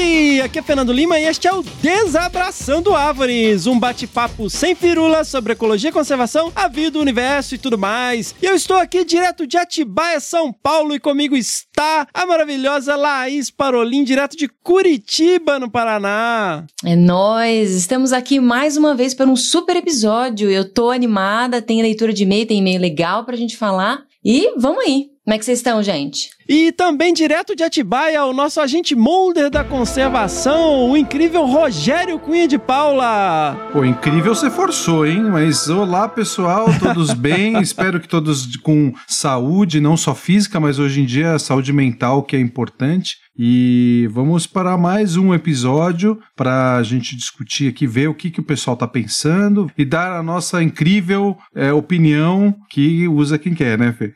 Howdy! Aqui é Fernando Lima e este é o Desabraçando Árvores, um bate-papo sem firula sobre ecologia, conservação, a vida, o universo e tudo mais. E eu estou aqui direto de Atibaia, São Paulo, e comigo está a maravilhosa Laís Parolim, direto de Curitiba, no Paraná. É nós, estamos aqui mais uma vez para um super episódio. Eu tô animada, tem leitura de e-mail, tem e-mail legal pra gente falar. E vamos aí. Como é que vocês estão, gente? E também direto de Atibaia, o nosso agente molder da conservação, o incrível Rogério Cunha de Paula. Pô, incrível você forçou, hein? Mas olá, pessoal, todos bem? Espero que todos com saúde, não só física, mas hoje em dia saúde mental, que é importante. E vamos para mais um episódio para a gente discutir aqui, ver o que, que o pessoal está pensando e dar a nossa incrível é, opinião que usa quem quer, né, Fê?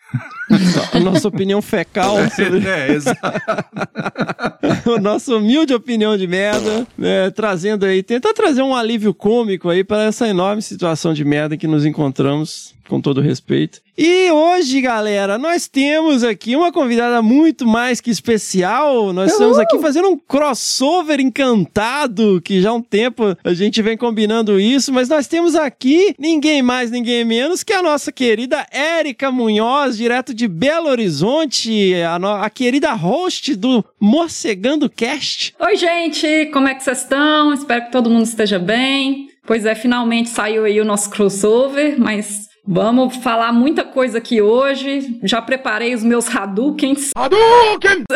A nossa opinião fecal. Sobre... É, exato. a nossa humilde opinião de merda, né, trazendo aí, tentar trazer um alívio cômico aí para essa enorme situação de merda que nos encontramos, com todo respeito. E hoje, galera, nós temos aqui uma convidada muito mais que especial. Nós Uhul. estamos aqui fazendo um crossover encantado, que já há um tempo a gente vem combinando isso, mas nós temos aqui ninguém mais, ninguém menos que a nossa querida Érica Munhoz, direto de Belo Horizonte, a, no... a querida host do Morcegando Cast. Oi, gente, como é que vocês estão? Espero que todo mundo esteja bem. Pois é, finalmente saiu aí o nosso crossover, mas Vamos falar muita coisa aqui hoje. Já preparei os meus Hadoukens. Hadouken!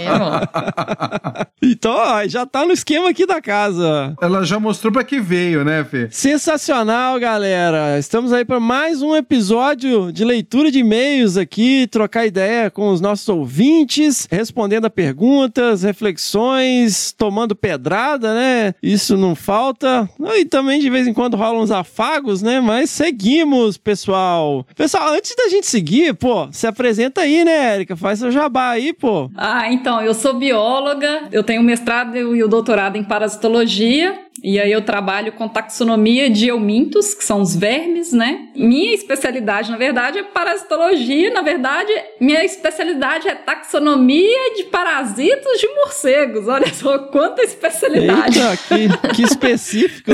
é, então, ó, já tá no esquema aqui da casa. Ela já mostrou pra que veio, né, Fê? Sensacional, galera. Estamos aí para mais um episódio de leitura de e-mails aqui, trocar ideia com os nossos ouvintes, respondendo a perguntas, reflexões, tomando pedrada, né? Isso não falta. E também de vez em quando rolam uns afagos, né? Mas seguimos, pessoal. Pessoal, antes da gente seguir, pô, se apresenta aí, né, Érica? Faz seu jabá aí, pô. Ah, então, eu sou bióloga, eu tenho mestrado e o doutorado em parasitologia. E aí eu trabalho com taxonomia de eumintos, que são os vermes, né? Minha especialidade, na verdade, é parasitologia. Na verdade, minha especialidade é taxonomia de parasitos de morcegos. Olha só quanta especialidade. Eita, que, que específico.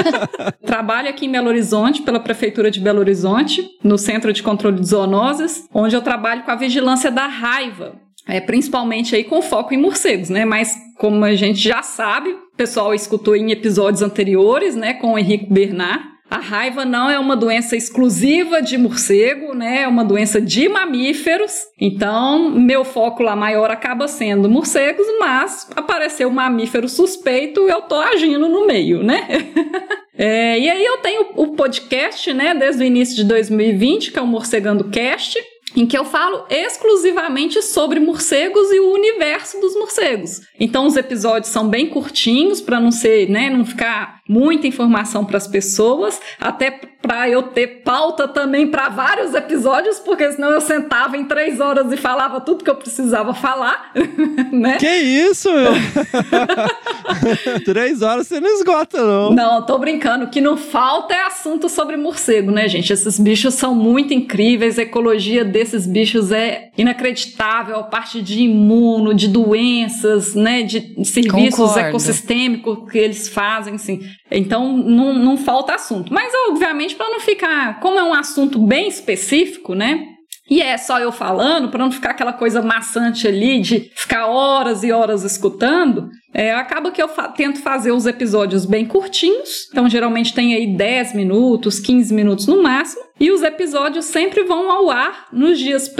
trabalho aqui em Belo Horizonte, pela Prefeitura de Belo Horizonte, no Centro de Controle de Zoonoses, onde eu trabalho com a vigilância da raiva é, principalmente aí com foco em morcegos, né? Mas como a gente já sabe, pessoal escutou em episódios anteriores, né, com o Henrique Bernard, a raiva não é uma doença exclusiva de morcego, né? É uma doença de mamíferos. Então, meu foco lá maior acaba sendo morcegos, mas apareceu um mamífero suspeito, eu tô agindo no meio, né? é, e aí eu tenho o podcast, né, desde o início de 2020, que é o Morcegando Cast em que eu falo exclusivamente sobre morcegos e o universo dos morcegos. Então os episódios são bem curtinhos para não ser, né, não ficar muita informação para as pessoas, até para eu ter pauta também para vários episódios, porque senão eu sentava em três horas e falava tudo que eu precisava falar, né? Que isso? três horas você não esgota, não. Não, tô brincando. O que não falta é assunto sobre morcego, né, gente? Esses bichos são muito incríveis, a ecologia desses bichos é inacreditável, a parte de imuno, de doenças, né, de serviços Concordo. ecossistêmicos que eles fazem, assim. Então, não, não falta assunto. Mas, obviamente, para não ficar. Como é um assunto bem específico, né? E é só eu falando, para não ficar aquela coisa maçante ali de ficar horas e horas escutando, é, acaba que eu fa tento fazer os episódios bem curtinhos. Então, geralmente tem aí 10 minutos, 15 minutos no máximo. E os episódios sempre vão ao ar nos dias 1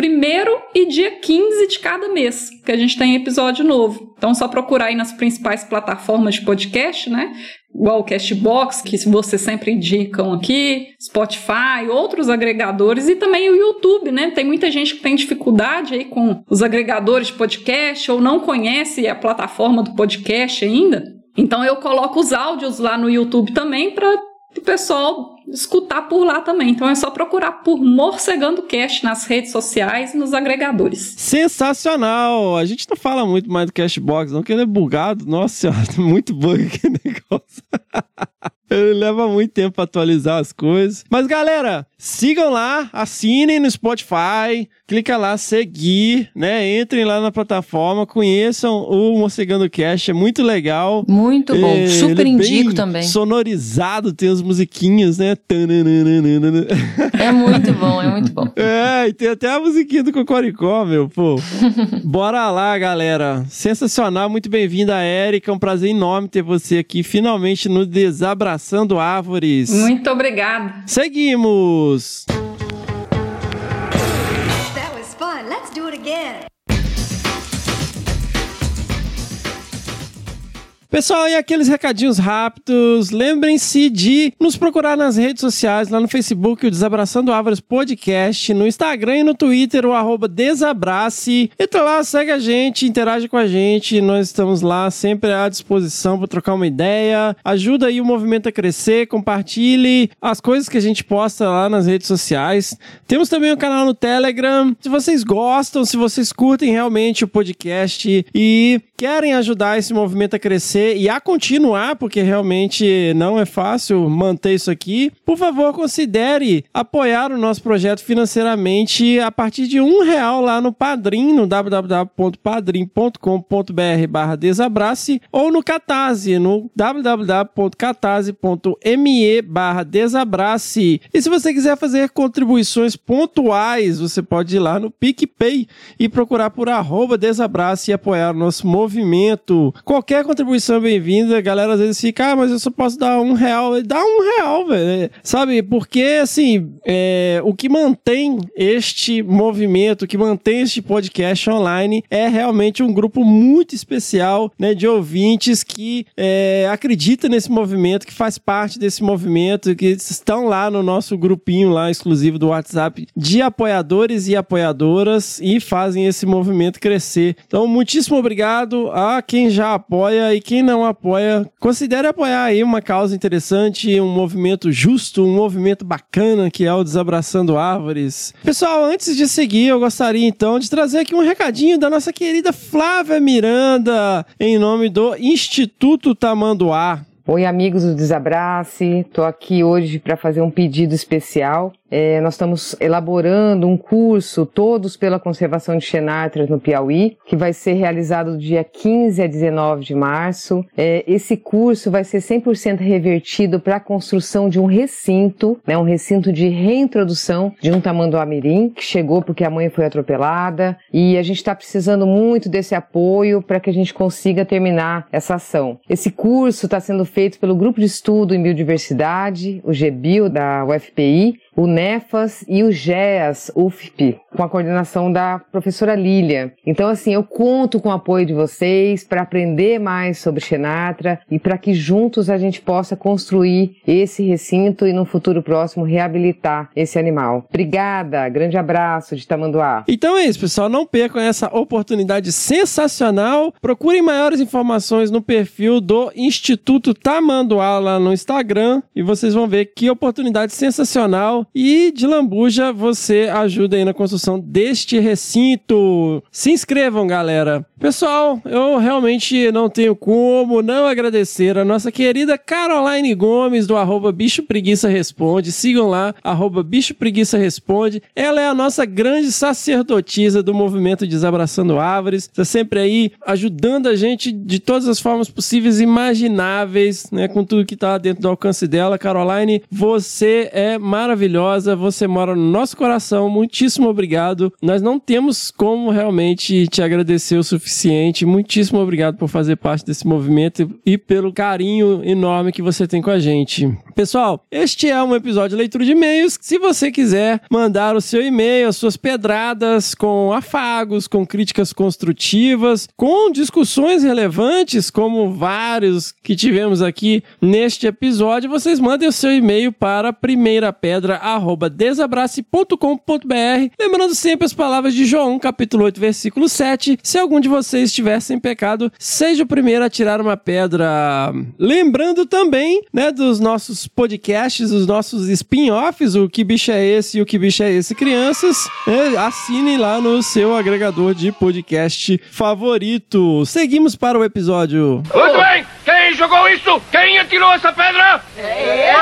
e dia 15 de cada mês, que a gente tem episódio novo. Então, só procurar aí nas principais plataformas de podcast, né? igual o Castbox, que vocês sempre indicam aqui, Spotify, outros agregadores e também o YouTube, né? Tem muita gente que tem dificuldade aí com os agregadores de podcast ou não conhece a plataforma do podcast ainda. Então eu coloco os áudios lá no YouTube também para o pessoal escutar por lá também. Então é só procurar por Morcegando Cast nas redes sociais e nos agregadores. Sensacional! A gente não fala muito mais do Cashbox, não, porque ele é bugado. Nossa senhora, muito bug aquele negócio. Ele leva muito tempo pra atualizar as coisas. Mas galera, sigam lá, assinem no Spotify, clica lá, seguir, né? Entrem lá na plataforma, conheçam o Morcegando Cast, é muito legal. Muito bom, É, super é indico bem também. Sonorizado, tem as musiquinhas, né? É muito bom, é muito bom. É, e tem até a musiquinha do Cocoricó, meu, pô. Bora lá, galera. Sensacional, muito bem-vinda, Érica. É um prazer enorme ter você aqui, finalmente no Desabraçando Árvores. Muito obrigada. Seguimos! That was fun. Let's do it again. Pessoal, e aqueles recadinhos rápidos, lembrem-se de nos procurar nas redes sociais, lá no Facebook, o Desabraçando Árvores Podcast, no Instagram e no Twitter, o arroba Desabrace. Entra lá, segue a gente, interage com a gente, nós estamos lá sempre à disposição para trocar uma ideia, ajuda aí o movimento a crescer, compartilhe as coisas que a gente posta lá nas redes sociais. Temos também um canal no Telegram, se vocês gostam, se vocês curtem realmente o podcast e querem ajudar esse movimento a crescer e a continuar, porque realmente não é fácil manter isso aqui, por favor, considere apoiar o nosso projeto financeiramente a partir de um real lá no Padrim, no www.padrim.com.br barra desabrace ou no Catarse, no www.catarse.me barra desabrace. E se você quiser fazer contribuições pontuais, você pode ir lá no PicPay e procurar por arroba desabrace e apoiar o nosso movimento. Qualquer contribuição é bem-vinda. A galera às vezes fica, ah, mas eu só posso dar um real. Dá um real, velho. Sabe? Porque, assim, é, o que mantém este movimento, o que mantém este podcast online é realmente um grupo muito especial né, de ouvintes que é, acredita nesse movimento, que faz parte desse movimento, que estão lá no nosso grupinho lá exclusivo do WhatsApp de apoiadores e apoiadoras e fazem esse movimento crescer. Então, muitíssimo obrigado a quem já apoia e quem não apoia, considere apoiar aí uma causa interessante, um movimento justo, um movimento bacana que é o Desabraçando Árvores. Pessoal, antes de seguir, eu gostaria então de trazer aqui um recadinho da nossa querida Flávia Miranda, em nome do Instituto Tamanduá. Oi, amigos do Desabrace. Estou aqui hoje para fazer um pedido especial. É, nós estamos elaborando um curso, todos pela conservação de Xenartras no Piauí, que vai ser realizado do dia 15 a 19 de março. É, esse curso vai ser 100% revertido para a construção de um recinto, né, um recinto de reintrodução de um tamanduá-mirim, que chegou porque a mãe foi atropelada. E a gente está precisando muito desse apoio para que a gente consiga terminar essa ação. Esse curso está sendo feito pelo Grupo de Estudo em Biodiversidade, o GBIO da UFPI, o NEFAS e o GEAS UFP, com a coordenação da professora Lília. Então, assim, eu conto com o apoio de vocês para aprender mais sobre Xenatra e para que juntos a gente possa construir esse recinto e no futuro próximo reabilitar esse animal. Obrigada, grande abraço de Tamanduá. Então é isso, pessoal. Não percam essa oportunidade sensacional. Procurem maiores informações no perfil do Instituto Tamanduá lá no Instagram e vocês vão ver que oportunidade sensacional. E de lambuja você ajuda aí na construção deste recinto. Se inscrevam, galera. Pessoal, eu realmente não tenho como não agradecer a nossa querida Caroline Gomes do arroba Bicho Preguiça Responde. Sigam lá, arroba Bicho Preguiça Responde. Ela é a nossa grande sacerdotisa do movimento Desabraçando Árvores. Está sempre aí ajudando a gente de todas as formas possíveis e imagináveis, né? Com tudo que está dentro do alcance dela. Caroline, você é maravilhosa, você mora no nosso coração. Muitíssimo obrigado. Nós não temos como realmente te agradecer o suficiente. Muitíssimo obrigado por fazer parte desse movimento e pelo carinho enorme que você tem com a gente. Pessoal, este é um episódio de leitura de e-mails. Se você quiser mandar o seu e-mail, as suas pedradas com afagos, com críticas construtivas, com discussões relevantes, como vários que tivemos aqui neste episódio, vocês mandem o seu e-mail para primeirapedra@desabrace.com.br. Lembrando Lembrando sempre as palavras de João, capítulo 8, versículo 7. Se algum de vocês estiver sem pecado, seja o primeiro a tirar uma pedra. Lembrando também, né, dos nossos podcasts, dos nossos spin-offs, o Que Bicho é Esse e o Que Bicho é Esse Crianças. né, assinem lá no seu agregador de podcast favorito. Seguimos para o episódio. Muito bem! Quem jogou isso? Quem atirou essa pedra? É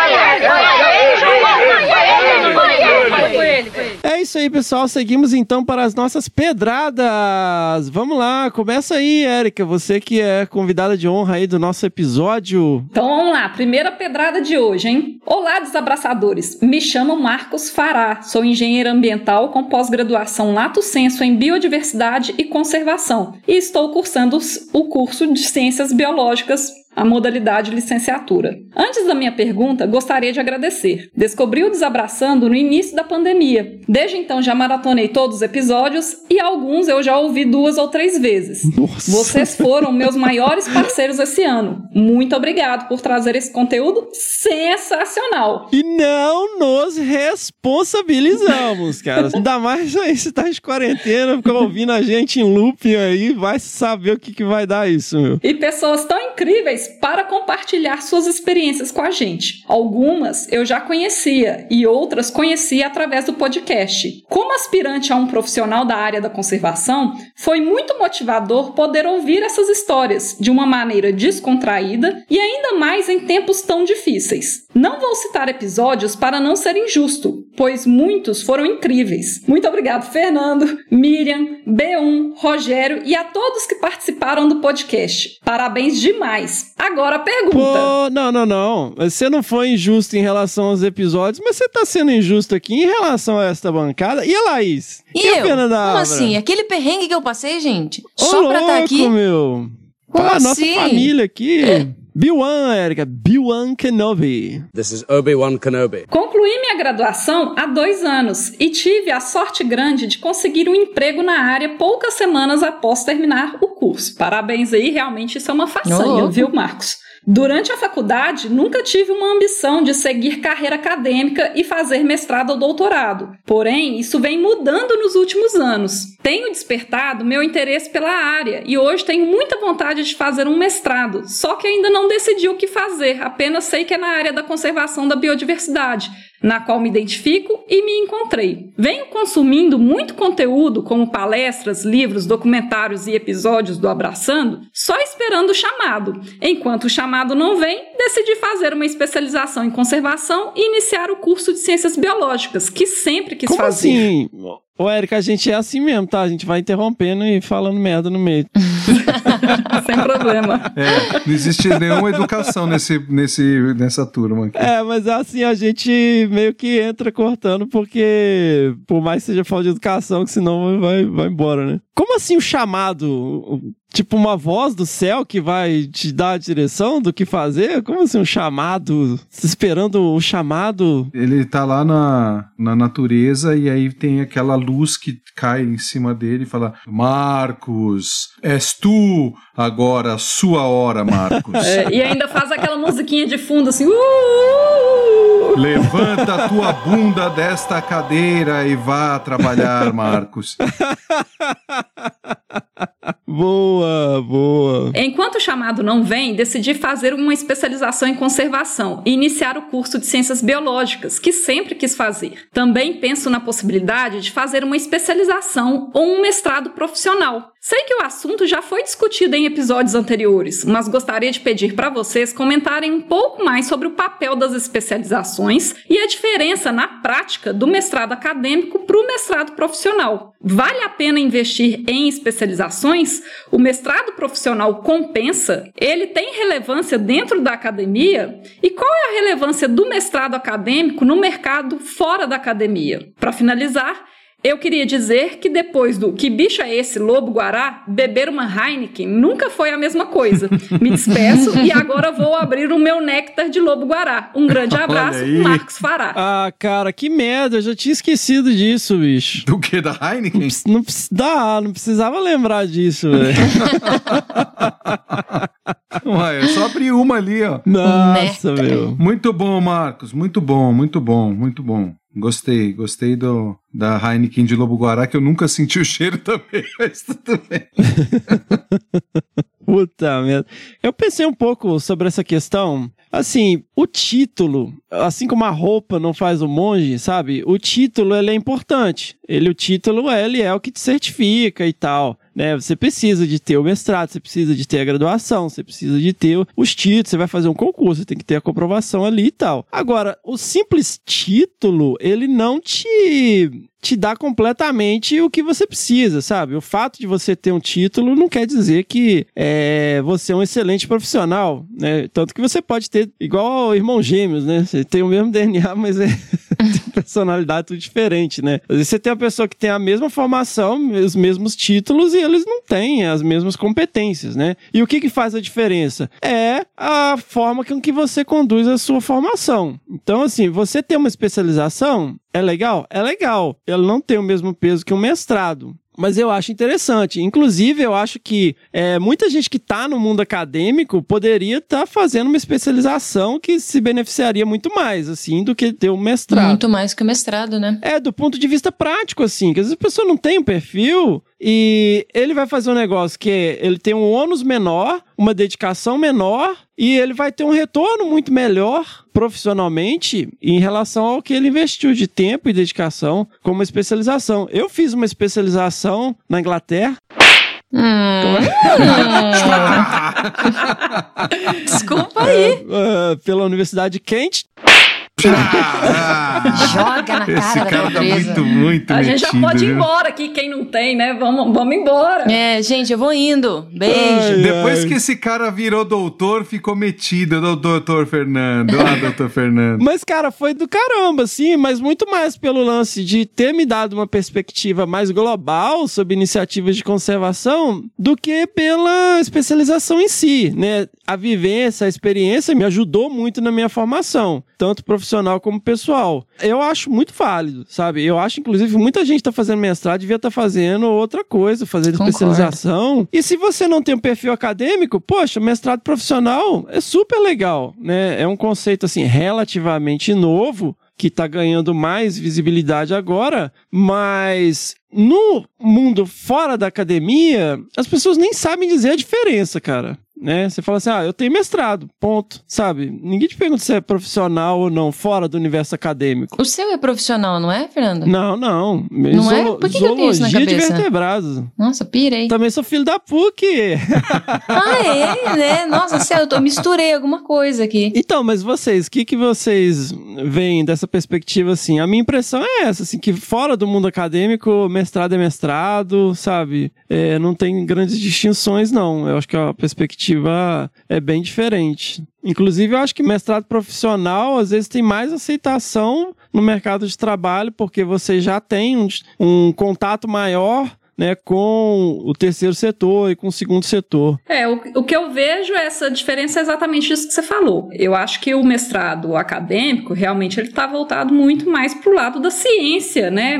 isso aí, pessoal. Seguimos então para as nossas pedradas. Vamos lá, começa aí, Érica. Você que é convidada de honra aí do nosso episódio. Então vamos lá, primeira pedrada de hoje, hein? Olá, desabraçadores. Me chamo Marcos Fará, sou engenheiro ambiental com pós-graduação Lato Senso em Biodiversidade e Conservação e estou cursando o curso de Ciências Biológicas a modalidade licenciatura. Antes da minha pergunta, gostaria de agradecer. Descobri o Desabraçando no início da pandemia. Desde então já maratonei todos os episódios e alguns eu já ouvi duas ou três vezes. Nossa. Vocês foram meus maiores parceiros esse ano. Muito obrigado por trazer esse conteúdo sensacional. E não nos responsabilizamos, cara. Ainda mais aí se tá de quarentena, fica ouvindo a gente em looping aí, vai saber o que, que vai dar isso, meu. E pessoas tão incríveis para compartilhar suas experiências com a gente. Algumas eu já conhecia e outras conhecia através do podcast. Como aspirante a um profissional da área da conservação, foi muito motivador poder ouvir essas histórias de uma maneira descontraída e ainda mais em tempos tão difíceis. Não vou citar episódios para não ser injusto, pois muitos foram incríveis. Muito obrigado, Fernando, Miriam, B1, Rogério e a todos que participaram do podcast. Parabéns demais. Agora a pergunta. Pô, não, não, não. Você não foi injusto em relação aos episódios, mas você tá sendo injusto aqui em relação a esta bancada. E a Laís? E, a eu? Fernanda Como Abra? assim? Aquele perrengue que eu passei, gente? Ô, Só pra estar louco, aqui? meu. Como Ah, nossa assim? família aqui. Biwan, Érica. Biwan Kenobi. This is Obi-Wan Kenobi. Concluí minha graduação há dois anos e tive a sorte grande de conseguir um emprego na área poucas semanas após terminar o curso. Parabéns aí, realmente isso é uma façanha, louco. viu, Marcos? Durante a faculdade, nunca tive uma ambição de seguir carreira acadêmica e fazer mestrado ou doutorado. Porém, isso vem mudando nos últimos anos. Tenho despertado meu interesse pela área e hoje tenho muita vontade de fazer um mestrado, só que ainda não decidi o que fazer, apenas sei que é na área da conservação da biodiversidade, na qual me identifico e me encontrei. Venho consumindo muito conteúdo, como palestras, livros, documentários e episódios do Abraçando, só esperando o chamado. Enquanto o chamado não vem, decidi fazer uma especialização em conservação e iniciar o curso de Ciências Biológicas, que sempre quis Como fazer. assim? Ô, Érica, a gente é assim mesmo, tá? A gente vai interrompendo e falando merda no meio. Sem problema. É, não existe nenhuma educação nesse, nesse, nessa turma aqui. É, mas assim, a gente meio que entra cortando, porque por mais que seja falta de educação, que senão vai, vai embora, né? Como assim o chamado? Tipo uma voz do céu que vai te dar a direção do que fazer? Como assim um chamado? Esperando o chamado? Ele tá lá na, na natureza e aí tem aquela luz que cai em cima dele e fala: Marcos, és tu agora a sua hora, Marcos. É, e ainda faz aquela musiquinha de fundo assim. "Uh, uh, uh". Levanta a tua bunda desta cadeira e vá trabalhar, Marcos. Boa, boa. Enquanto o chamado não vem, decidi fazer uma especialização em conservação e iniciar o curso de ciências biológicas, que sempre quis fazer. Também penso na possibilidade de fazer uma especialização ou um mestrado profissional. Sei que o assunto já foi discutido em episódios anteriores, mas gostaria de pedir para vocês comentarem um pouco mais sobre o papel das especializações e a diferença na prática do mestrado acadêmico para o mestrado profissional. Vale a pena investir em especializações? O mestrado profissional compensa? Ele tem relevância dentro da academia? E qual é a relevância do mestrado acadêmico no mercado fora da academia? Para finalizar, eu queria dizer que depois do Que Bicho é Esse, Lobo Guará, beber uma Heineken nunca foi a mesma coisa. Me despeço e agora vou abrir o meu néctar de Lobo Guará. Um grande abraço. Marcos Fará. Ah, cara, que merda, eu já tinha esquecido disso, bicho. Do que? Da Heineken? Não, precis- dá, não precisava lembrar disso, velho. Ué, eu só abri uma ali, ó. Nossa, meu. Muito bom, Marcos. Muito bom, muito bom, muito bom. Gostei, gostei do, da Heineken de Lobo Guará, que eu nunca senti o cheiro também, mas tudo bem. Puta merda. Eu pensei um pouco sobre essa questão. Assim, o título, assim como a roupa não faz o monge, sabe? O título, ele é importante. Ele, o título, ele é o que te certifica e tal. Né? Você precisa de ter o mestrado, você precisa de ter a graduação, você precisa de ter os títulos, você vai fazer um concurso, você tem que ter a comprovação ali e tal. Agora, o simples título, ele não te te dá completamente o que você precisa, sabe? O fato de você ter um título não quer dizer que é, você é um excelente profissional, né? Tanto que você pode ter, igual irmão gêmeos, né? Você tem o mesmo DNA, mas é tem personalidade tudo diferente, né? Às vezes você tem uma pessoa que tem a mesma formação, os mesmos títulos e eles não têm as mesmas competências, né? E o que que faz a diferença? É a forma com que você conduz a sua formação. Então, assim, você ter uma especialização é legal? É legal. Ela não tem o mesmo peso que um mestrado. Mas eu acho interessante. Inclusive, eu acho que é, muita gente que está no mundo acadêmico poderia estar tá fazendo uma especialização que se beneficiaria muito mais, assim, do que ter um mestrado. Muito mais que o mestrado, né? É, do ponto de vista prático, assim, que às vezes a pessoa não tem um perfil e ele vai fazer um negócio que ele tem um ônus menor, uma dedicação menor e ele vai ter um retorno muito melhor profissionalmente em relação ao que ele investiu de tempo e dedicação como especialização. Eu fiz uma especialização na Inglaterra. Hum. Desculpa aí. Uh, pela Universidade de Kent. Joga na cara Esse da cara tá pobreza. muito, muito A gente já metido, pode ir viu? embora aqui, quem não tem, né? Vamos, vamos embora. É, gente, eu vou indo. Beijo. Ai, Depois ai. que esse cara virou doutor, ficou metido, do- doutor Fernando. Ah, doutor Fernando. Mas, cara, foi do caramba, sim, mas muito mais pelo lance de ter me dado uma perspectiva mais global sobre iniciativas de conservação do que pela especialização em si, né? A vivência, a experiência me ajudou muito na minha formação, tanto profissional como pessoal. Eu acho muito válido, sabe? Eu acho, inclusive, muita gente tá fazendo mestrado devia estar fazendo outra coisa, fazendo Concordo. especialização. E se você não tem um perfil acadêmico, poxa, mestrado profissional é super legal, né? É um conceito, assim, relativamente novo, que tá ganhando mais visibilidade agora, mas no mundo fora da academia, as pessoas nem sabem dizer a diferença, cara. Né? Você fala assim, ah, eu tenho mestrado, ponto, sabe? Ninguém te pergunta se é profissional ou não, fora do universo acadêmico. O seu é profissional, não é, Fernando? Não, não. Não é? Por que que eu tenho isso na Zoologia de cabeça? vertebrados. Nossa, pirei. Também sou filho da PUC. Ah, é, né? Nossa, sério, eu tô- misturei alguma coisa aqui. Então, mas vocês, o que, que vocês veem dessa perspectiva, assim? A minha impressão é essa, assim, que fora do mundo acadêmico, mestrado é mestrado, sabe? É, não tem grandes distinções, não. Eu acho que a perspectiva é bem diferente. Inclusive, eu acho que mestrado profissional, às vezes, tem mais aceitação no mercado de trabalho, porque você já tem um, um contato maior né, com o terceiro setor e com o segundo setor. É, o, o que eu vejo é essa diferença é exatamente isso que você falou. Eu acho que o mestrado acadêmico, realmente, ele está voltado muito mais para o lado da ciência, né?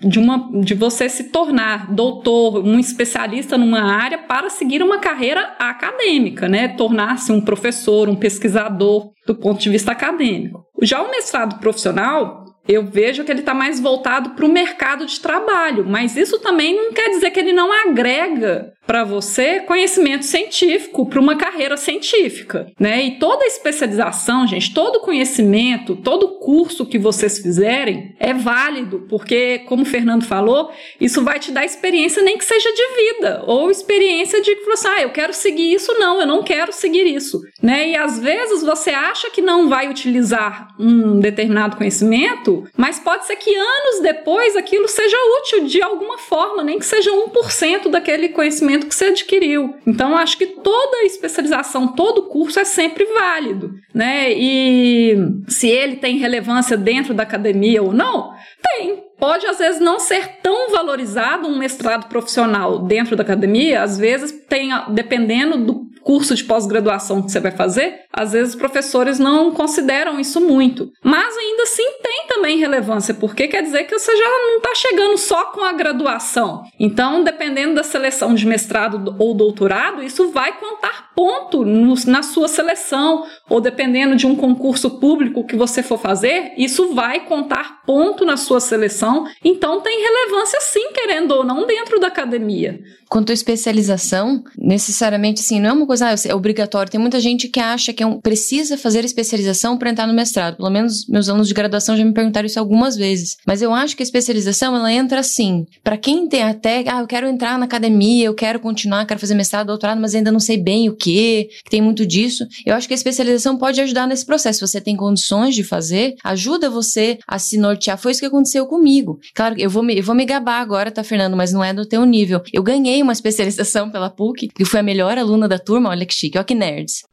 De, uma, de você se tornar doutor, um especialista numa área para seguir uma carreira acadêmica, né? Tornar-se um professor, um pesquisador do ponto de vista acadêmico. Já o mestrado profissional, eu vejo que ele está mais voltado para o mercado de trabalho, mas isso também não quer dizer que ele não agrega para você conhecimento científico para uma carreira científica, né? E toda especialização, gente, todo conhecimento, todo curso que vocês fizerem é válido, porque como o Fernando falou, isso vai te dar experiência nem que seja de vida ou experiência de que você, ah, eu quero seguir isso, não, eu não quero seguir isso, né? E às vezes você acha que não vai utilizar um determinado conhecimento, mas pode ser que anos depois aquilo seja útil de alguma forma, nem que seja 1% daquele conhecimento que você adquiriu. Então, acho que toda especialização, todo curso é sempre válido, né? E se ele tem relevância dentro da academia ou não, tem. Pode, às vezes, não ser tão valorizado um mestrado profissional dentro da academia, às vezes tem, dependendo do curso de pós-graduação que você vai fazer, às vezes os professores não consideram isso muito. Mas ainda assim tem também relevância, porque quer dizer que você já não está chegando só com a graduação. Então, dependendo da seleção de mestrado ou doutorado, isso vai contar ponto no, na sua seleção, ou dependendo de um concurso público que você for fazer, isso vai contar ponto na sua seleção. Então, tem relevância sim, querendo ou não, dentro da academia. Quanto à especialização, necessariamente, assim, não é uma coisa, ah, é obrigatório. Tem muita gente que acha que é um, precisa fazer especialização para entrar no mestrado. Pelo menos meus alunos de graduação já me perguntaram isso algumas vezes. Mas eu acho que a especialização, ela entra assim. Para quem tem até, ah, eu quero entrar na academia, eu quero continuar, quero fazer mestrado, doutorado, mas ainda não sei bem o que, que tem muito disso. Eu acho que a especialização pode ajudar nesse processo. Você tem condições de fazer, ajuda você a se nortear. Foi isso que aconteceu comigo. Claro, eu vou me, eu vou me gabar agora, tá, Fernando, mas não é do teu nível. Eu ganhei uma especialização pela PUC, que fui a melhor aluna da turma, olha que chique, olha que nerds.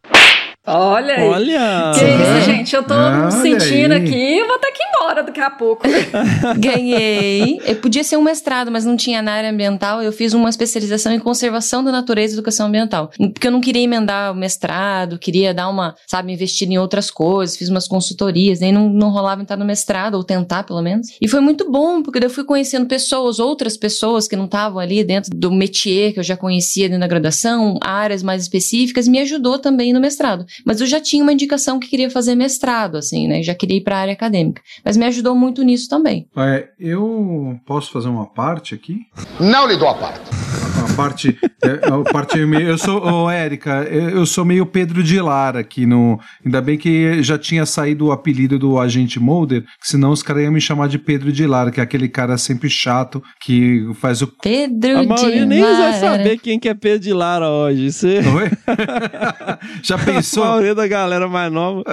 Olha aí. Olha! Que isso, gente? Eu tô Olha sentindo aí. aqui, eu vou ter que ir embora daqui a pouco. Ganhei. Eu podia ser um mestrado, mas não tinha na área ambiental. Eu fiz uma especialização em conservação da natureza e educação ambiental. Porque eu não queria emendar o mestrado, queria dar uma, sabe, investir em outras coisas, fiz umas consultorias, nem não, não rolava entrar no mestrado, ou tentar pelo menos. E foi muito bom, porque daí eu fui conhecendo pessoas, outras pessoas que não estavam ali dentro do métier que eu já conhecia dentro da graduação, áreas mais específicas, me ajudou também no mestrado. Mas eu já tinha uma indicação que queria fazer mestrado, assim, né? Já queria ir para a área acadêmica. Mas me ajudou muito nisso também. É, eu posso fazer uma parte aqui? Não lhe dou a parte. Uma parte, é, a parte meio, eu sou, ô Érica, eu eu sou meio Pedro de Lara aqui no, ainda bem que já tinha saído o apelido do agente Mulder, que senão os caras iam me chamar de Pedro de Lara, que é aquele cara sempre chato que faz o Pedro A maioria de nem vai Lara. saber quem que é Pedro de Lara hoje. Você... Oi? Já A pensou? maioria da galera mais nova.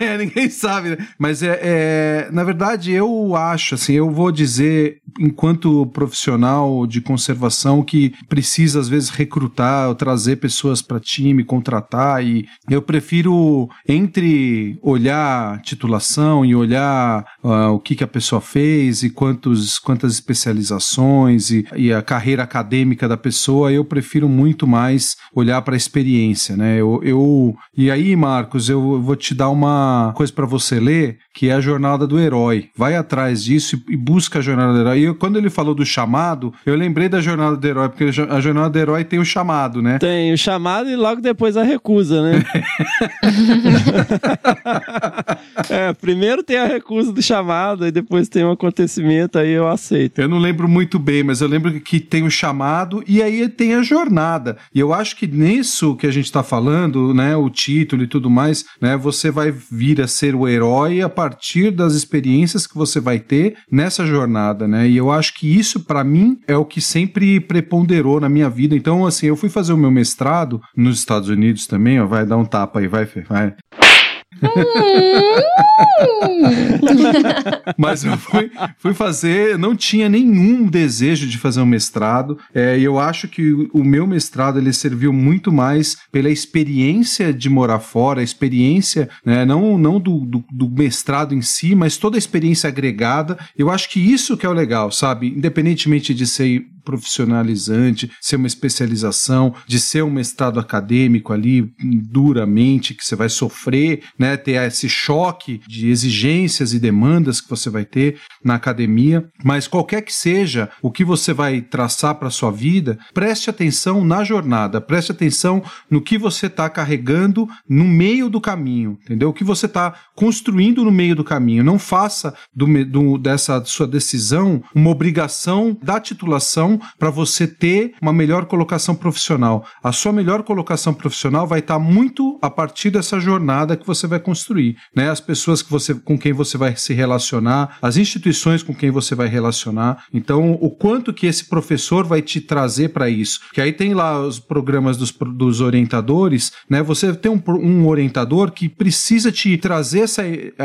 É, ninguém sabe, né? Mas é, é, na verdade, eu acho, assim, eu vou dizer, enquanto profissional de conservação, que precisa, às vezes, recrutar ou trazer pessoas para time, contratar, e eu prefiro, entre olhar titulação e olhar ah, o que, que a pessoa fez e quantos, quantas especializações e, e a carreira acadêmica da pessoa, eu prefiro muito mais olhar para a experiência, né? Eu, eu, e aí, Marcos, eu vou te dar uma coisa para você ler, que é a jornada do herói. Vai atrás disso e, busca a jornada do herói. E eu- quando ele falou do chamado, eu lembrei da jornada do herói, porque a jornada do herói tem o chamado, né? Tem o chamado e logo depois a recusa, né? é, primeiro tem a recusa do chamado, e depois tem um acontecimento, aí eu aceito. Eu não lembro muito bem, mas eu lembro que tem o chamado e aí tem a jornada. E eu acho que nisso que a gente está falando, né, o título e tudo mais, né, você vai vir a ser o herói a partir das experiências que você vai ter nessa jornada, né? E eu acho que isso para mim é o que sempre preponderou na minha vida. Então, assim, eu fui fazer o meu mestrado nos Estados Unidos também, ó, vai dar um tapa aí, vai, vai. Mas eu fui, fui fazer, não tinha nenhum desejo de fazer um mestrado. É, eu acho que o, o meu mestrado ele serviu muito mais pela experiência de morar fora, a experiência, né, não, não do, do, do mestrado em si, mas toda a experiência agregada. Eu acho que isso que é o legal, sabe? Independentemente de ser profissionalizante, ser uma especialização, de ser um mestrado acadêmico ali duramente, que você vai sofrer, né, ter esse choque de exigências e demandas que você vai ter na academia, mas qualquer que seja o que você vai traçar para sua vida, preste atenção na jornada, preste atenção no que você está carregando no meio do caminho, entendeu? O que você está construindo no meio do caminho. Não faça do, do- dessa sua decisão uma obrigação da titulação para você ter uma melhor colocação profissional. A sua melhor colocação profissional vai estar muito a partir dessa jornada que você vai construir, né? As pessoas que você, com quem você vai se relacionar, as instituições com quem você vai relacionar. Então, o quanto que esse professor vai te trazer para isso? Que aí tem lá os programas dos, dos orientadores, né? Você tem um, um orientador que precisa te trazer essa,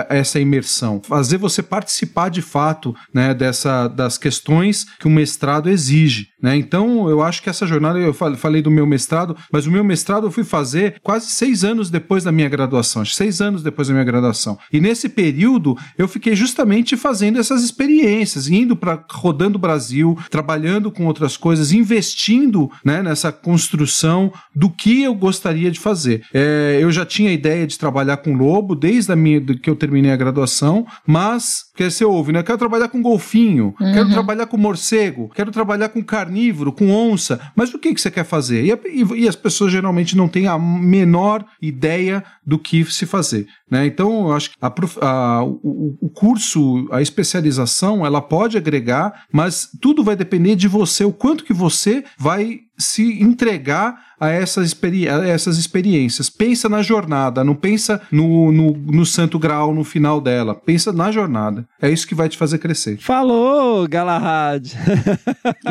essa imersão, fazer você participar de fato, né? Dessa, das questões que o mestrado exige, né? Né? Então, eu acho que essa jornada, eu fal- falei do meu mestrado, mas o meu mestrado eu fui fazer quase seis anos depois da minha graduação, seis anos depois da minha graduação. E nesse período, eu fiquei justamente fazendo essas experiências, indo para rodando o Brasil, trabalhando com outras coisas, investindo né, nessa construção do que eu gostaria de fazer. É, eu já tinha a ideia de trabalhar com lobo desde a minha, que eu terminei a graduação, mas que você ouve, né? Eu quero trabalhar com golfinho, quero trabalhar com morcego, quero trabalhar com carnívoro, com onça. Mas o que, que você quer fazer? E, e- e as pessoas geralmente não têm a menor ideia do que se fazer. Né? Então, eu acho que a a- o, o curso, a especialização, ela pode agregar, mas tudo vai depender de você, o quanto que você vai se entregar a essas, experi a essas experiências. Pensa na jornada, não pensa no, no, no santo grau no final dela. Pensa na jornada. É isso que vai te fazer crescer. Falou, Galahad.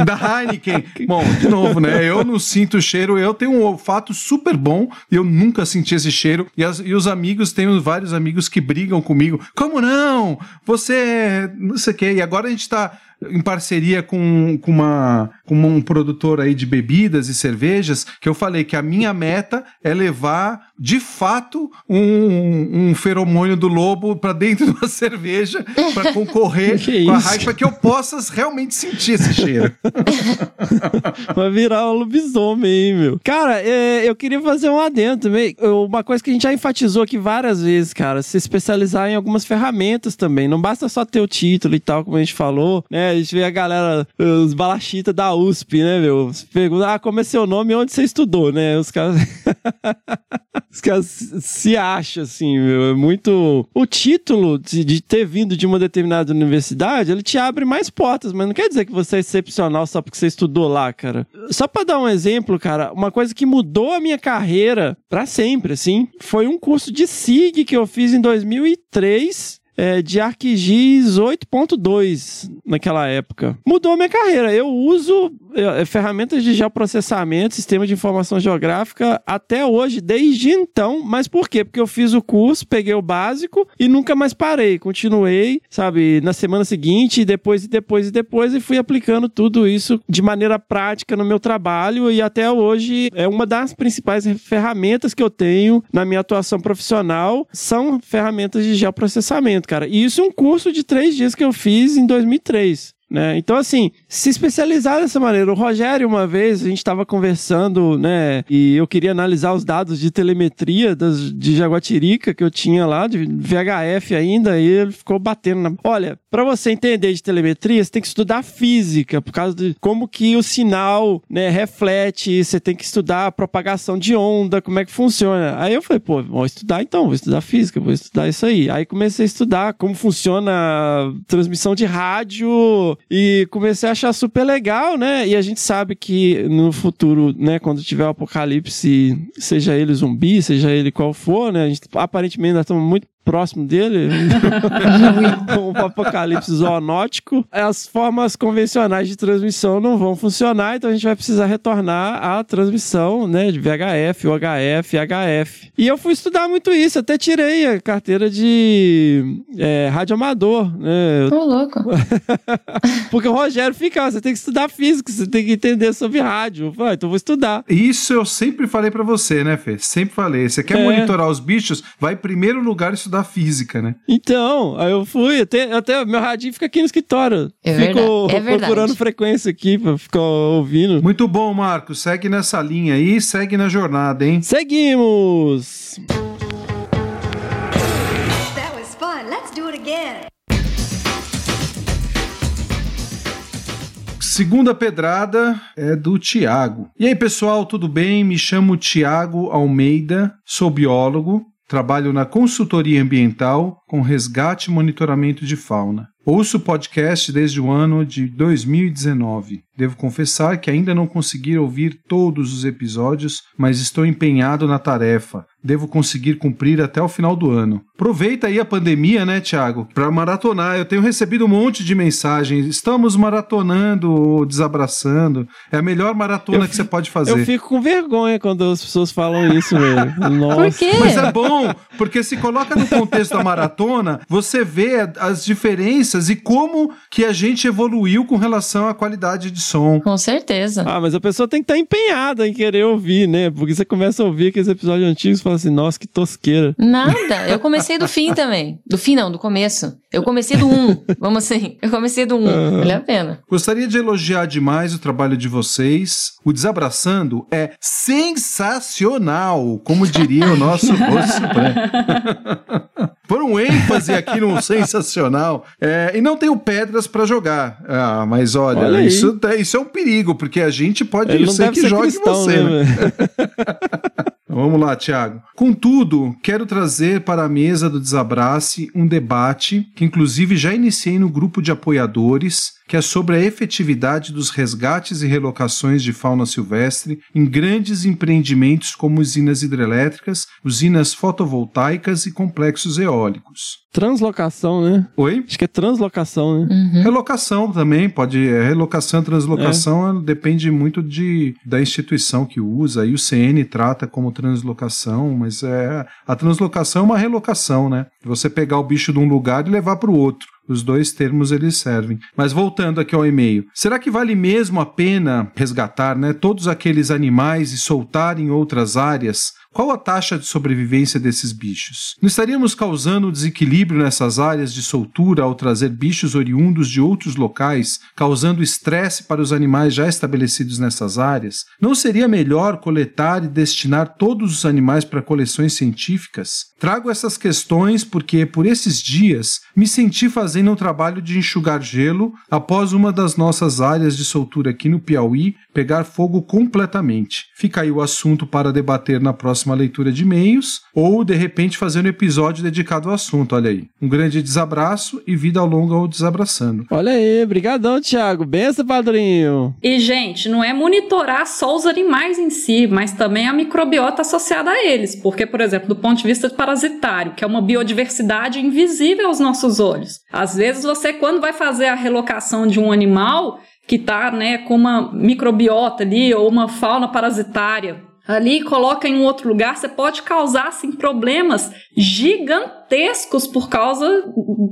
Da Heineken. Bom, de novo, né? Eu não sinto o cheiro, eu tenho um olfato super bom eu nunca senti esse cheiro. E, as- e os amigos, tenho vários amigos que brigam comigo. Como não? Você é não sei o quê. E agora a gente tá em parceria com, com, uma, com um produtor aí de bebidas e cervejas, que eu falei que a minha meta é levar, de fato, um, um feromônio do lobo para dentro de uma cerveja para concorrer Que com a? Heineken, para que eu possa realmente sentir esse cheiro. Vai virar um lobisomem, hein, meu? Cara, é, eu queria fazer um adendo também. Uma coisa que a gente já enfatizou aqui várias vezes, cara, se especializar em algumas ferramentas também. Não basta só ter o título e tal, como a gente falou, né? A gente vê a galera, os balachitas da USP, né, meu? Pergunta, ah, como é seu nome e onde você estudou, né? Os caras. Os caras se- acham, assim, meu. É muito. O título de, de ter vindo de uma determinada universidade, ele te abre mais portas, mas não quer dizer que você é excepcional só porque você estudou lá, cara. Só pra dar um exemplo, cara, uma coisa que mudou a minha carreira pra sempre, assim, foi um curso de SIG que eu fiz em 2003 é, de ArcGIS 8.2 naquela época. Mudou a minha carreira. Eu uso é, ferramentas de geoprocessamento, sistema de informação geográfica até hoje, desde então. Mas por quê? Porque eu fiz o curso, peguei o básico e nunca mais parei. Continuei, sabe, na semana seguinte, e depois e depois e depois, e fui aplicando tudo isso de maneira prática no meu trabalho e até hoje é uma das principais ferramentas que eu tenho na minha atuação profissional são ferramentas de geoprocessamento, cara. E isso é um curso de três dias que eu fiz em 2003. Né? Então, assim, se especializar dessa maneira. O Rogério, uma vez, a gente estava conversando, né? E eu queria analisar os dados de telemetria das, de Jaguatirica que eu tinha lá, de VHF ainda, e ele ficou batendo na. Olha, para você entender de telemetria, você tem que estudar física, por causa de como que o sinal né, reflete, você tem que estudar a propagação de onda, como é que funciona. Aí eu falei, pô, vou estudar então, vou estudar física, vou estudar isso aí. Aí comecei a estudar como funciona a transmissão de rádio e comecei a achar super legal, né? E a gente sabe que no futuro, né, quando tiver o apocalipse, seja ele zumbi, seja ele qual for, né? A gente aparentemente ainda estamos muito próximo dele, com o apocalipse zoonótico, as formas convencionais de transmissão não vão funcionar, então a gente vai precisar retornar à transmissão, né, de VHF, UHF, HF. E eu fui estudar muito isso, até tirei a carteira de é, radioamador, né? Ô, louco. Porque o Rogério fica, "Ah, você tem que estudar física, você tem que entender sobre rádio. Eu falei, ah, então eu vou estudar. Isso eu sempre falei pra você, né, Fê? Sempre falei. Você quer É. monitorar os bichos? Vai em primeiro lugar estudar física, né? Então, aí eu fui, até, até meu radinho fica aqui no escritório. É Fico verdade, é procurando frequência aqui pra ficar ouvindo. Muito bom, Marcos. Segue nessa linha aí, segue na jornada, hein? Seguimos! That was fun. Let's do it again. Segunda pedrada é do Tiago. E aí, pessoal, tudo bem? Me chamo Tiago Almeida, sou biólogo, trabalho na consultoria ambiental com resgate e monitoramento de fauna. Ouço o podcast desde o ano de 2019. Devo confessar que ainda não consegui ouvir todos os episódios, mas estou empenhado na tarefa. Devo conseguir cumprir até o final do ano. Aproveita aí a pandemia, né, Thiago, para maratonar. Eu tenho recebido um monte de mensagens. Estamos maratonando, desabraçando. É a melhor maratona Eu que você pode fazer. Eu fico com vergonha quando as pessoas falam isso, velho. Nossa. Por quê? Mas é bom, porque se coloca no contexto da maratona, tona, você vê as diferenças e como que a gente evoluiu com relação à qualidade de som. Com certeza. Ah, mas a pessoa tem que estar empenhada em querer ouvir, né? Porque você começa a ouvir aqueles episódios antigos e fala assim, nossa, que tosqueira. Nada, eu comecei do fim também. Do fim não, do começo. Eu comecei do 1, um, vamos assim, eu comecei do 1, um. vale a pena. Gostaria de elogiar demais o trabalho de vocês. O Desabraçando é sensacional, como diria o nosso rosto. Por um ênfase aqui no sensacional. É, e não tenho pedras para jogar. Ah, mas olha, olha isso, isso é um perigo, porque a gente pode Ele ser que ser jogue cristão, você. Né? Né? Vamos lá, Tiago. Contudo, quero trazer para a mesa do Desabrace um debate que, inclusive, já iniciei no grupo de apoiadores, que é sobre a efetividade dos resgates e relocações de fauna silvestre em grandes empreendimentos como usinas hidrelétricas, usinas fotovoltaicas e complexos eólicos. Translocação, né? Oi? Acho que é translocação, né? Uhum. Relocação também, pode. É, relocação, translocação é. depende muito de, da instituição que usa. Aí o CN trata como translocação, mas é a translocação é uma relocação, né? Você pegar o bicho de um lugar e levar para o outro. Os dois termos eles servem. Mas voltando aqui ao e-mail, será que vale mesmo a pena resgatar, né, todos aqueles animais e soltar em outras áreas? Qual a taxa de sobrevivência desses bichos? Não estaríamos causando desequilíbrio nessas áreas de soltura ao trazer bichos oriundos de outros locais, causando estresse para os animais já estabelecidos nessas áreas? Não seria melhor coletar e destinar todos os animais para coleções científicas? Trago essas questões porque, por esses dias, me senti fazendo um trabalho de enxugar gelo após uma das nossas áreas de soltura aqui no Piauí pegar fogo completamente. Fica aí o assunto para debater na próxima leitura de e-mails ou, de repente, fazer um episódio dedicado ao assunto. Olha aí. Um grande desabraço e vida longa ao desabraçando. Olha aí, brigadão, Thiago. Benção, padrinho. E, gente, não é monitorar só os animais em si, mas também a microbiota associada a eles. Porque, por exemplo, do ponto de vista parasitário, que é uma biodiversidade invisível aos nossos olhos. Às vezes você, quando vai fazer a relocação de um animal que está né, com uma microbiota ali ou uma fauna parasitária ali coloca em um outro lugar, você pode causar assim, problemas gigantescos por causa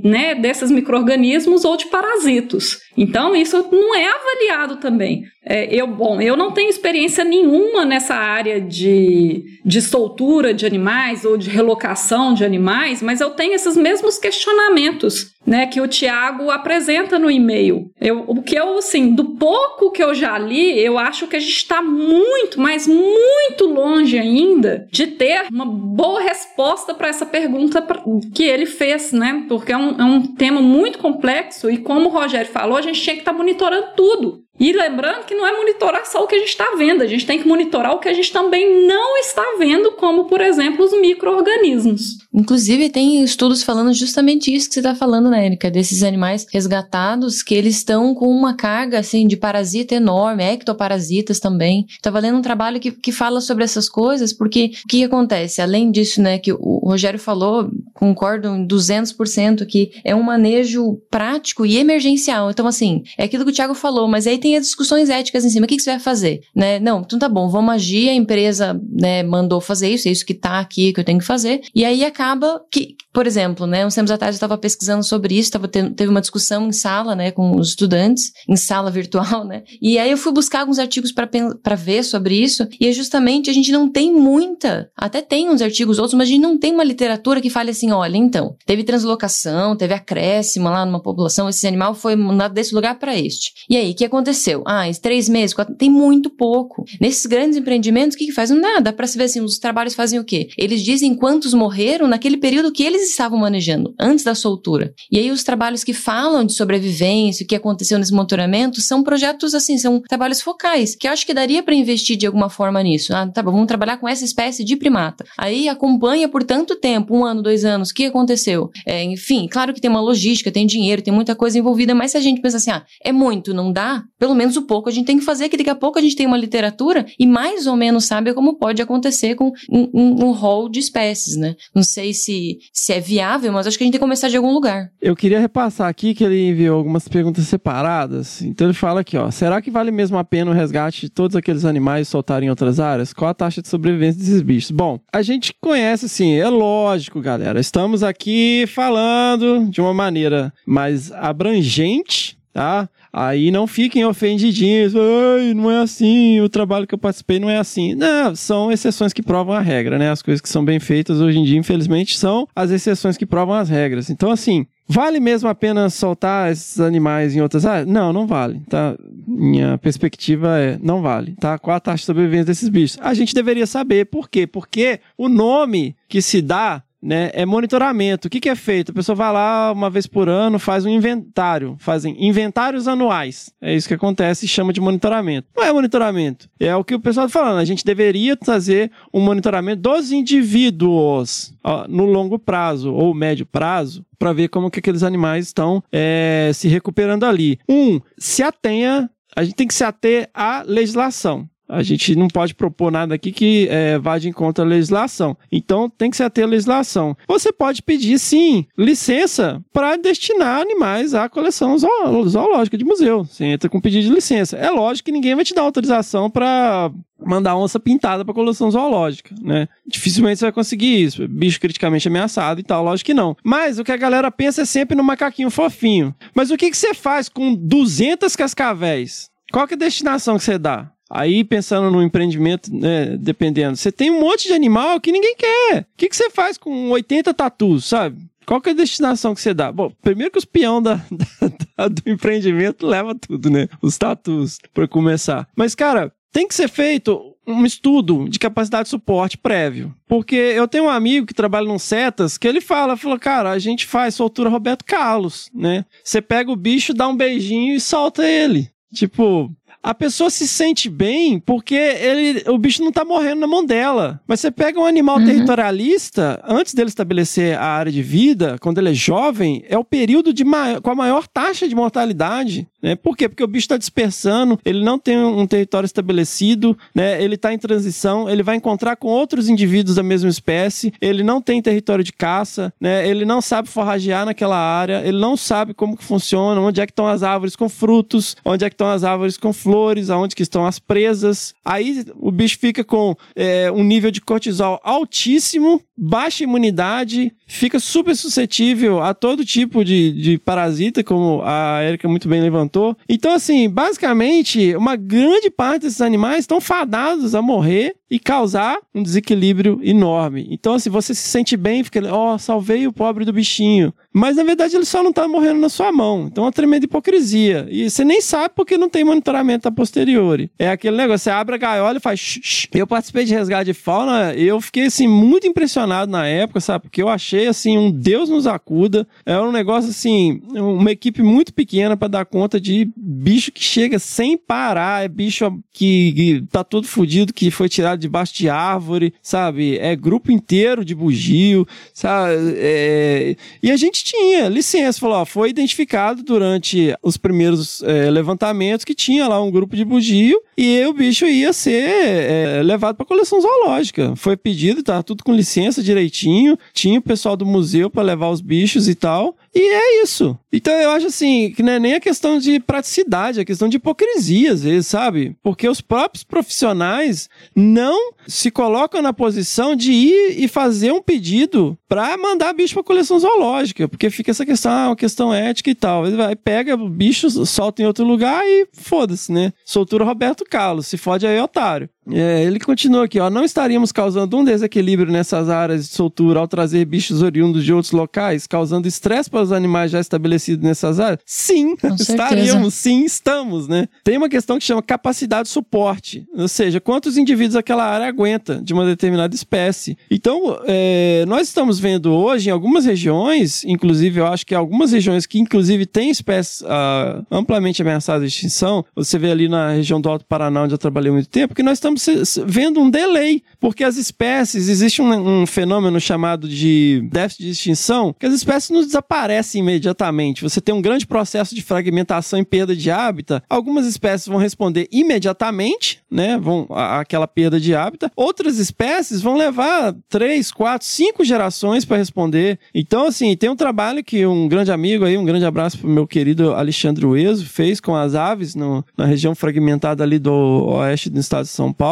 né, desses micro-organismos ou de parasitos. Então, isso não é avaliado também. É, eu, bom, eu não tenho experiência nenhuma nessa área de, de soltura de animais ou de relocação de animais, mas eu tenho esses mesmos questionamentos né, que o Tiago apresenta no e-mail. Eu, o que eu, assim, do pouco que eu já li, eu acho que a gente está muito, mas muito longe ainda de ter uma boa resposta para essa pergunta que ele fez, né? Porque é um, é um tema muito complexo e, como o Rogério falou, a gente tinha que estar tá monitorando tudo. E lembrando que não é monitorar só o que a gente está vendo, a gente tem que monitorar o que a gente também não está vendo, como, por exemplo, os micro-organismos. Inclusive, tem estudos falando justamente isso que você está falando, né, Erika? Desses animais resgatados que eles estão com uma carga, assim, de parasita enorme, ectoparasitas também. Estava lendo um trabalho que, que fala sobre essas coisas, porque o que acontece? Além disso, né, que o Rogério falou, concordo em 200%, que é um manejo prático e emergencial. Então, assim, é aquilo que o Thiago falou, mas aí tem as discussões éticas em cima. O que, que você vai fazer? Né? Não, então tá bom, vamos agir, a empresa né, mandou fazer isso, é isso que tá aqui que eu tenho que fazer. E aí acaba que, por exemplo, né, uns tempos atrás eu estava pesquisando sobre isso, tava tendo, teve uma discussão em sala, né, com os estudantes, em sala virtual, né? E aí eu fui buscar alguns artigos para ver sobre isso, e é justamente a gente não tem muita, até tem uns artigos outros, mas a gente não tem uma literatura que fale assim, olha, então, teve translocação, teve acréscimo lá numa população, esse animal foi mandado desse lugar para este. E aí, o que aconteceu? Ah, em três meses, quatro, tem muito pouco. Nesses grandes empreendimentos, o que, que faz? Nada. Para se ver assim, os trabalhos fazem o quê? Eles dizem quantos morreram naquele período que eles estavam manejando, antes da soltura. E aí os trabalhos que falam de sobrevivência, o que aconteceu nesse monitoramento, são projetos assim, são trabalhos focais, que eu acho que daria para investir de alguma forma nisso. Ah, tá bom, vamos trabalhar com essa espécie de primata. Aí acompanha por tanto tempo, um ano, dois anos, o que aconteceu? É, enfim, claro que tem uma logística, tem dinheiro, tem muita coisa envolvida, mas se a gente pensa assim, ah, é muito, não dá, pelo menos o pouco a gente tem que fazer, que daqui a pouco a gente tem uma literatura e mais ou menos sabe como pode acontecer com um, um, um rol de espécies, né? Não sei se, se é viável, mas acho que a gente tem que começar de algum lugar. Eu queria repassar aqui que ele enviou algumas perguntas separadas. Então ele fala aqui, ó. Será que vale mesmo a pena o resgate de todos aqueles animais soltarem em outras áreas? Qual a taxa de sobrevivência desses bichos? Bom, a gente conhece, assim, é lógico, galera. Estamos aqui falando de uma maneira mais abrangente, tá? Aí não fiquem ofendidinhos, ai, não é assim, o trabalho que eu participei não é assim. Não, são exceções que provam a regra, né? As coisas que são bem feitas hoje em dia, infelizmente, são as exceções que provam as regras. Então, assim, Vale mesmo a pena soltar esses animais em outras áreas? Não, não vale, tá? Minha perspectiva é, não vale, tá? Qual a taxa de sobrevivência desses bichos? A gente deveria saber, por quê? Porque o nome que se dá né, é monitoramento. O que, que é feito? A pessoa vai lá uma vez por ano, faz um inventário, fazem inventários anuais. É isso que acontece e chama de monitoramento. Não é monitoramento, é o que o pessoal está falando. A gente deveria fazer um monitoramento dos indivíduos ó, no longo prazo ou médio prazo para ver como que aqueles animais estão é, se recuperando ali. Um, se atenha a gente tem que se ater à legislação. A gente não pode propor nada aqui que é, vá de encontro à legislação. Então tem que ser até a legislação. Você pode pedir, sim, licença para destinar animais à coleção zoológica de museu. Você entra com pedido de licença. É lógico que ninguém vai te dar autorização para mandar onça pintada para coleção zoológica, né? Dificilmente você vai conseguir isso. Bicho criticamente ameaçado e tal, lógico que não. Mas o que a galera pensa é sempre no macaquinho fofinho. Mas o que, que você faz com 200 cascavéis? Qual que é a destinação que você dá? Aí, pensando no empreendimento, né, dependendo, você tem um monte de animal que ninguém quer. O que, que você faz com 80 tatus, sabe? Qual que é a destinação que você dá? Bom, primeiro que os peão da, da, do empreendimento leva tudo, né? Os tatus, para começar. Mas, cara, tem que ser feito um estudo de capacidade de suporte prévio. Porque eu tenho um amigo que trabalha num Cetas que ele fala, falou, cara, a gente faz soltura Roberto Carlos, né? Você pega o bicho, dá um beijinho e solta ele. Tipo, a pessoa se sente bem porque ele, o bicho não tá morrendo na mão dela. Mas você pega um animal uhum. territorialista, antes dele estabelecer a área de vida, quando ele é jovem, é o período de com a maior taxa de mortalidade. Né? Por quê? Porque o bicho está dispersando, ele não tem um território estabelecido, né? ele está em transição, ele vai encontrar com outros indivíduos da mesma espécie, ele não tem território de caça, né? ele não sabe forragear naquela área, ele não sabe como que funciona, onde é que estão as árvores com frutos, onde é que estão as árvores com flores aonde que estão as presas. Aí o bicho fica com é, um nível de cortisol altíssimo, baixa imunidade, fica super suscetível a todo tipo de, de parasita, como a Erika muito bem levantou. Então, assim, basicamente, uma grande parte desses animais estão fadados a morrer e causar um desequilíbrio enorme. Então, assim, você se sente bem, fica, ó, oh, salvei o pobre do bichinho. Mas, na verdade, ele só não tá morrendo na sua mão. Então, é uma tremenda hipocrisia. E você nem sabe porque não tem monitoramento a posteriori. É aquele negócio, você abre a gaiola e faz... Shh, Eu participei de resgate de fauna, eu fiquei, assim, muito impressionado na época, sabe? Porque eu achei, assim, um Deus nos acuda. É um negócio, assim, uma equipe muito pequena para dar conta de bicho que chega sem parar. É bicho que, que tá todo fudido, que foi tirado debaixo de árvore, sabe? É grupo inteiro de bugio, sabe? É... E a gente tinha licença, falou, ó, foi identificado durante os primeiros é, levantamentos que tinha lá um grupo de bugio e o bicho ia ser é, levado para coleção zoológica. Foi pedido, tá tudo com licença direitinho, tinha o pessoal do museu para levar os bichos e tal. E é isso. Então eu acho assim, que não é nem a questão de praticidade, é questão de hipocrisia, às vezes, sabe? Porque os próprios profissionais não se colocam na posição de ir e fazer um pedido para mandar bicho para coleção zoológica, porque fica essa questão, ah, uma questão ética e tal. Ele vai, pega o bicho, solta em outro lugar e foda-se, né? Soltura Roberto Carlos, se fode aí, otário. É, ele continua aqui, ó. Não estaríamos causando um desequilíbrio nessas áreas de soltura ao trazer bichos oriundos de outros locais, causando estresse para os animais já estabelecidos nessas áreas? Sim, estaríamos, sim, estamos, né? Tem uma questão que chama capacidade de suporte, ou seja, quantos indivíduos aquela área aguenta de uma determinada espécie. Então, é, nós estamos vendo hoje em algumas regiões, inclusive eu acho que algumas regiões que inclusive têm espécies uh, amplamente ameaçadas de extinção, você vê ali na região do Alto Paraná, onde eu trabalhei muito tempo, que nós estamos estamos vendo um delay, porque as espécies, existe um, um, fenômeno chamado de déficit de extinção, que as espécies não desaparecem aparece imediatamente. Você tem um grande processo de fragmentação e perda de hábitat. Algumas espécies vão responder imediatamente, né? Vão aquela perda de hábitat. Outras espécies vão levar três, quatro, cinco gerações para responder. Então, assim, tem um trabalho que um grande amigo aí, um grande abraço pro meu querido Alexandre Ueso, fez com as aves no, na região fragmentada ali do oeste do estado de São Paulo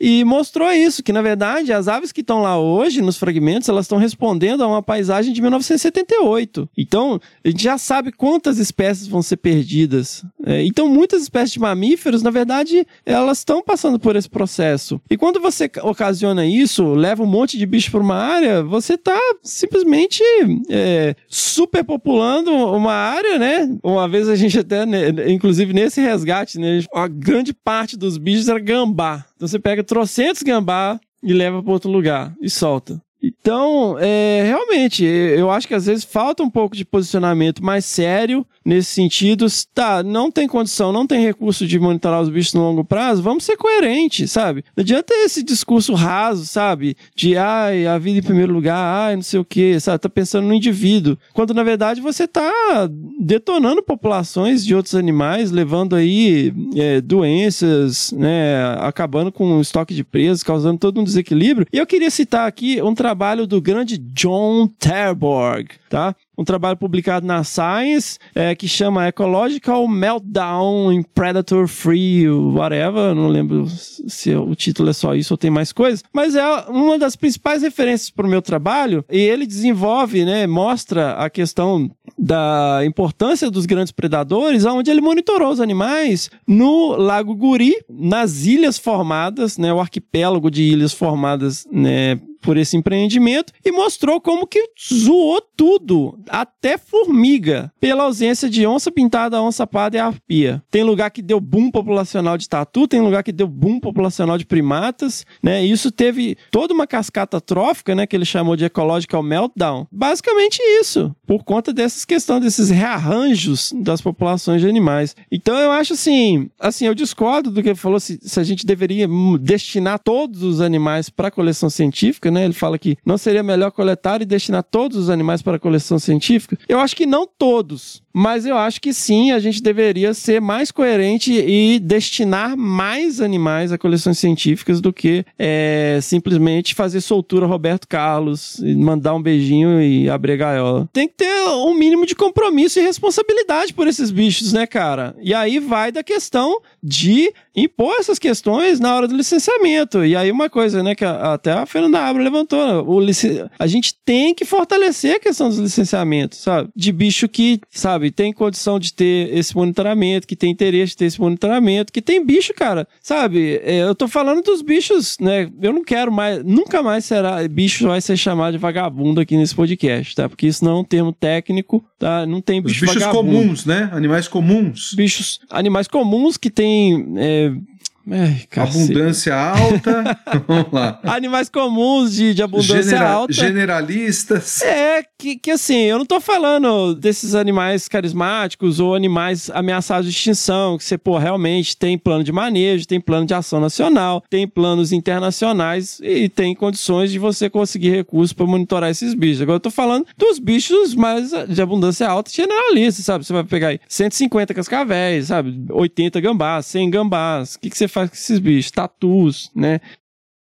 e mostrou isso, que na verdade as aves que estão lá hoje nos fragmentos, elas estão respondendo a uma paisagem de 1978. Então, a gente já sabe quantas espécies vão ser perdidas. É, então, muitas espécies de mamíferos, na verdade, elas estão passando por esse processo. E quando você ocasiona isso, leva um monte de bicho para uma área, você está simplesmente é, superpopulando uma área, né? Uma vez a gente até, né, inclusive nesse resgate, né, a grande parte dos bichos era gambá. Então você pega trocentos gambá e leva para outro lugar e solta. Então, é, realmente, eu acho que às vezes falta um pouco de posicionamento mais sério nesse sentido. Tá, não tem condição, não tem recurso de monitorar os bichos no longo prazo, vamos ser coerentes, sabe? Não adianta esse discurso raso, sabe? De, ai, a vida em primeiro lugar, ai, não sei o quê, sabe? Tá pensando no indivíduo. Quando, na verdade, você tá detonando populações de outros animais, levando aí é, doenças, né? Acabando com o estoque de presas, causando todo um desequilíbrio. E eu queria citar aqui um trabalho trabalho do grande John Terborg, tá? Um trabalho publicado na Science é, que chama Ecological Meltdown in Predator Free, whatever. Não lembro se o título é só isso ou tem mais coisas. Mas é uma das principais referências para o meu trabalho. E ele desenvolve, né, mostra a questão da importância dos grandes predadores, onde ele monitorou os animais no Lago Guri, nas ilhas formadas, né, o arquipélago de ilhas formadas né, por esse empreendimento e mostrou como que zoou tudo, até formiga, pela ausência de onça pintada, onça parda e arpia. Tem lugar que deu boom populacional de tatu, tem lugar que deu boom populacional de primatas, né? Isso teve toda uma cascata trófica, né, que ele chamou de ecological meltdown. Basicamente isso, por conta dessas questões desses rearranjos das populações de animais. Então eu acho assim, assim, eu discordo do que ele falou se, se a gente deveria destinar todos os animais para coleção científica, né? Ele fala que não seria melhor coletar e destinar todos os animais para coleção científica. Eu acho que não todos, mas eu acho que sim, a gente deveria ser mais coerente e destinar mais animais a coleções científicas do que é, simplesmente fazer soltura Roberto Carlos, mandar um beijinho e abrir a gaiola. Tem que ter um mínimo de compromisso e responsabilidade por esses bichos, né, cara? E aí vai da questão de impor essas questões na hora do licenciamento. E aí uma coisa, né, que até a Fernanda Abra levantou, o licen... a gente tem que fortalecer a questão dos licenciamentos, sabe? De bicho que, sabe, tem condição de ter esse monitoramento, que tem interesse de ter esse monitoramento, que tem bicho, cara, sabe? É, eu tô falando dos bichos, né? Eu não quero mais, nunca mais será, bicho vai ser chamado de vagabundo aqui nesse podcast, tá? Porque isso não é um termo técnico, tá? Não tem bicho Os bichos vagabundo. comuns, né? Animais comuns. Bichos, animais comuns que têm é, Ai, abundância alta. Vamos lá. Animais comuns de, de abundância Genera alta. Generalistas. É, que, que assim, eu não tô falando desses animais carismáticos ou animais ameaçados de extinção, que você, pô, realmente tem plano de manejo, tem plano de ação nacional, tem planos internacionais e tem condições de você conseguir recursos para monitorar esses bichos. Agora eu tô falando dos bichos mais de abundância alta generalistas, sabe? Você vai pegar aí 150 cascavéis, sabe? 80 gambás, 100 gambás. O que, que você faz com esses bichos? Tatus, né?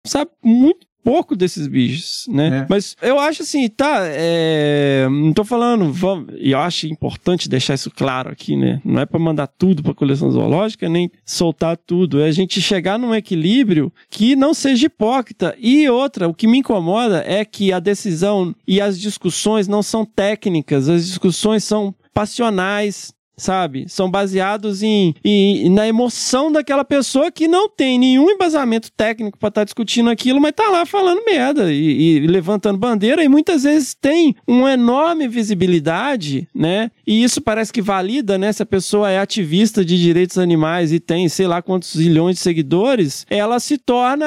Sabe muito pouco desses bichos, né? É. Mas eu acho assim, tá, é, não tô falando, vamos, e eu acho importante deixar isso claro aqui, né? Não é para mandar tudo para coleção zoológica, nem soltar tudo, é a gente chegar num equilíbrio que não seja hipócrita. E outra, o que me incomoda é que a decisão e as discussões não são técnicas, as discussões são passionais, sabe? São baseados em, em- na emoção daquela pessoa que não tem nenhum embasamento técnico para estar discutindo aquilo, mas tá lá falando merda e, e levantando bandeira e muitas vezes tem uma enorme visibilidade, né? E isso parece que valida, né? Se a pessoa é ativista de direitos animais e tem sei lá quantos zilhões de seguidores, ela se torna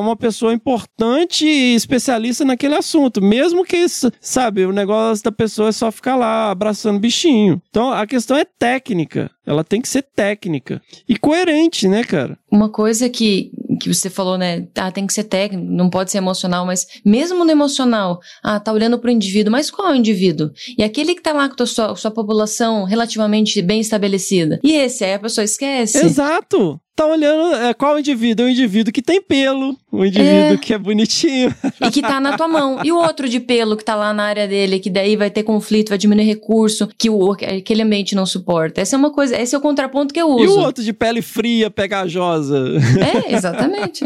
uma pessoa importante e especialista naquele assunto, mesmo que, sabe, o negócio da pessoa é só ficar lá abraçando bichinho. Então a questão é técnica, ela tem que ser técnica e coerente, né, cara? Uma coisa que, que você falou, né? Ah, tem que ser técnico, não pode ser emocional, mas mesmo no emocional, ah, tá olhando pro indivíduo, mas qual é o indivíduo? E aquele que tá lá com a sua, sua população relativamente bem estabelecida. E esse aí a pessoa esquece. Exato! Tá olhando é, qual indivíduo? É um indivíduo que tem pelo, um indivíduo É. que é bonitinho. E que tá na tua mão. E o outro de pelo que tá lá na área dele, que daí vai ter conflito, vai diminuir recurso, que o, aquele ambiente não suporta. Essa é uma coisa, esse é o contraponto que eu uso. E o outro de pele fria, pegajosa. É, exatamente.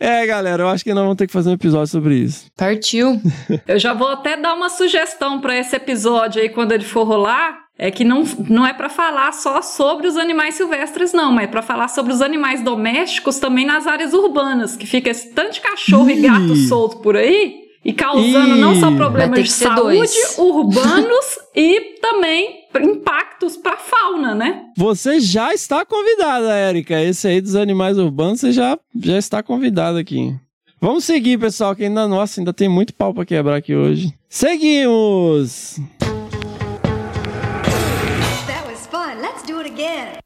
É, galera, eu acho que nós vamos ter que fazer um episódio sobre isso. Partiu. Eu já vou até dar uma sugestão para esse episódio aí quando ele for rolar. É que não, não é para falar só sobre os animais silvestres, não, mas é para falar sobre os animais domésticos também nas áreas urbanas, que fica esse tanto de cachorro Ih. e gato solto por aí, e causando Ih. não só problemas de saúde dois. urbanos e também impactos para fauna, né? Você já está convidada, Érica. Esse aí dos animais urbanos, você já, já está convidada aqui. Vamos seguir, pessoal, que ainda, nossa, ainda tem muito pau pra quebrar aqui hoje. Seguimos! Do it again.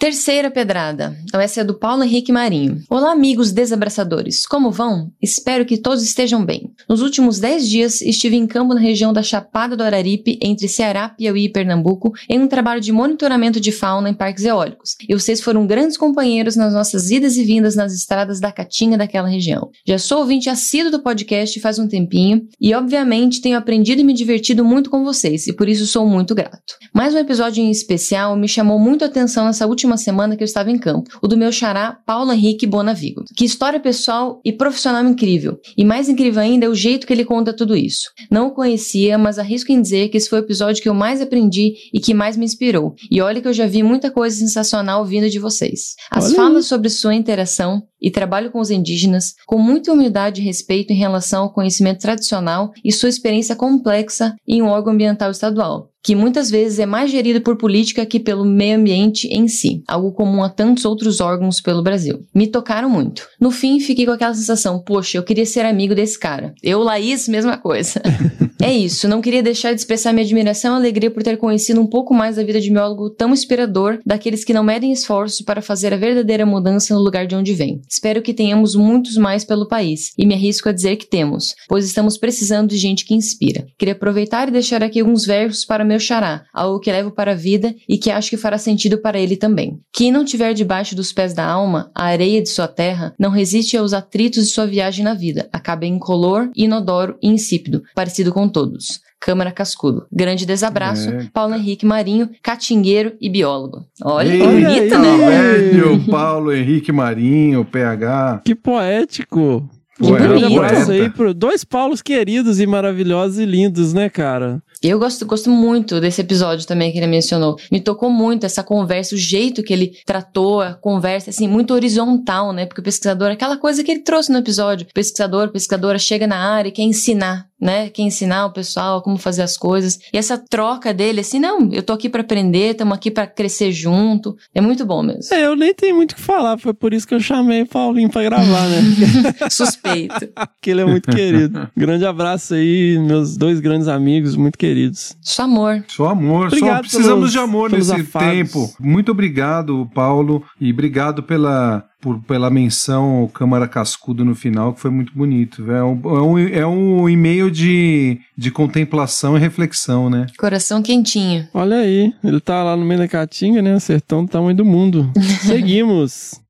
Terceira pedrada. Então, essa é do Paulo Henrique Marinho. Olá, amigos desabraçadores. Como vão? Espero que todos estejam bem. Nos últimos 10 dias, estive em campo na região da Chapada do Araripe, entre Ceará, Piauí e Pernambuco, em um trabalho de monitoramento de fauna em parques eólicos. E vocês foram grandes companheiros nas nossas idas e vindas nas estradas da Caatinga daquela região. Já sou ouvinte assíduo do podcast faz um tempinho e, obviamente, tenho aprendido e me divertido muito com vocês e por isso sou muito grato. Mais um episódio em especial me chamou muito a atenção nessa última semana que eu estava em campo, o do meu xará Paulo Henrique Bonavigo. Que história pessoal e profissional incrível. E mais incrível ainda é o jeito que ele conta tudo isso. Não o conhecia, mas arrisco em dizer que esse foi o episódio que eu mais aprendi e que mais me inspirou. E olha que eu já vi muita coisa sensacional vindo de vocês. As Olha aí. falas sobre sua interação e trabalho com os indígenas, com muita humildade e respeito em relação ao conhecimento tradicional e sua experiência complexa em um órgão ambiental estadual, que muitas vezes é mais gerido por política que pelo meio ambiente em si, algo comum a tantos outros órgãos pelo Brasil. Me tocaram muito. No fim, fiquei com aquela sensação, poxa, eu queria ser amigo desse cara. Eu, Laís, mesma coisa. É isso, não queria deixar de expressar minha admiração e alegria por ter conhecido um pouco mais da vida de biólogo tão inspirador, daqueles que não medem esforços para fazer a verdadeira mudança no lugar de onde vem. Espero que tenhamos muitos mais pelo país, e me arrisco a dizer que temos, pois estamos precisando de gente que inspira. Queria aproveitar e deixar aqui alguns versos para meu xará, algo que levo para a vida e que acho que fará sentido para ele também. Quem não tiver debaixo dos pés da alma a areia de sua terra, não resiste aos atritos de sua viagem na vida, acaba incolor, inodoro e insípido, parecido com todos. Câmara Cascudo. Grande desabraço, É. Paulo Henrique Marinho, catingueiro e biólogo. Olha, Eita, bonita, aí. né? velho, Paulo Henrique Marinho, PH. Que poético! Que Um bonito. abraço aí pro dois Paulos queridos e maravilhosos e lindos, né, cara? Eu gosto, gosto muito desse episódio também que ele mencionou. Me tocou muito essa conversa, o jeito que ele tratou a conversa, assim, muito horizontal, né? Porque o pesquisador, aquela coisa que ele trouxe no episódio, o pesquisador, pesquisadora chega na área e quer ensinar, né? Quer ensinar o pessoal como fazer as coisas. E essa troca dele, assim, não, eu tô aqui pra aprender, estamos aqui pra crescer junto. É muito bom mesmo. É, eu nem tenho muito o que falar, foi por isso que eu chamei o Paulinho pra gravar, né? Suspeito. Porque ele é muito querido. Grande abraço aí, meus dois grandes amigos, muito queridos. Só amor. Só amor, só Obrigado precisamos pelos- de amor nesse afagos. tempo. Muito obrigado, Paulo, e obrigado pela, por- pela menção ao Câmara Cascudo no final, que foi muito bonito. É um, é um, é um e-mail de, de contemplação e reflexão, né? Coração quentinho. Olha aí, ele tá lá no meio da caatinga, né? Sertão do tamanho do mundo. Seguimos.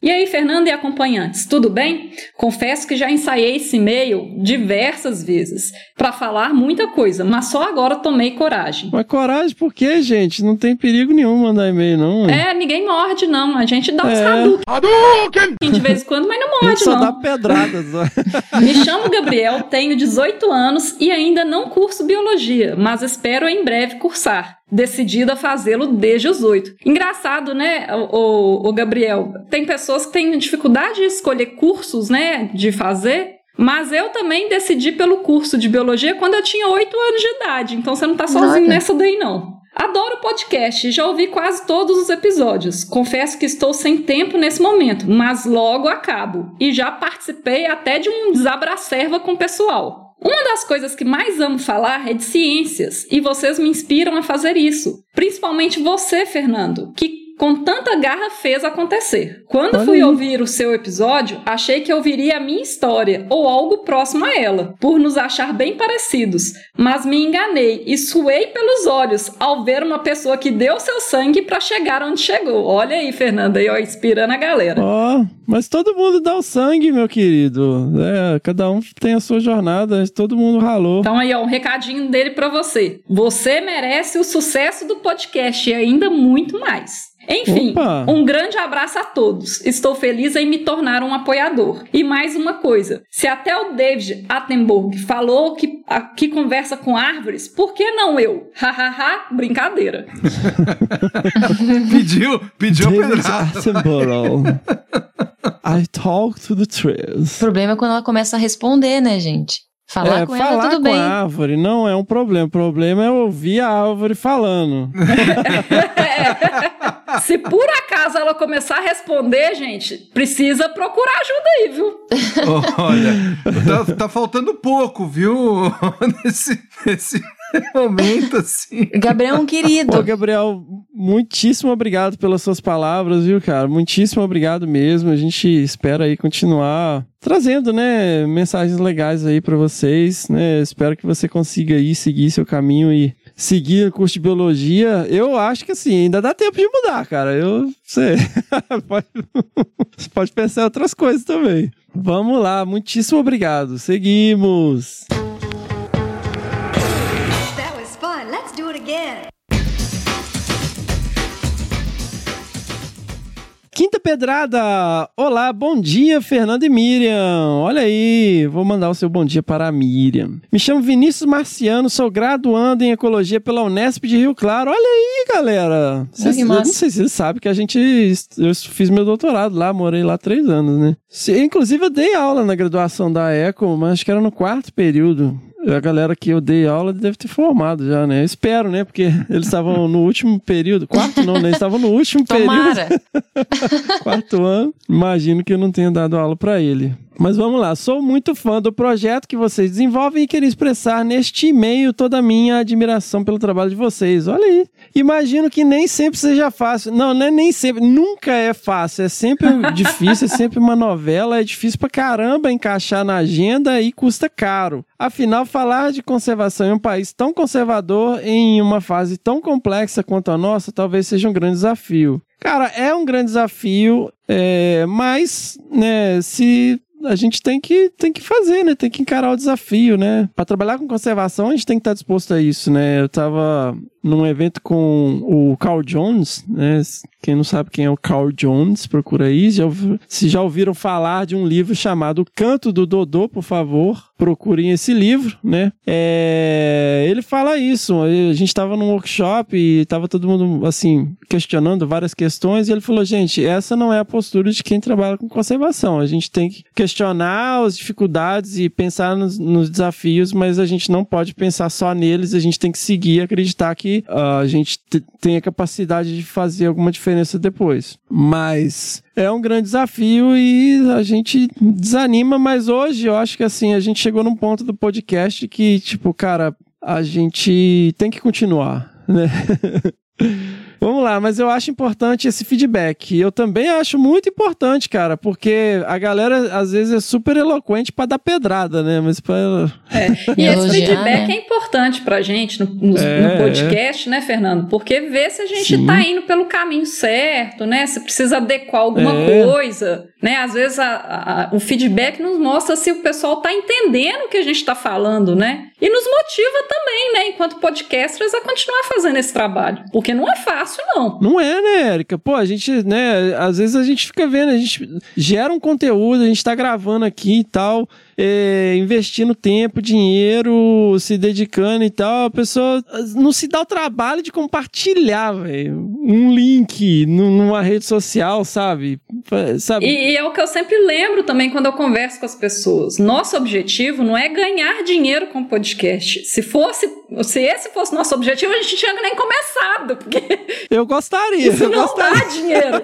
E aí, Fernanda e acompanhantes, tudo bem? Confesso que já ensaiei esse e-mail diversas vezes para falar muita coisa, mas só agora tomei coragem. Mas coragem, por quê, gente? Não tem perigo nenhum mandar e-mail, não. É, ninguém morde, não. A gente dá uns É. Hadouken de vez em quando, mas não A gente morde, só não. dá pedradas. ó. Me chamo Gabriel, tenho 18 anos e ainda não curso biologia, mas espero em breve cursar. Decidida a fazê-lo desde os 8. Engraçado, né, o, o- Gabriel? Tem pessoas que têm dificuldade de escolher cursos, né, de fazer. Mas eu também decidi pelo curso de biologia quando eu tinha 8 anos de idade. Então você não tá sozinho nessa daí, não. Adoro o podcast, já ouvi quase todos os episódios. Confesso que estou sem tempo nesse momento, mas logo acabo. E já participei até de um desabracerva com o pessoal. Uma das coisas que mais amo falar é de ciências, e vocês me inspiram a fazer isso. Principalmente você, Fernando, que com tanta garra fez acontecer. Quando Olha fui aí. ouvir o seu episódio, achei que ouviria a minha história ou algo próximo a ela, por nos achar bem parecidos, mas me enganei e suei pelos olhos ao ver uma pessoa que deu seu sangue para chegar onde chegou. Olha aí, Fernanda, aí, ó, inspirando a galera. Ó, mas todo mundo dá o sangue, meu querido. É, cada um tem a sua jornada, todo mundo ralou. Então aí, ó, um recadinho dele pra você. Você merece o sucesso do podcast e ainda muito mais. Enfim, Opa! um grande abraço a todos. Estou feliz em me tornar um apoiador. E mais uma coisa: se até o David Attenborough falou que, a- que conversa com árvores, por que não eu? Hahaha, brincadeira. Pediu, pediu David. Attenborough. I talk to the trees. O problema é quando ela começa a responder, né, gente? Falar é, com falar ela, tudo com bem. a árvore não é um problema. O problema é ouvir a árvore falando. Se por acaso ela começar a responder, gente, precisa procurar ajuda aí, viu? Olha, tá, tá faltando pouco, viu? nesse, nesse momento, assim. Gabriel é um querido. Ô, Gabriel, muitíssimo obrigado pelas suas palavras, viu, cara? Muitíssimo obrigado mesmo. A gente espera aí continuar trazendo, né, mensagens legais aí pra vocês, né? Espero que você consiga aí seguir seu caminho e seguir o curso de biologia. Eu acho que assim, ainda dá tempo de mudar, cara. Eu sei. pode, você pode pensar em outras coisas também. Vamos lá, muitíssimo obrigado. Seguimos. Quinta Pedrada! Olá, bom dia, Fernando e Miriam. Olha aí, vou mandar o seu bom dia para a Miriam. Me chamo Vinícius Marciano, sou graduando em Ecologia pela Unesp de Rio Claro. Olha aí, galera! Vocês- que eu não sei se vocês sabem que a gente. Eu fiz meu doutorado lá, morei lá três anos, né? Se- Inclusive, eu dei aula na graduação da Eco, mas acho que era no quarto período. A galera que eu dei aula deve ter formado já, né? Eu espero, né? Porque eles estavam no último período. Quarto não, né? Eles estavam no último período Tomara. quarto ano. Imagino que eu não tenha dado aula para ele. Mas vamos lá, sou muito fã do projeto que vocês desenvolvem e queria expressar neste e-mail toda a minha admiração pelo trabalho de vocês. Olha aí. Imagino que nem sempre seja fácil. Não, não é nem sempre, nunca é fácil. É sempre difícil, é sempre uma novela, é difícil pra caramba encaixar na agenda e custa caro. Afinal, falar de conservação em um país tão conservador em uma fase tão complexa quanto a nossa talvez seja um grande desafio. Cara, é um grande desafio, é, mas, né, se a gente tem que, tem que fazer, né? Tem que encarar o desafio, né? Para trabalhar com conservação, a gente tem que estar disposto a isso, né? Eu tava num evento com o Carl Jones, né? Quem não sabe quem é o Carl Jones, procura aí. Já se já ouviram falar de um livro chamado Canto do Dodô, por favor, procurem esse livro, né? É, ele fala isso. A gente estava num workshop e tava todo mundo assim questionando várias questões e ele falou: gente, essa não é a postura de quem trabalha com conservação. A gente tem que questionar as dificuldades e pensar nos, nos desafios, mas a gente não pode pensar só neles. A gente tem que seguir acreditar que ah, a gente te- tem a capacidade de fazer alguma diferença depois. Mas é um grande desafio e a gente desanima, mas hoje eu acho que assim, a gente chegou num ponto do podcast que, tipo, cara, a gente tem que continuar, né? Vamos lá, mas eu acho importante esse feedback. Eu também acho muito importante, cara, porque a galera às vezes é super eloquente pra dar pedrada, né? Mas pra... E esse feedback né? é importante pra gente no, no- É, no podcast, né, Fernando? Porque vê se a gente Sim. tá indo pelo caminho certo, né? Se precisa adequar alguma É. coisa, né? Às vezes a- a- o feedback nos mostra se o pessoal tá entendendo o que a gente tá falando, né? E nos motiva também, né, enquanto podcasters, a continuar fazendo esse trabalho. Porque não é fácil, não. Não é, né, Érica? Pô, a gente, né, às vezes a gente fica vendo, a gente gera um conteúdo, a gente tá gravando aqui e tal, é, investindo tempo, dinheiro, se dedicando e tal, a pessoa não se dá o trabalho de compartilhar, velho, um link nu- numa rede social, sabe? Sabe? E, e é o que eu sempre lembro também quando eu converso com as pessoas. Nosso objetivo não é ganhar dinheiro com o podcast. Se fosse se esse fosse nosso objetivo, a gente tinha nem começado, porque Eu gostaria, isso eu não gostaria. dá dinheiro.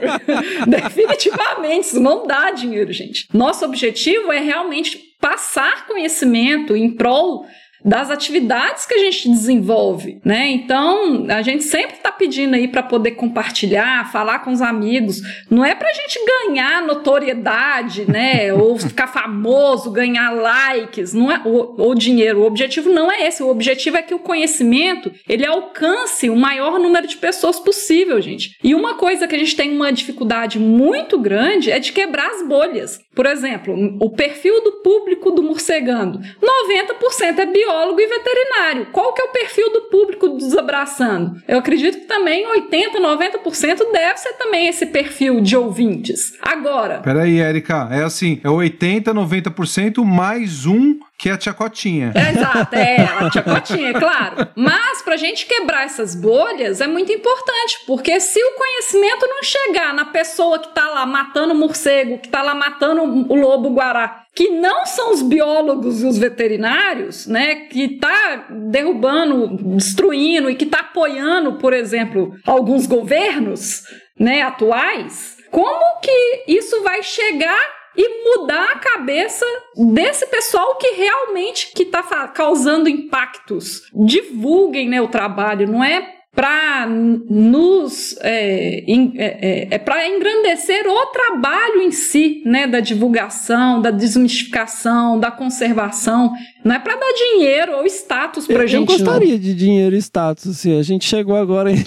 Definitivamente, isso não dá dinheiro, gente. Nosso objetivo é realmente passar conhecimento em prol das atividades que a gente desenvolve, né? Então, a gente sempre está pedindo aí para poder compartilhar, falar com os amigos. Não é para a gente ganhar notoriedade, né? Ou ficar famoso, ganhar likes, não é ou, ou dinheiro. O objetivo não é esse. O objetivo é que o conhecimento ele alcance o maior número de pessoas possível, gente. E uma coisa que a gente tem uma dificuldade muito grande é de quebrar as bolhas. Por exemplo, o perfil do público do Morcegando, 90% é biólogo e veterinário. Qual que é o perfil do público do Desabraçando? Eu acredito que também 80, 90% deve ser também esse perfil de ouvintes. Agora, Peraí, Érica, é assim, é 80, 90% mais um que é a tia Cotinha. É, exato, é ela, tia Cotinha, é claro. Mas pra gente quebrar essas bolhas é muito importante, porque se o conhecimento não chegar na pessoa que tá lá matando o morcego, que tá lá matando o lobo guará, que não são os biólogos e os veterinários, né, que tá derrubando, destruindo e que tá apoiando, por exemplo, alguns governos, né, atuais, como que isso vai chegar e mudar a cabeça desse pessoal que realmente que está causando impactos. Divulguem né, o trabalho, não é para nos é, é, é, é para engrandecer o trabalho em si, né, da divulgação, da desmistificação, da conservação. Não é para dar dinheiro ou status pra Eu, eu gente. não. gostaria de dinheiro e status, assim. A gente chegou agora em.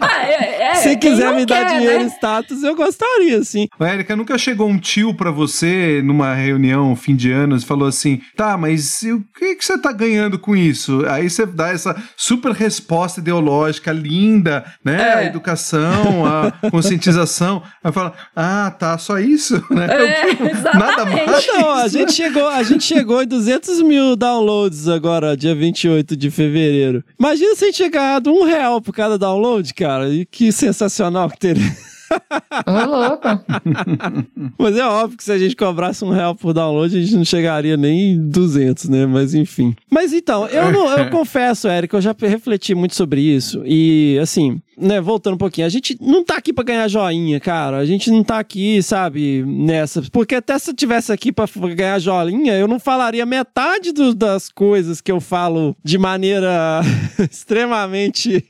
Ah, é- é, Se quiser me dar quer, dinheiro né? e status, eu gostaria, assim. Érica, nunca chegou um tio pra você numa reunião, fim de anos, e falou assim: tá, mas o que, que você tá ganhando com isso? Aí você dá essa super resposta ideológica linda, né? É. A educação, a conscientização. Aí fala: ah, tá, só isso, né? É, Nada mais. Não, a gente chegou, a gente chegou em 200 mil downloads agora, dia 28 de fevereiro. Imagina se a gente tinha ganhado um real por cada download, cara. E que sensacional que teria. Ô, louco. Mas é óbvio que se a gente cobrasse um real por download, a gente não chegaria nem em 200, né? Mas enfim. Mas então, eu, não, eu confesso, Érico, eu já refleti muito sobre isso. E assim, né, voltando um pouquinho, a gente não tá aqui pra ganhar joinha, cara. A gente não tá aqui, sabe, nessa. Porque até se eu tivesse aqui pra ganhar joinha, eu não falaria metade do- das coisas que eu falo de maneira extremamente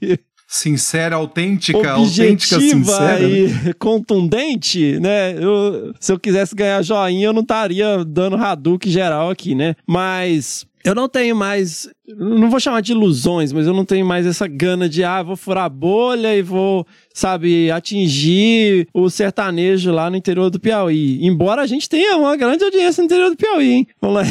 Sincera, autêntica, autêntica, objetiva sincera. né? e contundente, né? Eu- se eu quisesse ganhar joinha, eu não estaria dando Hadouken geral aqui, né? Mas eu não tenho mais. Não vou chamar de ilusões, mas eu não tenho mais essa gana de, ah, vou furar a bolha e vou, sabe, atingir o sertanejo lá no interior do Piauí. Embora a gente tenha uma grande audiência no interior do Piauí, hein? Vamos lá.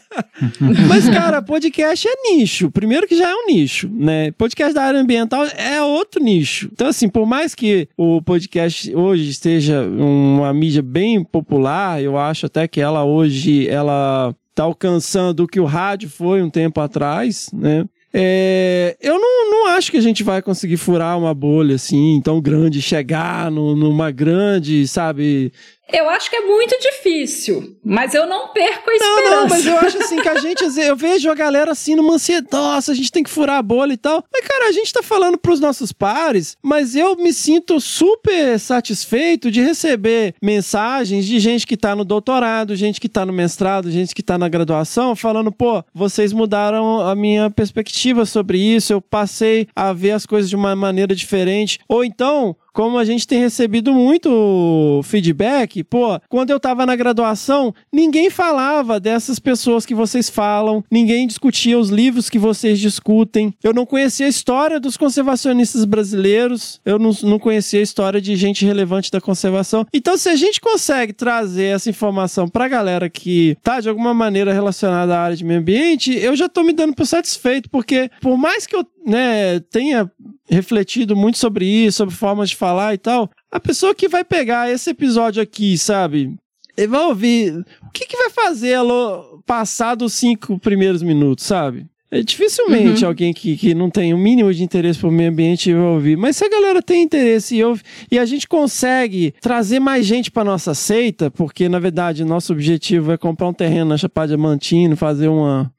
Mas, cara, podcast é nicho. Primeiro que já é um nicho, né? Podcast da área ambiental é outro nicho. Então, assim, por mais que o podcast hoje esteja uma mídia bem popular, eu acho até que ela hoje, ela tá alcançando o que o rádio foi um tempo atrás, né? É, eu não, não acho que a gente vai conseguir furar uma bolha assim tão grande, chegar no- numa grande, sabe, Eu acho que é muito difícil, mas eu não perco a Não, esperança. não, mas eu acho assim que a gente, eu vejo a galera assim numa ansiedade, nossa, a gente tem que furar a bolha e tal. Mas, cara, a gente tá falando pros nossos pares, mas eu me sinto super satisfeito de receber mensagens de gente que tá no doutorado, gente que tá no mestrado, gente que tá na graduação, falando, pô, vocês mudaram a minha perspectiva sobre isso, eu passei a ver as coisas de uma maneira diferente. Ou então, como a gente tem recebido muito feedback, pô, quando eu tava na graduação, ninguém falava dessas pessoas que vocês falam, ninguém discutia os livros que vocês discutem. Eu não conhecia a história dos conservacionistas brasileiros, eu não, não conhecia a história de gente relevante da conservação. Então, se a gente consegue trazer essa informação pra galera que tá de alguma maneira relacionada à área de meio ambiente, eu já tô me dando por satisfeito, porque por mais que eu né, tenha refletido muito sobre isso, sobre formas de falar e tal, a pessoa que vai pegar esse episódio aqui, sabe? E vai ouvir. O que, que vai fazer ela passar dos cinco primeiros minutos, sabe? É, dificilmente Uhum. alguém que, que não tem o mínimo de interesse por meio ambiente vai ouvir. Mas se a galera tem interesse e ouve, e a gente consegue trazer mais gente para nossa seita, porque na verdade nosso objetivo é comprar um terreno na Chapada Diamantina, fazer uma,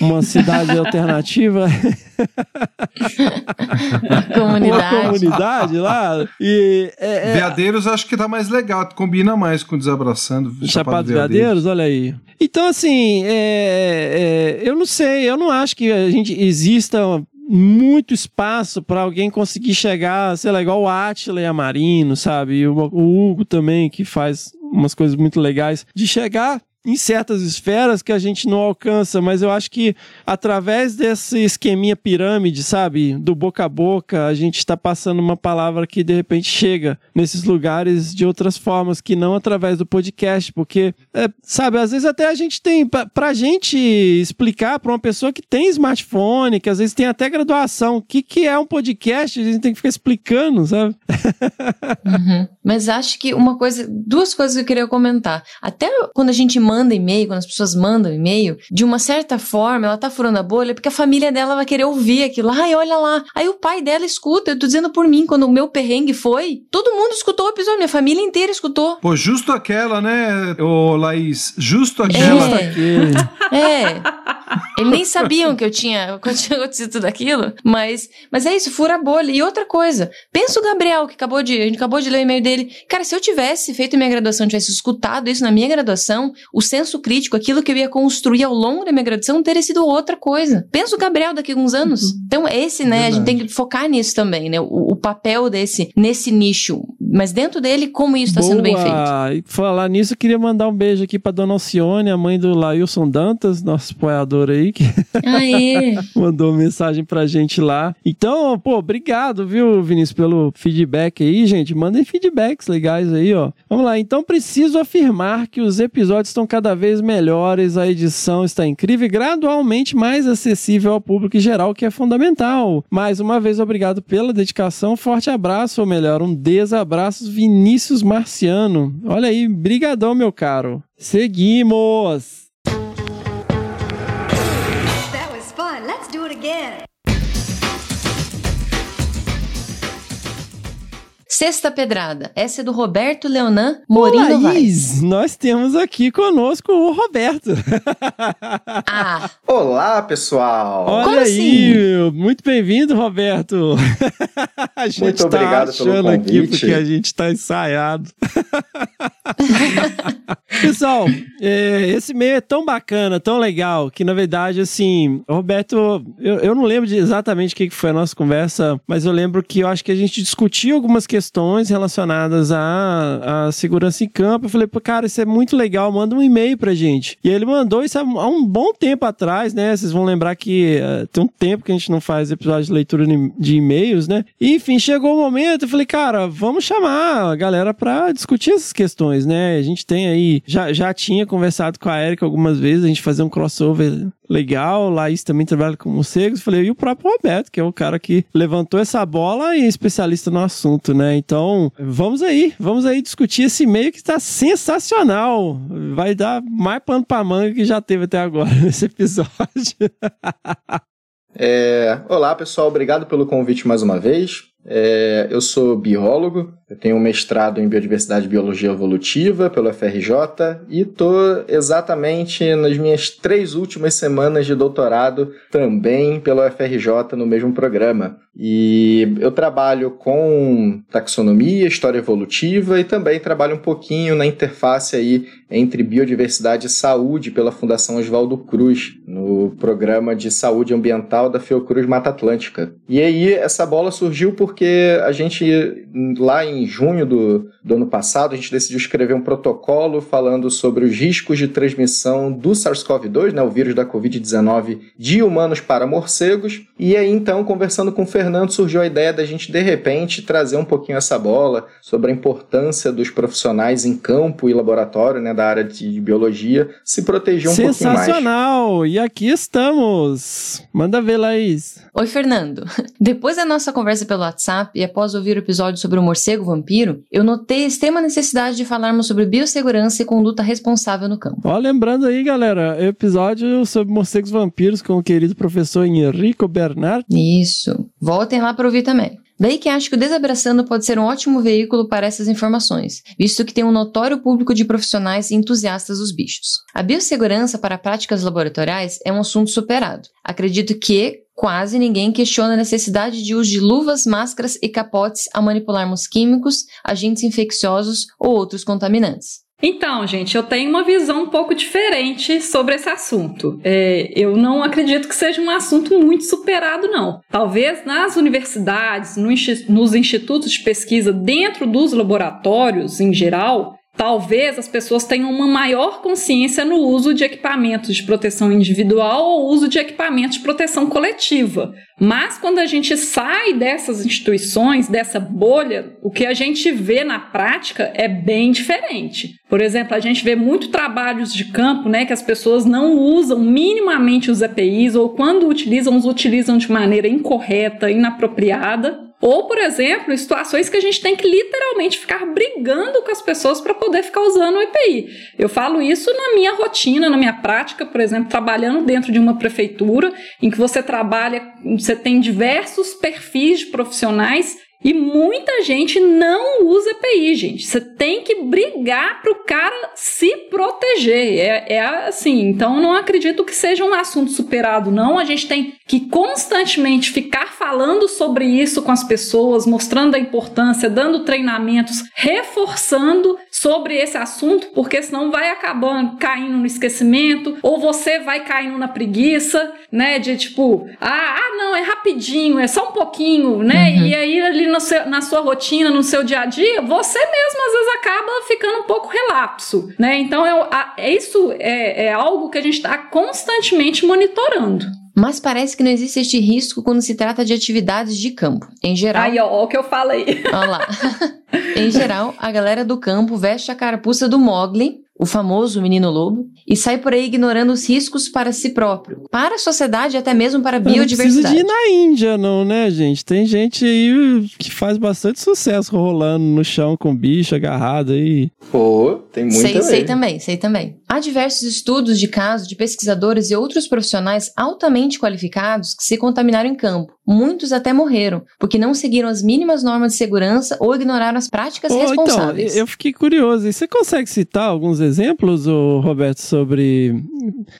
uma cidade alternativa. Comunidade. Uma comunidade lá. E é, é, Veadeiros acho que tá mais legal, combina mais com Desabraçando. Chapado dos Veadeiros, olha aí. Então, assim, é, é, eu não sei, eu não acho que a gente exista muito espaço para alguém conseguir chegar, sei lá, igual o Atila e a Marino, sabe? E o, o Hugo também, que faz umas coisas muito legais, de chegar em certas esferas que a gente não alcança, mas eu acho que através desse esqueminha pirâmide, sabe, do boca a boca, a gente está passando uma palavra que de repente chega nesses lugares de outras formas que não através do podcast, porque, é, sabe, às vezes até a gente tem, pra, pra gente explicar para uma pessoa que tem smartphone, que às vezes tem até graduação, o que, que é um podcast, a gente tem que ficar explicando, sabe? Uhum. Mas acho que uma coisa, duas coisas que eu queria comentar. Até quando a gente manda e-mail, quando as pessoas mandam e-mail, de uma certa forma, ela tá furando a bolha porque a família dela vai querer ouvir aquilo. Ai, olha lá. Aí o pai dela escuta, eu tô dizendo por mim, quando o meu perrengue foi, todo mundo escutou o episódio, minha família inteira escutou. Pô, justo aquela, né, ô Laís? Justo aquela. É. é. Eles nem sabiam que eu tinha, que eu tinha acontecido tudo aquilo, mas, mas é isso, fura a bolha. E outra coisa, pensa o Gabriel, que acabou de, a gente acabou de ler o e-mail dele. Cara, se eu tivesse feito minha graduação, tivesse escutado isso na minha graduação, o senso crítico, aquilo que eu ia construir ao longo da minha graduação, teria sido outra coisa. Pensa o Gabriel daqui a uns anos. Uhum. Então, esse, né, Verdade. a gente tem que focar nisso também, né? O, o, papel desse, nesse nicho. Mas dentro dele, como isso está sendo bem feito. E falar nisso, eu queria mandar um beijo aqui pra dona Alcione, a mãe do Lailson Dantas, nosso apoiador aí, que mandou mensagem pra gente lá. Então, pô, obrigado, viu, Vinícius, pelo feedback aí, gente. Mandem feedbacks legais aí, ó. Vamos lá. Então, preciso afirmar que os episódios estão cada vez melhores, a edição está incrível e gradualmente mais acessível ao público em geral, que é fundamental. Mais uma vez, obrigado pela dedicação. Forte abraço, ou melhor, um desabraço, Vinícius Marciano. Olha aí, brigadão, meu caro. Seguimos! That was fun. Let's do it again. Sexta Pedrada. Essa é do Roberto Leonan Morim Laís, nós temos aqui conosco o Roberto. Ah, Olá, pessoal! Olha Como aí, assim? muito bem-vindo, Roberto. a gente Muito tá obrigado pelo achando aqui convite. porque a gente tá ensaiado. Pessoal, é, esse meio é tão bacana, tão legal, que na verdade, assim, Roberto, eu, eu não lembro de exatamente o que que foi a nossa conversa, mas eu lembro que eu acho que a gente discutiu algumas questões relacionadas à, à segurança em campo. Eu falei, cara, isso é muito legal, manda um e-mail pra gente. E ele mandou isso há, um bom tempo atrás, né? Vocês vão lembrar que eh, tem um tempo que a gente não faz episódio de leitura de- de e-mails, né? E, enfim, chegou o momento, eu falei, cara, vamos chamar a galera pra discutir essas questões, né? A gente tem aí, já, já tinha conversado com a Erika algumas vezes, a gente fazer um crossover legal, Laís também trabalha com morcegos, falei, e o próprio Roberto, que é o cara que levantou essa bola e é especialista no assunto, né? Então, vamos aí, vamos aí discutir esse e-mail que tá sensacional. Vai dar mais pano pra manga que já teve até agora nesse episódio. É, olá, pessoal, obrigado pelo convite mais uma vez. É, eu sou biólogo, eu tenho um mestrado em Biodiversidade e Biologia Evolutiva pelo FRJ e estou exatamente nas minhas três últimas semanas de doutorado também pelo FRJ no mesmo programa. E eu trabalho com taxonomia, história evolutiva e também trabalho um pouquinho na interface aí entre biodiversidade e saúde pela Fundação Oswaldo Cruz, no programa de saúde ambiental da Fiocruz Mata Atlântica. E aí essa bola surgiu porque a gente, lá em junho do, do ano passado, a gente decidiu escrever um protocolo falando sobre os riscos de transmissão do SARS-CoV-2, né, o vírus da Covid-19, de humanos para morcegos. E aí, então, conversando com o Fernando, surgiu a ideia da gente, de repente, trazer um pouquinho essa bola sobre a importância dos profissionais em campo e laboratório, né, da área de biologia, se proteger um pouquinho mais. Sensacional! E aqui estamos. Manda ver, Laís. Oi, Fernando. Depois da nossa conversa pelo WhatsApp e após ouvir o episódio sobre o morcego vampiro, eu notei a extrema necessidade de falarmos sobre biossegurança e conduta responsável no campo. Ó, lembrando aí, galera, episódio sobre morcegos vampiros com o querido professor Henrico Bernard. Isso. Voltem lá para ouvir também. Daí que acho que o Desabraçando pode ser um ótimo veículo para essas informações, visto que tem um notório público de profissionais e entusiastas dos bichos. A biossegurança para práticas laboratoriais é um assunto superado. Acredito que quase ninguém questiona a necessidade de uso de luvas, máscaras e capotes a manipularmos químicos, agentes infecciosos ou outros contaminantes. Então, gente, eu tenho uma visão um pouco diferente sobre esse assunto. É, eu não acredito que seja um assunto muito superado, não. Talvez nas universidades, no, nos institutos de pesquisa, dentro dos laboratórios em geral, Talvez as pessoas tenham uma maior consciência no uso de equipamentos de proteção individual ou uso de equipamentos de proteção coletiva. Mas quando a gente sai dessas instituições, dessa bolha, o que a gente vê na prática é bem diferente. Por exemplo, a gente vê muito trabalhos de campo, né, que as pessoas não usam minimamente os EPIs ou quando utilizam, os utilizam de maneira incorreta, inapropriada. Ou, por exemplo, situações que a gente tem que literalmente ficar brigando com as pessoas para poder ficar usando o EPI. Eu falo isso na minha rotina, na minha prática, por exemplo, trabalhando dentro de uma prefeitura, em que você trabalha, você tem diversos perfis de profissionais e muita gente não usa EPI, gente. Você tem que brigar para o cara se proteger. É, é assim. Então, não acredito que seja um assunto superado, não. A gente tem que constantemente ficar falando sobre isso com as pessoas, mostrando a importância, dando treinamentos, reforçando sobre esse assunto, porque senão vai acabando caindo no esquecimento, ou você vai caindo na preguiça, né? De tipo, ah, ah não, é rapidinho, é só um pouquinho, né? Uhum. E aí ali no seu, na sua rotina, no seu dia a dia, você mesmo às vezes acaba ficando um pouco relapso, né? Então eu, a, isso é, é algo que a gente está constantemente monitorando. Mas parece que não existe este risco quando se trata de atividades de campo. Em geral. Aí, ó, ó o que eu falei. Olha lá. em geral, a galera do campo veste a carapuça do Mogli o famoso menino lobo, e sai por aí ignorando os riscos para si próprio, para a sociedade e até mesmo para a biodiversidade. Não precisa de ir na Índia, não, né, gente? Tem gente aí que faz bastante sucesso rolando no chão com bicho agarrado aí. Pô, tem muita Sei, sei também, sei também. Há diversos estudos de casos de pesquisadores e outros profissionais altamente qualificados que se contaminaram em campo. Muitos até morreram, porque não seguiram as mínimas normas de segurança ou ignoraram as práticas Pô, responsáveis. Então, eu fiquei curioso. E você consegue citar alguns exemplos, Roberto, sobre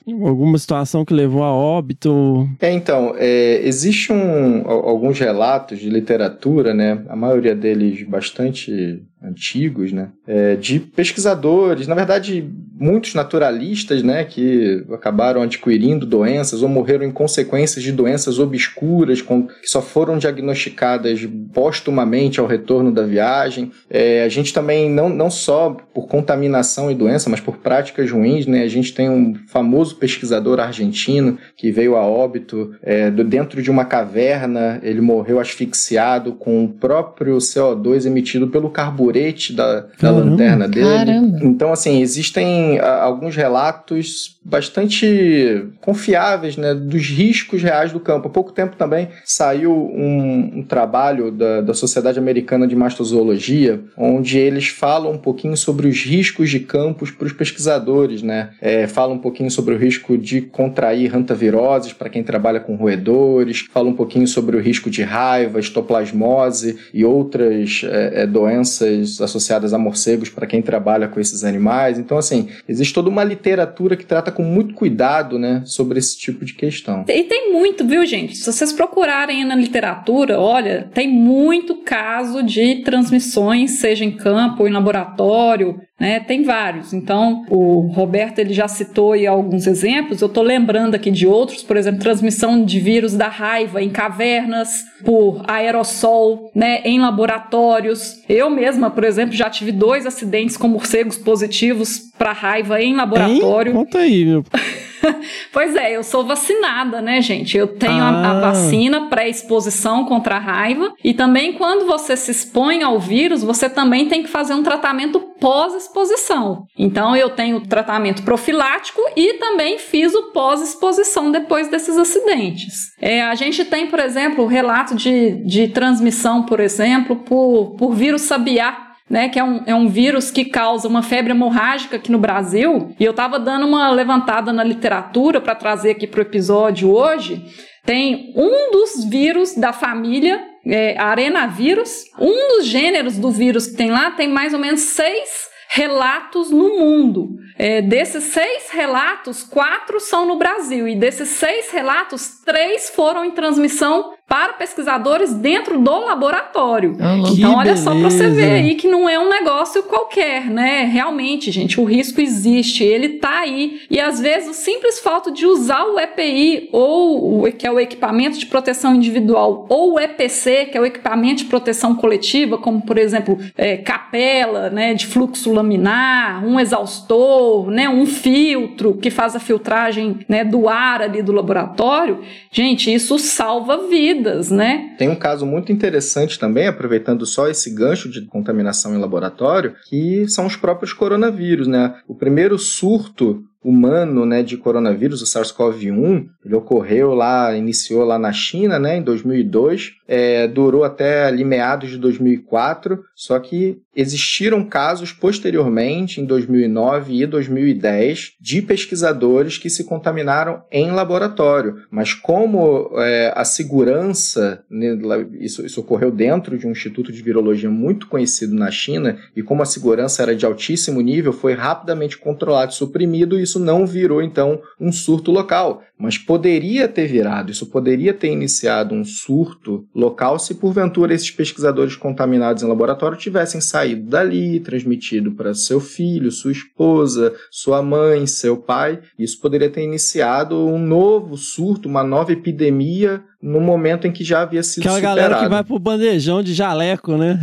alguma situação que levou a óbito? É, então, é, existe um, alguns relatos de literatura, né? A maioria deles bastante antigos, né, é, de pesquisadores, na verdade, muitos naturalistas, né, que acabaram adquirindo doenças ou morreram em consequências de doenças obscuras com, que só foram diagnosticadas póstumamente ao retorno da viagem. É, a gente também, não, não só por contaminação e doença, mas por práticas ruins, né, a gente tem um famoso pesquisador argentino que veio a óbito é, dentro de uma caverna, ele morreu asfixiado com o próprio CO2 emitido pelo carburante da, da lanterna dele. Caramba. Então, assim, existem a, alguns relatos bastante confiáveis né, dos riscos reais do campo. Há pouco tempo também saiu um, um trabalho da, da Sociedade Americana de Mastozoologia, onde eles falam um pouquinho sobre os riscos de campos para os pesquisadores. Né? É, falam um pouquinho sobre o risco de contrair hantaviroses para quem trabalha com roedores, falam um pouquinho sobre o risco de raiva, estoplasmose e outras é, é, doenças associadas a morcegos para quem trabalha com esses animais. Então, assim, existe toda uma literatura que trata com muito cuidado, né, sobre esse tipo de questão. E tem muito, viu, gente? Se vocês procurarem na literatura, olha, tem muito caso de transmissões, seja em campo ou em laboratório, né? Tem vários. Então, o Roberto ele já citou aí alguns exemplos. Eu estou lembrando aqui de outros, por exemplo, transmissão de vírus da raiva em cavernas por aerossol, né, em laboratórios. Eu mesma, por exemplo, já tive dois acidentes com morcegos positivos para raiva em laboratório. Hein? Conta aí, meu. pois é, eu sou vacinada, né, gente? Eu tenho ah. a, a, ah. vacina pré-exposição contra a raiva. E também, quando você se expõe ao vírus, você também tem que fazer um tratamento pós-exposição. Então, eu tenho o tratamento profilático e também fiz o pós-exposição depois desses acidentes. É, a gente tem, por exemplo, o relato de, de transmissão, por exemplo, por, por vírus sabiá né, que é um, é um vírus que causa uma febre hemorrágica aqui no Brasil. E eu estava dando uma levantada na literatura para trazer aqui para o episódio hoje. tem um dos vírus da família é, arenavírus. Um dos gêneros do vírus que tem lá tem mais ou menos seis relatos no mundo. É, desses seis relatos, quatro são no Brasil. E desses seis relatos, três foram em transmissão para pesquisadores dentro do laboratório. Ah, então, olha beleza. só para você ver aí que não é um negócio qualquer, né? Realmente, gente, o risco existe, ele tá aí. E às vezes o simples fato de usar o EPI ou o que é o equipamento de proteção individual ou o EPC, que é o equipamento de proteção coletiva, como por exemplo, é, capela, né, de fluxo laminar, um exaustor, né, um filtro que faz a filtragem, né, do ar ali do laboratório. Gente, isso salva vidas, né? Tem um caso muito interessante também, aproveitando só esse gancho de contaminação em laboratório, que são os próprios coronavírus, né? O primeiro surto humano, né, de coronavírus, o SARS-CoV-1, ele ocorreu lá, iniciou lá na China, né, em 2002, é, durou até ali meados de 2004, só que existiram casos posteriormente, em 2009 e 2010, de pesquisadores que se contaminaram em laboratório. Mas como é, a segurança, né, isso, isso ocorreu dentro de um instituto de virologia muito conhecido na China, e como a segurança era de altíssimo nível, foi rapidamente controlado e suprimido, e isso não virou, então, um surto local. Mas poderia ter virado, isso poderia ter iniciado um surto local se porventura esses pesquisadores contaminados em laboratório tivessem saído dali, transmitido para seu filho, sua esposa, sua mãe, seu pai. Isso poderia ter iniciado um novo surto, uma nova epidemia no momento em que já havia sido Aquela superado. galera que vai pro bandejão de jaleco, né?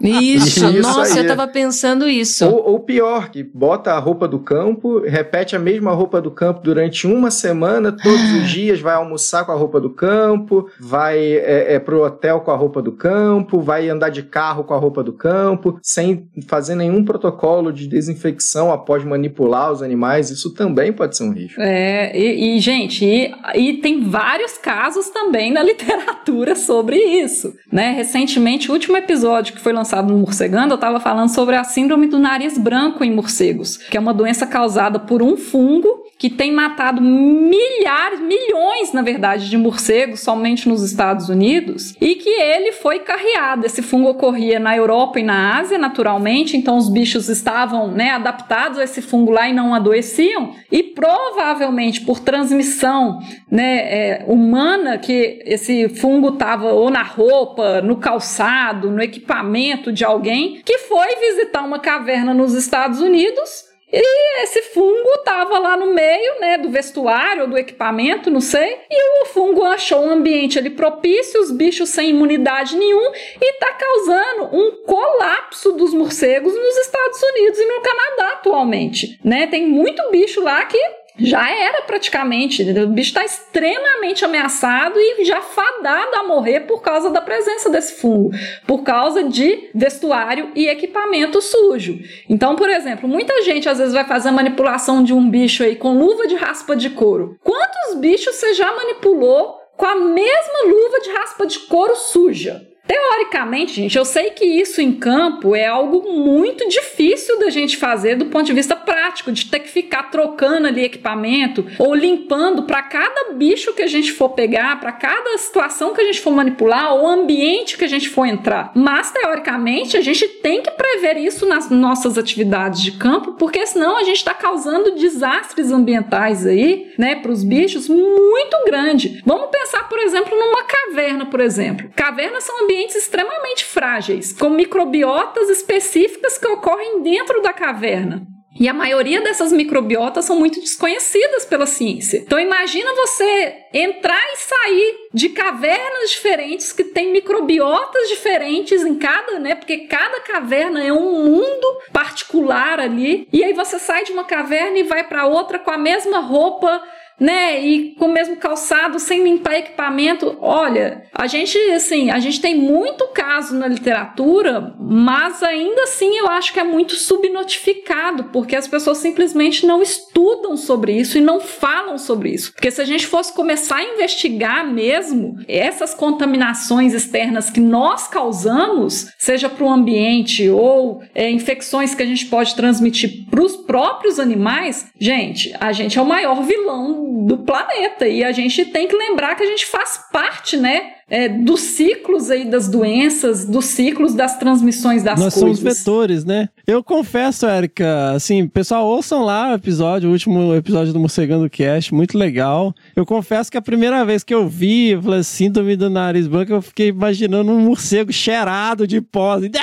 Isso, Isso nossa, aí. eu tava pensando isso. Ou, ou pior, que bota a roupa do campo, repete a mesma roupa do campo durante uma semana, todos os dias, vai almoçar com a roupa do campo, vai é, é, pro hotel com a roupa do campo, vai andar de carro com a roupa do campo, sem fazer nenhum protocolo de desinfecção após manipular os animais. Isso também pode ser um risco. É, e, e, gente, e, e tem vários casos também na literatura sobre isso, né? Recentemente, o último episódio que foi lançado no Morcegando, eu estava falando sobre a síndrome do nariz branco em morcegos, que é uma doença causada por um fungo que tem matado milhares, milhões, na verdade, de morcegos somente nos Estados Unidos e que ele foi carreado. Esse fungo ocorria na Europa e na Ásia, naturalmente, então os bichos estavam né, adaptados a esse fungo lá e não adoeciam. E provavelmente por transmissão né, é, humana, que esse fungo estava ou na roupa, no calçado, no equipamento de alguém, que foi visitar uma caverna nos Estados Unidos e esse fungo estava lá no meio, né, do vestuário ou do equipamento, não sei. E o fungo achou um ambiente ali propício, os bichos sem imunidade nenhum e está causando um colapso dos morcegos nos Estados Unidos e no Canadá atualmente, né? Tem muito bicho lá que já era praticamente. O bicho está extremamente ameaçado e já fadado a morrer por causa da presença desse fungo, por causa de vestuário e equipamento sujo. Então, por exemplo, muita gente às vezes vai fazer a manipulação de um bicho aí com luva de raspa de couro. Quantos bichos você já manipulou com a mesma luva de raspa de couro suja? Teoricamente, gente, eu sei que isso em campo é algo muito difícil da gente fazer do ponto de vista prático, de ter que ficar trocando ali equipamento ou limpando para cada bicho que a gente for pegar, para cada situação que a gente for manipular ou ambiente que a gente for entrar. Mas teoricamente, a gente tem que prever isso nas nossas atividades de campo, porque senão a gente está causando desastres ambientais aí, né, para os bichos muito grande. Vamos pensar, por exemplo, numa caverna, por exemplo. Cavernas são ambientes extremamente frágeis, com microbiotas específicas que ocorrem dentro da caverna. E a maioria dessas microbiotas são muito desconhecidas pela ciência. Então imagina você entrar e sair de cavernas diferentes que tem microbiotas diferentes em cada, né? Porque cada caverna é um mundo particular ali. E aí você sai de uma caverna e vai para outra com a mesma roupa né, e com o mesmo calçado, sem limpar equipamento. Olha, a gente, assim, a gente tem muito caso na literatura, mas ainda assim eu acho que é muito subnotificado, porque as pessoas simplesmente não estudam sobre isso e não falam sobre isso. Porque se a gente fosse começar a investigar mesmo essas contaminações externas que nós causamos, seja para o ambiente ou é, infecções que a gente pode transmitir para os próprios animais, gente, a gente é o maior vilão do, planeta. E a gente tem que lembrar que a gente faz parte, né? É, dos ciclos aí das doenças, dos ciclos das transmissões das Nós coisas. somos vetores, né? Eu confesso, Érica, assim, pessoal, ouçam lá o episódio, o último episódio do Morcegando Cast, muito legal. Eu confesso que a primeira vez que eu vi, eu falei, síndrome do nariz branco, eu fiquei imaginando um morcego cheirado de pó. assim,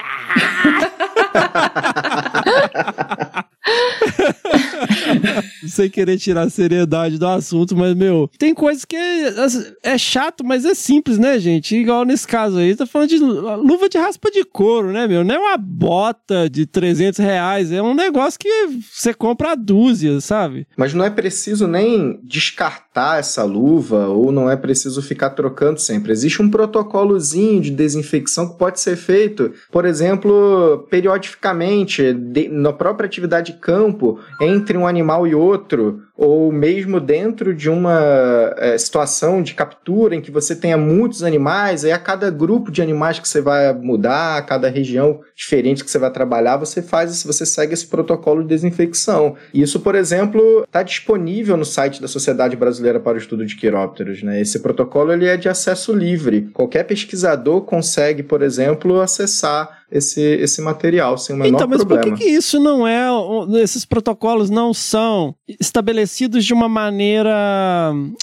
Sem querer tirar a seriedade do assunto, mas, meu, tem coisas que é, é chato, mas é simples, né, gente? Igual nesse caso aí, tá falando de luva de raspa de couro, né, meu? Não é uma bota de 300 reais, é um negócio que você compra a dúzia, sabe? Mas não é preciso nem descartar essa luva ou não é preciso ficar trocando sempre. Existe um protocolozinho de desinfecção que pode ser feito, por exemplo, periodicamente, de, na própria atividade de campo, entre um animal e outro, ou mesmo dentro de uma é, situação de captura em que você tenha muitos animais, aí a cada grupo de animais que você vai mudar, a cada região diferente que você vai trabalhar, você faz, você segue esse protocolo de desinfecção. Isso, por exemplo, está disponível no site da Sociedade Brasileira para o Estudo de Quirópteros. Né? Esse protocolo ele é de acesso livre. Qualquer pesquisador consegue, por exemplo, acessar esse, esse material sem o menor então, mas problema. por que, que isso não é. Esses protocolos não são estabelecidos de uma maneira.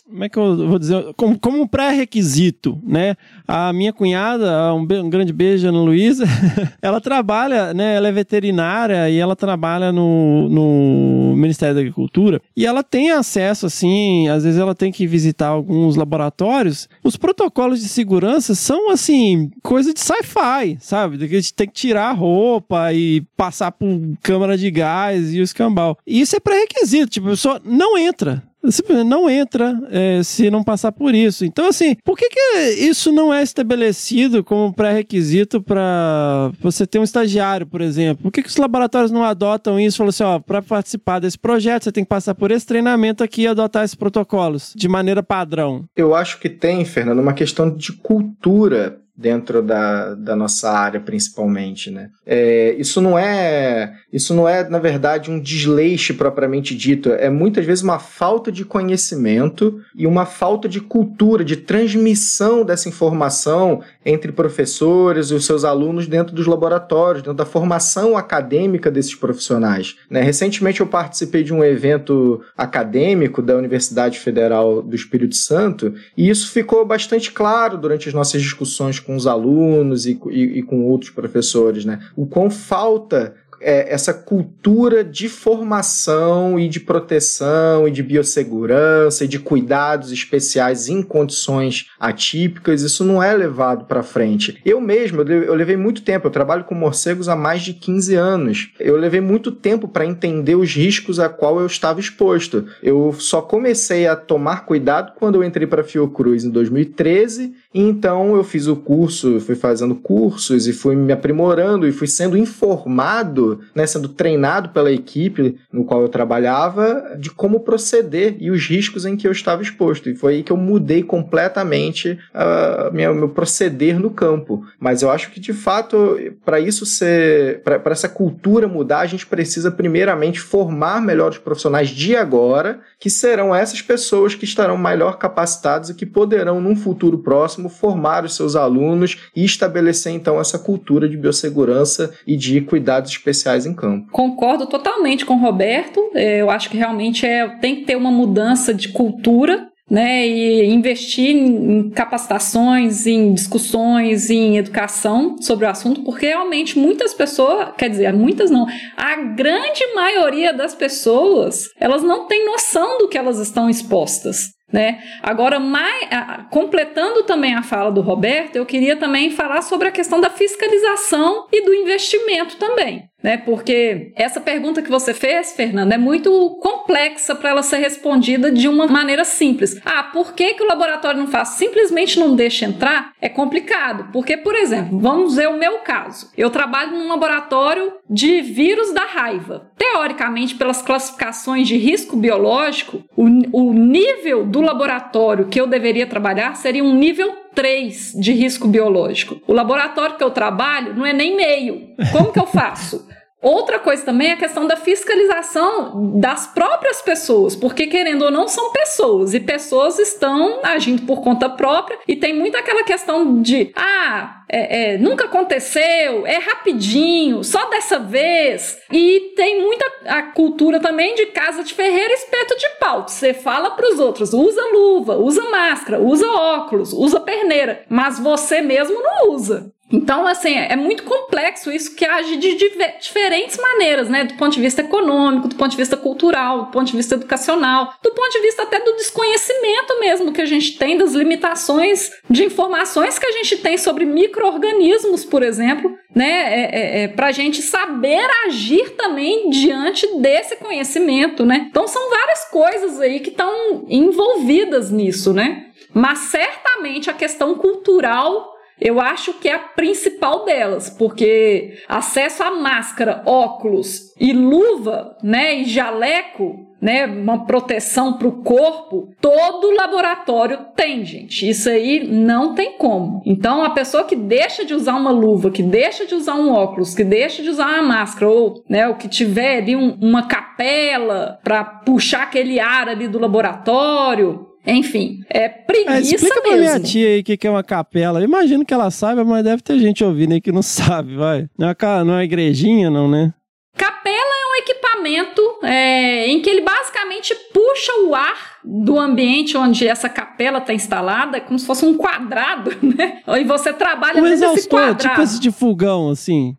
Como é que eu vou dizer? Como, como um pré-requisito, né? A minha cunhada, um, um grande beijo, Ana Luísa, ela trabalha, né? Ela é veterinária e ela trabalha no, no Ministério da Agricultura e ela tem acesso, assim, às vezes ela tem que visitar alguns laboratórios. Os protocolos de segurança são, assim, coisa de sci-fi, sabe? Tem que tirar a roupa e passar por câmara de gás e o escambau. E isso é pré-requisito, tipo, a pessoa não entra simplesmente não entra é, se não passar por isso. Então, assim, por que, que isso não é estabelecido como pré-requisito para você ter um estagiário, por exemplo? Por que, que os laboratórios não adotam isso? Falam assim, ó, para participar desse projeto, você tem que passar por esse treinamento aqui e adotar esses protocolos de maneira padrão. Eu acho que tem, Fernando, uma questão de cultura dentro da, da nossa área principalmente, né? É, isso não é isso não é na verdade um desleixo propriamente dito, é muitas vezes uma falta de conhecimento e uma falta de cultura de transmissão dessa informação entre professores e os seus alunos dentro dos laboratórios, dentro da formação acadêmica desses profissionais. Né? Recentemente eu participei de um evento acadêmico da Universidade Federal do Espírito Santo e isso ficou bastante claro durante as nossas discussões com os alunos e, e, e com outros professores, né? O quão falta é, essa cultura de formação e de proteção e de biossegurança e de cuidados especiais em condições atípicas, isso não é levado para frente. Eu mesmo, eu levei muito tempo, eu trabalho com morcegos há mais de 15 anos. Eu levei muito tempo para entender os riscos a qual eu estava exposto. Eu só comecei a tomar cuidado quando eu entrei para Fiocruz em 2013 então eu fiz o curso, fui fazendo cursos e fui me aprimorando e fui sendo informado, né, sendo treinado pela equipe no qual eu trabalhava de como proceder e os riscos em que eu estava exposto. E foi aí que eu mudei completamente uh, minha, meu proceder no campo. Mas eu acho que de fato, para isso ser, para essa cultura mudar, a gente precisa primeiramente formar melhores profissionais de agora, que serão essas pessoas que estarão melhor capacitadas e que poderão num futuro próximo formar os seus alunos e estabelecer então essa cultura de biossegurança e de cuidados especiais em campo. Concordo totalmente com o Roberto. É, eu acho que realmente é, tem que ter uma mudança de cultura né, e investir em capacitações, em discussões, em educação sobre o assunto, porque realmente muitas pessoas, quer dizer, muitas não, a grande maioria das pessoas, elas não têm noção do que elas estão expostas. Né? Agora, mais, completando também a fala do Roberto, eu queria também falar sobre a questão da fiscalização e do investimento também né? Porque essa pergunta que você fez, Fernanda, é muito complexa para ela ser respondida de uma maneira simples. Ah, por que, que o laboratório não faz? Simplesmente não deixa entrar? É complicado. Porque, por exemplo, vamos ver o meu caso. Eu trabalho num laboratório de vírus da raiva. Teoricamente, pelas classificações de risco biológico, o, o nível do laboratório que eu deveria trabalhar seria um nível 3 de risco biológico. O laboratório que eu trabalho não é nem meio. Como que eu faço? Outra coisa também é a questão da fiscalização das próprias pessoas, porque querendo ou não são pessoas e pessoas estão agindo por conta própria e tem muito aquela questão de ah é, é, nunca aconteceu, é rapidinho, só dessa vez. E tem muita a cultura também de casa de ferreira espeto de pau. Você fala para os outros, usa luva, usa máscara, usa óculos, usa perneira, mas você mesmo não usa. Então, assim, é muito complexo isso que age de diferentes maneiras, né? Do ponto de vista econômico, do ponto de vista cultural, do ponto de vista educacional, do ponto de vista até do desconhecimento mesmo que a gente tem, das limitações de informações que a gente tem sobre micro-organismos, por exemplo, né? É, é, é, para a gente saber agir também diante desse conhecimento, né? Então, são várias coisas aí que estão envolvidas nisso, né? Mas certamente a questão cultural eu acho que é a principal delas, porque acesso a máscara, óculos e luva, né, e jaleco, né, uma proteção para o corpo, todo laboratório tem, gente. Isso aí não tem como. Então, a pessoa que deixa de usar uma luva, que deixa de usar um óculos, que deixa de usar uma máscara, ou, né, o que tiver ali um, uma capela para puxar aquele ar ali do laboratório, enfim, é preguiça é, explica mesmo. pra minha tia aí o que, que é uma capela. Eu imagino que ela saiba, mas deve ter gente ouvindo aí que não sabe, vai. Não é uma, não é igrejinha, não, né? Capela é um equipamento é, em que ele basicamente puxa o ar do ambiente onde essa capela está instalada, como se fosse um quadrado, né? E você trabalha um nesse exaustor, quadrado. tipo esse de fogão, assim.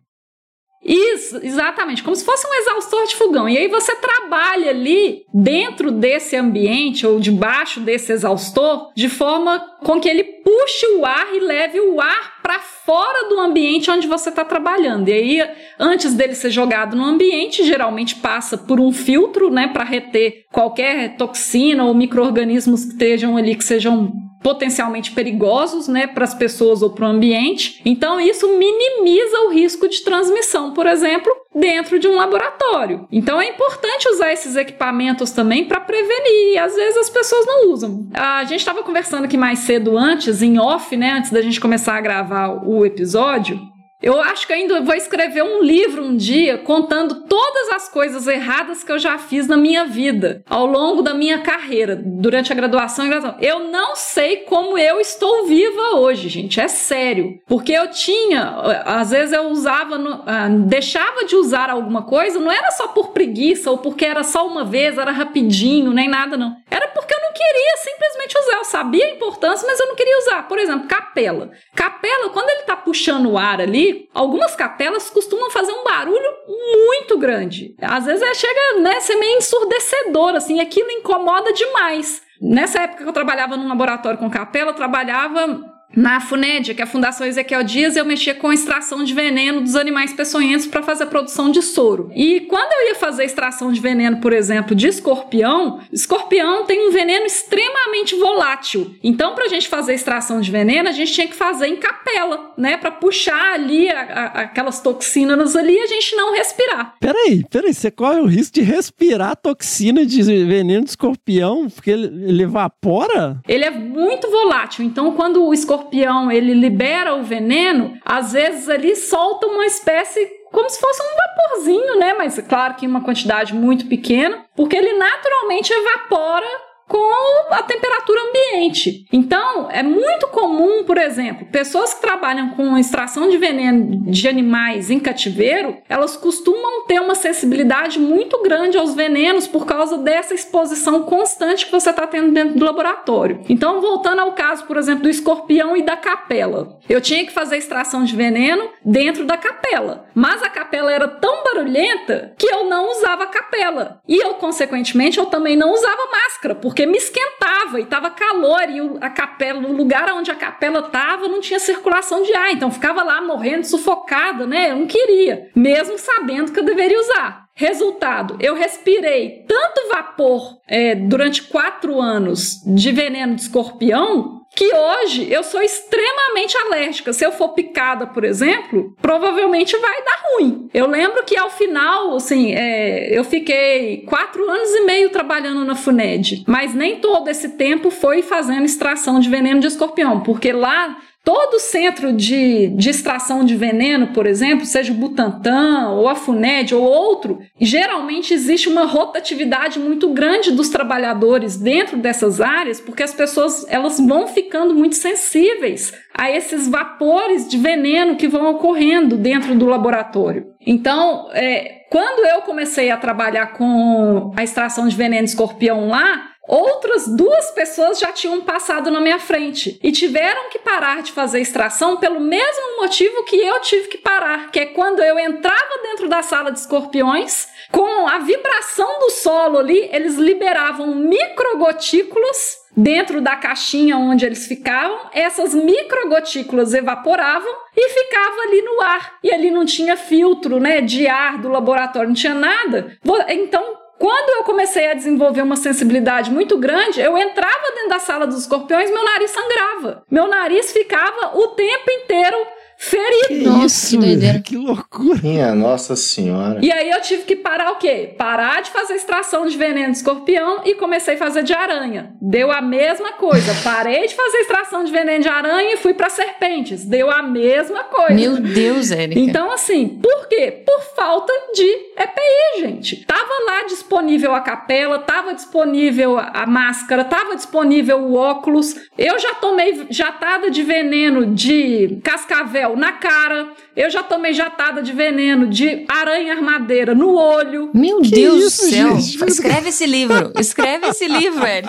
Isso, exatamente, como se fosse um exaustor de fogão. E aí você trabalha ali dentro desse ambiente ou debaixo desse exaustor de forma com que ele puxe o ar e leve o ar para fora do ambiente onde você está trabalhando. E aí, antes dele ser jogado no ambiente, geralmente passa por um filtro, né, para reter qualquer toxina ou micro-organismos que estejam ali que sejam potencialmente perigosos, né, para as pessoas ou para o ambiente. Então isso minimiza o risco de transmissão, por exemplo, dentro de um laboratório. Então é importante usar esses equipamentos também para prevenir. Às vezes as pessoas não usam. A gente estava conversando aqui mais cedo antes, em off, né, antes da gente começar a gravar o episódio, eu acho que ainda vou escrever um livro um dia contando todas as coisas erradas que eu já fiz na minha vida, ao longo da minha carreira, durante a graduação e graduação. Eu não sei como eu estou viva hoje, gente, é sério. Porque eu tinha, às vezes eu usava, ah, deixava de usar alguma coisa, não era só por preguiça ou porque era só uma vez, era rapidinho, nem nada, não. Era porque eu não queria simplesmente usar. Eu sabia a importância, mas eu não queria usar. Por exemplo, capela. Capela, quando ele tá puxando o ar ali, algumas capelas costumam fazer um barulho muito grande. Às vezes é, chega né, a ser meio ensurdecedor, assim, aquilo incomoda demais. Nessa época que eu trabalhava num laboratório com capela, eu trabalhava na FUNED, que é a Fundação Ezequiel Dias, eu mexia com extração de veneno dos animais peçonhentos para fazer a produção de soro. E quando eu ia fazer extração de veneno, por exemplo, de escorpião, escorpião tem um veneno extremamente volátil. Então, para a gente fazer extração de veneno, a gente tinha que fazer em capela, né? Para puxar ali a, a, aquelas toxinas ali e a gente não respirar. Peraí, peraí, você corre o risco de respirar toxina de veneno de escorpião porque ele, ele evapora? Ele é muito volátil. Então, quando o escorpião escorpião ele libera o veneno, às vezes ali solta uma espécie como se fosse um vaporzinho, né? Mas claro que uma quantidade muito pequena, porque ele naturalmente evapora com a temperatura ambiente. Então, é muito comum, por exemplo, pessoas que trabalham com extração de veneno de animais em cativeiro, elas costumam ter uma sensibilidade muito grande aos venenos por causa dessa exposição constante que você está tendo dentro do laboratório. Então, voltando ao caso, por exemplo, do escorpião e da capela. Eu tinha que fazer extração de veneno dentro da capela, mas a capela era tão barulhenta que eu não usava capela. E eu, consequentemente, eu também não usava máscara, porque porque me esquentava e tava calor e a capela, no lugar onde a capela tava, não tinha circulação de ar, então ficava lá morrendo sufocada, né? Eu não queria, mesmo sabendo que eu deveria usar. Resultado, eu respirei tanto vapor é, durante quatro anos de veneno de escorpião que hoje eu sou extremamente alérgica. Se eu for picada, por exemplo, provavelmente vai dar ruim. Eu lembro que ao final, assim, é, eu fiquei quatro anos e meio trabalhando na FUNED, mas nem todo esse tempo foi fazendo extração de veneno de escorpião, porque lá todo centro de, de extração de veneno, por exemplo, seja o Butantan ou a FUNED ou outro, geralmente existe uma rotatividade muito grande dos trabalhadores dentro dessas áreas, porque as pessoas elas vão ficando muito sensíveis a esses vapores de veneno que vão ocorrendo dentro do laboratório. Então, é, quando eu comecei a trabalhar com a extração de veneno de escorpião lá, Outras duas pessoas já tinham passado na minha frente e tiveram que parar de fazer extração pelo mesmo motivo que eu tive que parar, que é quando eu entrava dentro da sala de escorpiões, com a vibração do solo ali, eles liberavam microgotículos dentro da caixinha onde eles ficavam, essas microgotículas evaporavam e ficava ali no ar. E ali não tinha filtro, né, de ar do laboratório, não tinha nada. Então, quando eu comecei a desenvolver uma sensibilidade muito grande, eu entrava dentro da sala dos escorpiões, meu nariz sangrava. Meu nariz ficava o tempo inteiro ferido. Que Nossa, isso, que doideira. Que loucura. Minha Nossa Senhora. E aí eu tive que parar o quê? Parar de fazer extração de veneno de escorpião e comecei a fazer de aranha. Deu a mesma coisa. Parei de fazer extração de veneno de aranha e fui para serpentes. Deu a mesma coisa. Meu Deus, Érica. Então, assim, por quê? Por falta de EPI, gente. Tava lá disponível a capela, tava disponível a máscara, tava disponível o óculos. Eu já tomei jatada de veneno de cascavel na cara. Eu já tomei jatada de veneno de aranha armadeira no olho. Meu que Deus do céu. Gente? Escreve esse livro. Escreve esse livro, velho.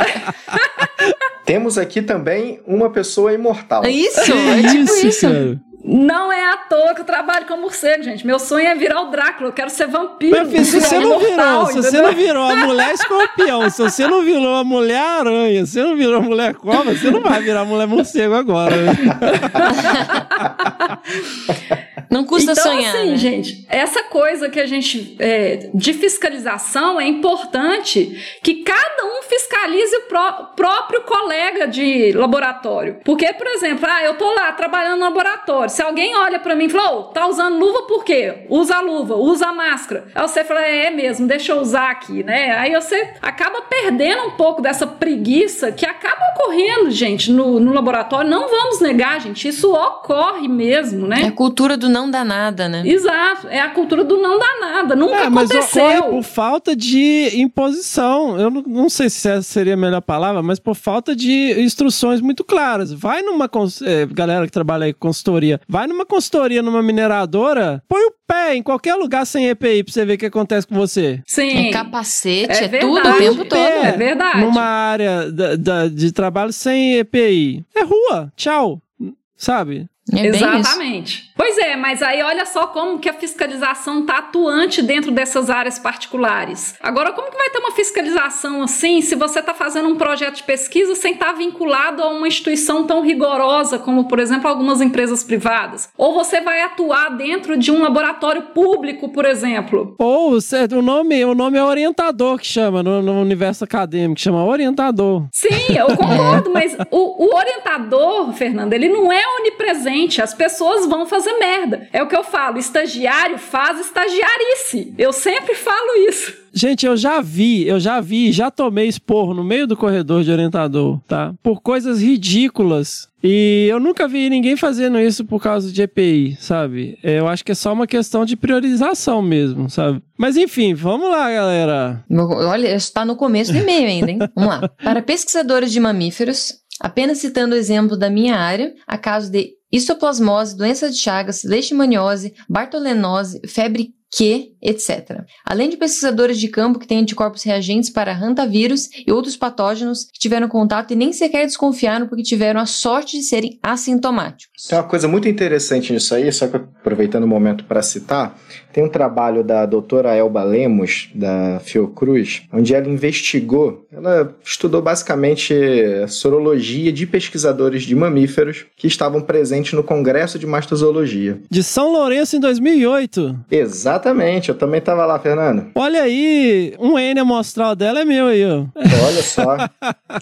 Temos aqui também uma pessoa imortal. É isso, é tipo isso, isso. Não é à toa que eu trabalho com morcego, gente. Meu sonho é virar o Drácula. Eu quero ser vampiro. Mas, se você não virou, se você não virou a mulher escorpião, se você não virou a mulher aranha, se você não virou a mulher cobra, você não vai virar a mulher morcego agora. Né? Não custa então, sonhar. Assim, né? gente, essa coisa que a gente. É, de fiscalização é importante que cada um fiscalize o pró próprio colega de laboratório. Porque, por exemplo, ah, eu tô lá trabalhando no laboratório. Se alguém olha para mim e fala, oh, tá usando luva por quê? Usa a luva, usa a máscara. Aí você fala, é, é mesmo, deixa eu usar aqui, né? Aí você acaba perdendo um pouco dessa preguiça que acaba ocorrendo, gente, no, no laboratório. Não vamos negar, gente, isso ocorre mesmo, né? É a cultura do não dá nada, né? Exato, é a cultura do não dá nada, nunca é, aconteceu. Mas ocorre por falta de imposição. Eu não, não sei se essa seria a melhor palavra, mas por falta de instruções muito claras. Vai numa é, galera que trabalha aí com consultoria, vai numa consultoria numa mineradora, põe o pé em qualquer lugar sem EPI pra você ver o que acontece com você. Sim. É capacete, é, é tudo o tempo todo. É verdade. Numa área da, da, de trabalho sem EPI. É rua. Tchau. Sabe? É Exatamente. Pois é, mas aí olha só como que a fiscalização está atuante dentro dessas áreas particulares. Agora, como que vai ter uma fiscalização assim se você está fazendo um projeto de pesquisa sem estar tá vinculado a uma instituição tão rigorosa como, por exemplo, algumas empresas privadas? Ou você vai atuar dentro de um laboratório público, por exemplo? Ou o nome, o nome é orientador que chama no, no universo acadêmico, chama orientador. Sim, eu concordo, mas o, o orientador, Fernando, ele não é onipresente as pessoas vão fazer merda. É o que eu falo, estagiário faz estagiarice. Eu sempre falo isso. Gente, eu já vi, eu já vi, já tomei esporro no meio do corredor de orientador, tá? Por coisas ridículas. E eu nunca vi ninguém fazendo isso por causa de EPI, sabe? Eu acho que é só uma questão de priorização mesmo, sabe? Mas enfim, vamos lá, galera. Olha, está no começo do e-mail ainda, hein? Vamos lá. Para pesquisadores de mamíferos, apenas citando o exemplo da minha área, a caso de histoplasmose, doença de Chagas, leishmaniose, bartolenose, febre Q, etc. Além de pesquisadores de campo que têm anticorpos reagentes para hantavírus e outros patógenos que tiveram contato e nem sequer desconfiaram porque tiveram a sorte de serem assintomáticos. Tem uma coisa muito interessante nisso aí, só que aproveitando o momento para citar, tem um trabalho da doutora Elba Lemos, da Fiocruz, onde ela investigou, ela estudou basicamente sorologia de pesquisadores de mamíferos que estavam presentes no Congresso de Mastozoologia. De São Lourenço em 2008. Exatamente. Eu também tava lá, Fernando. Olha aí, um N amostral dela é meu aí, ó. Olha só,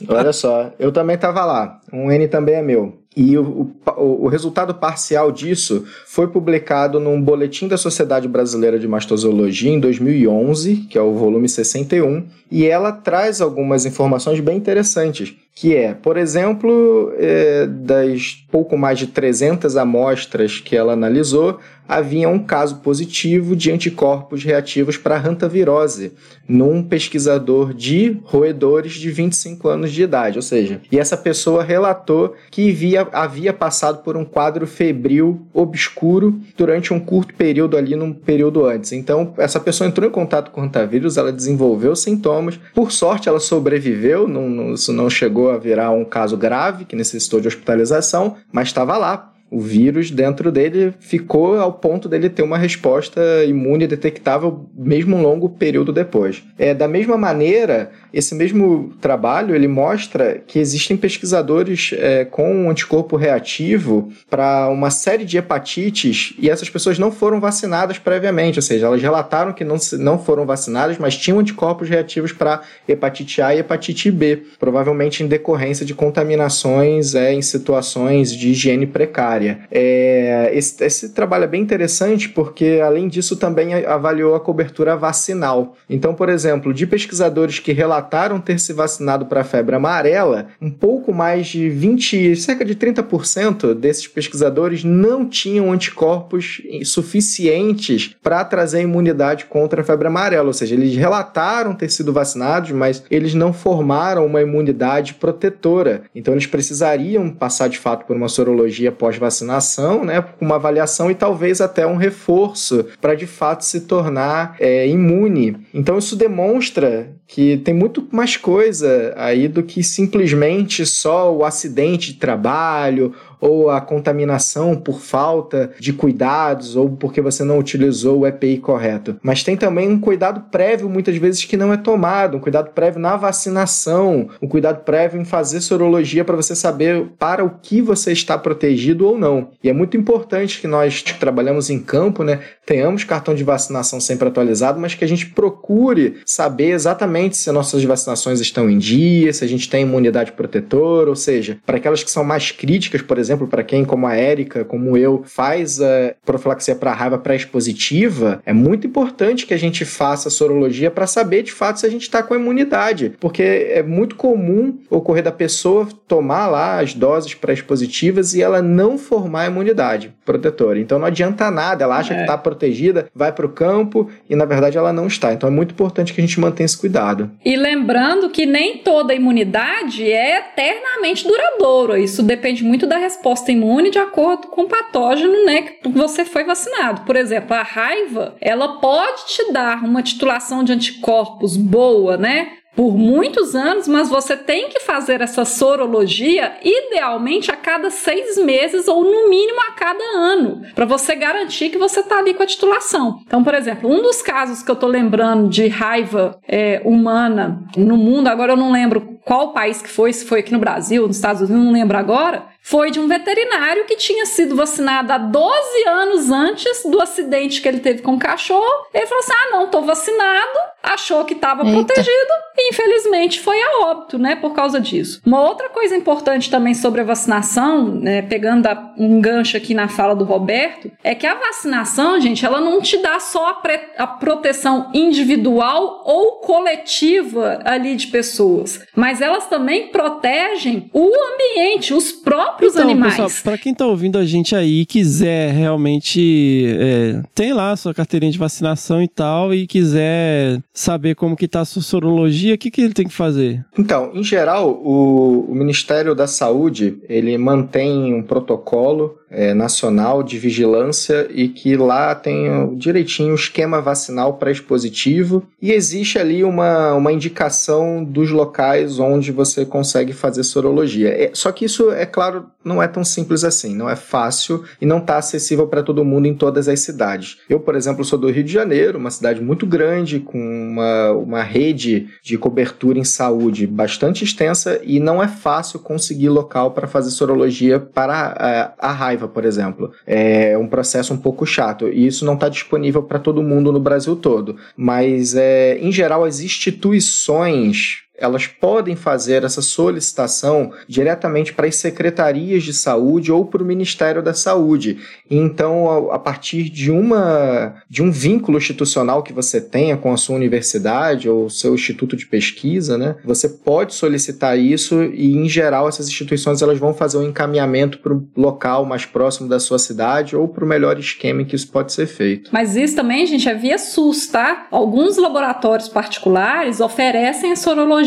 olha só. Eu também tava lá, um N também é meu. E o, o, o, resultado parcial disso foi publicado num boletim da Sociedade Brasileira de Mastozoologia em 2011, que é o volume 61, e ela traz algumas informações bem interessantes. Que é, por exemplo, é, das pouco mais de 300 amostras que ela analisou, havia um caso positivo de anticorpos reativos para hantavirose num pesquisador de roedores de 25 anos de idade, ou seja, e essa pessoa relatou que via, havia passado por um quadro febril obscuro durante um curto período ali, num período antes. Então, essa pessoa entrou em contato com o hantavírus, ela desenvolveu sintomas, por sorte ela sobreviveu, não, não, isso não chegou a virar um caso grave que necessitou de hospitalização, mas estava lá o vírus dentro dele ficou ao ponto dele ter uma resposta imune detectável mesmo um longo período depois. É, da mesma maneira, esse mesmo trabalho ele mostra que existem pesquisadores é, com um anticorpo reativo para uma série de hepatites e essas pessoas não foram vacinadas previamente, ou seja, elas relataram que não, não foram vacinadas, mas tinham anticorpos reativos para hepatite A e hepatite B, provavelmente em decorrência de contaminações é, em situações de higiene precária. É, esse, esse trabalho é bem interessante porque, além disso, também avaliou a cobertura vacinal. Então, por exemplo, de pesquisadores que relataram relataram ter se vacinado para a febre amarela, um pouco mais de 20, cerca de 30% desses pesquisadores não tinham anticorpos suficientes para trazer imunidade contra a febre amarela, ou seja, eles relataram ter sido vacinados, mas eles não formaram uma imunidade protetora. Então eles precisariam passar de fato por uma sorologia pós-vacinação, né, com uma avaliação e talvez até um reforço para de fato se tornar é, imune. Então isso demonstra que tem muito mais coisa aí do que simplesmente só o acidente de trabalho ou a contaminação por falta de cuidados ou porque você não utilizou o EPI correto. Mas tem também um cuidado prévio, muitas vezes, que não é tomado, um cuidado prévio na vacinação, um cuidado prévio em fazer sorologia para você saber para o que você está protegido ou não. E é muito importante que nós que trabalhamos em campo, né, tenhamos cartão de vacinação sempre atualizado, mas que a gente procure saber exatamente se nossas vacinações estão em dia, se a gente tem imunidade protetora, ou seja, para aquelas que são mais críticas, por exemplo, para quem, como a Érica, como eu, faz a profilaxia para raiva pré-expositiva, é muito importante que a gente faça a sorologia para saber de fato se a gente está com imunidade, porque é muito comum ocorrer da pessoa tomar lá as doses pré-expositivas e ela não formar imunidade protetora. Então não adianta nada, ela acha é. que está protegida, vai para o campo e na verdade ela não está. Então é muito importante que a gente mantenha esse cuidado. E lembrando que nem toda imunidade é eternamente duradoura. Isso depende muito da resposta imune de acordo com o patógeno, né, que você foi vacinado. Por exemplo, a raiva, ela pode te dar uma titulação de anticorpos boa, né? Por muitos anos, mas você tem que fazer essa sorologia idealmente a cada seis meses ou no mínimo a cada ano, para você garantir que você está ali com a titulação. Então, por exemplo, um dos casos que eu estou lembrando de raiva é, humana no mundo, agora eu não lembro qual país que foi, se foi aqui no Brasil, nos Estados Unidos, não lembro agora, foi de um veterinário que tinha sido vacinado há 12 anos antes do acidente que ele teve com o cachorro. Ele falou assim: ah, não, tô vacinado, achou que estava protegido e infelizmente foi a óbito, né, por causa disso. Uma outra coisa importante também sobre a vacinação, né, pegando um gancho aqui na fala do Roberto, é que a vacinação, gente, ela não te dá só a, a proteção individual ou coletiva ali de pessoas, mas elas também protegem o ambiente, os próprios então, animais. Pessoal, para quem tá ouvindo a gente aí e quiser realmente é, tem lá a sua carteirinha de vacinação e tal e quiser saber como que tá a sua sorologia, o que, que ele tem que fazer? Então, em geral, o, o Ministério da Saúde ele mantém um protocolo é, nacional de vigilância e que lá tem direitinho o esquema vacinal pré-expositivo e existe ali uma, uma indicação dos locais onde você consegue fazer sorologia. É, só que isso, é claro, não é tão simples assim, não é fácil e não está acessível para todo mundo em todas as cidades. Eu, por exemplo, sou do Rio de Janeiro, uma cidade muito grande, com uma, uma rede de cobertura em saúde bastante extensa e não é fácil conseguir local para fazer sorologia para a, a raiva por exemplo. É um processo um pouco chato e isso não está disponível para todo mundo no Brasil todo. Mas, é, em geral, as instituições elas podem fazer essa solicitação diretamente para as secretarias de saúde ou para o Ministério da Saúde. Então, a, partir de uma de um vínculo institucional que você tenha com a sua universidade ou seu instituto de pesquisa, né, você pode solicitar isso e, em geral, essas instituições elas vão fazer um encaminhamento para o local mais próximo da sua cidade ou para o melhor esquema em que isso pode ser feito. Mas isso também, gente, é via SUS, tá? Alguns laboratórios particulares oferecem a sorologia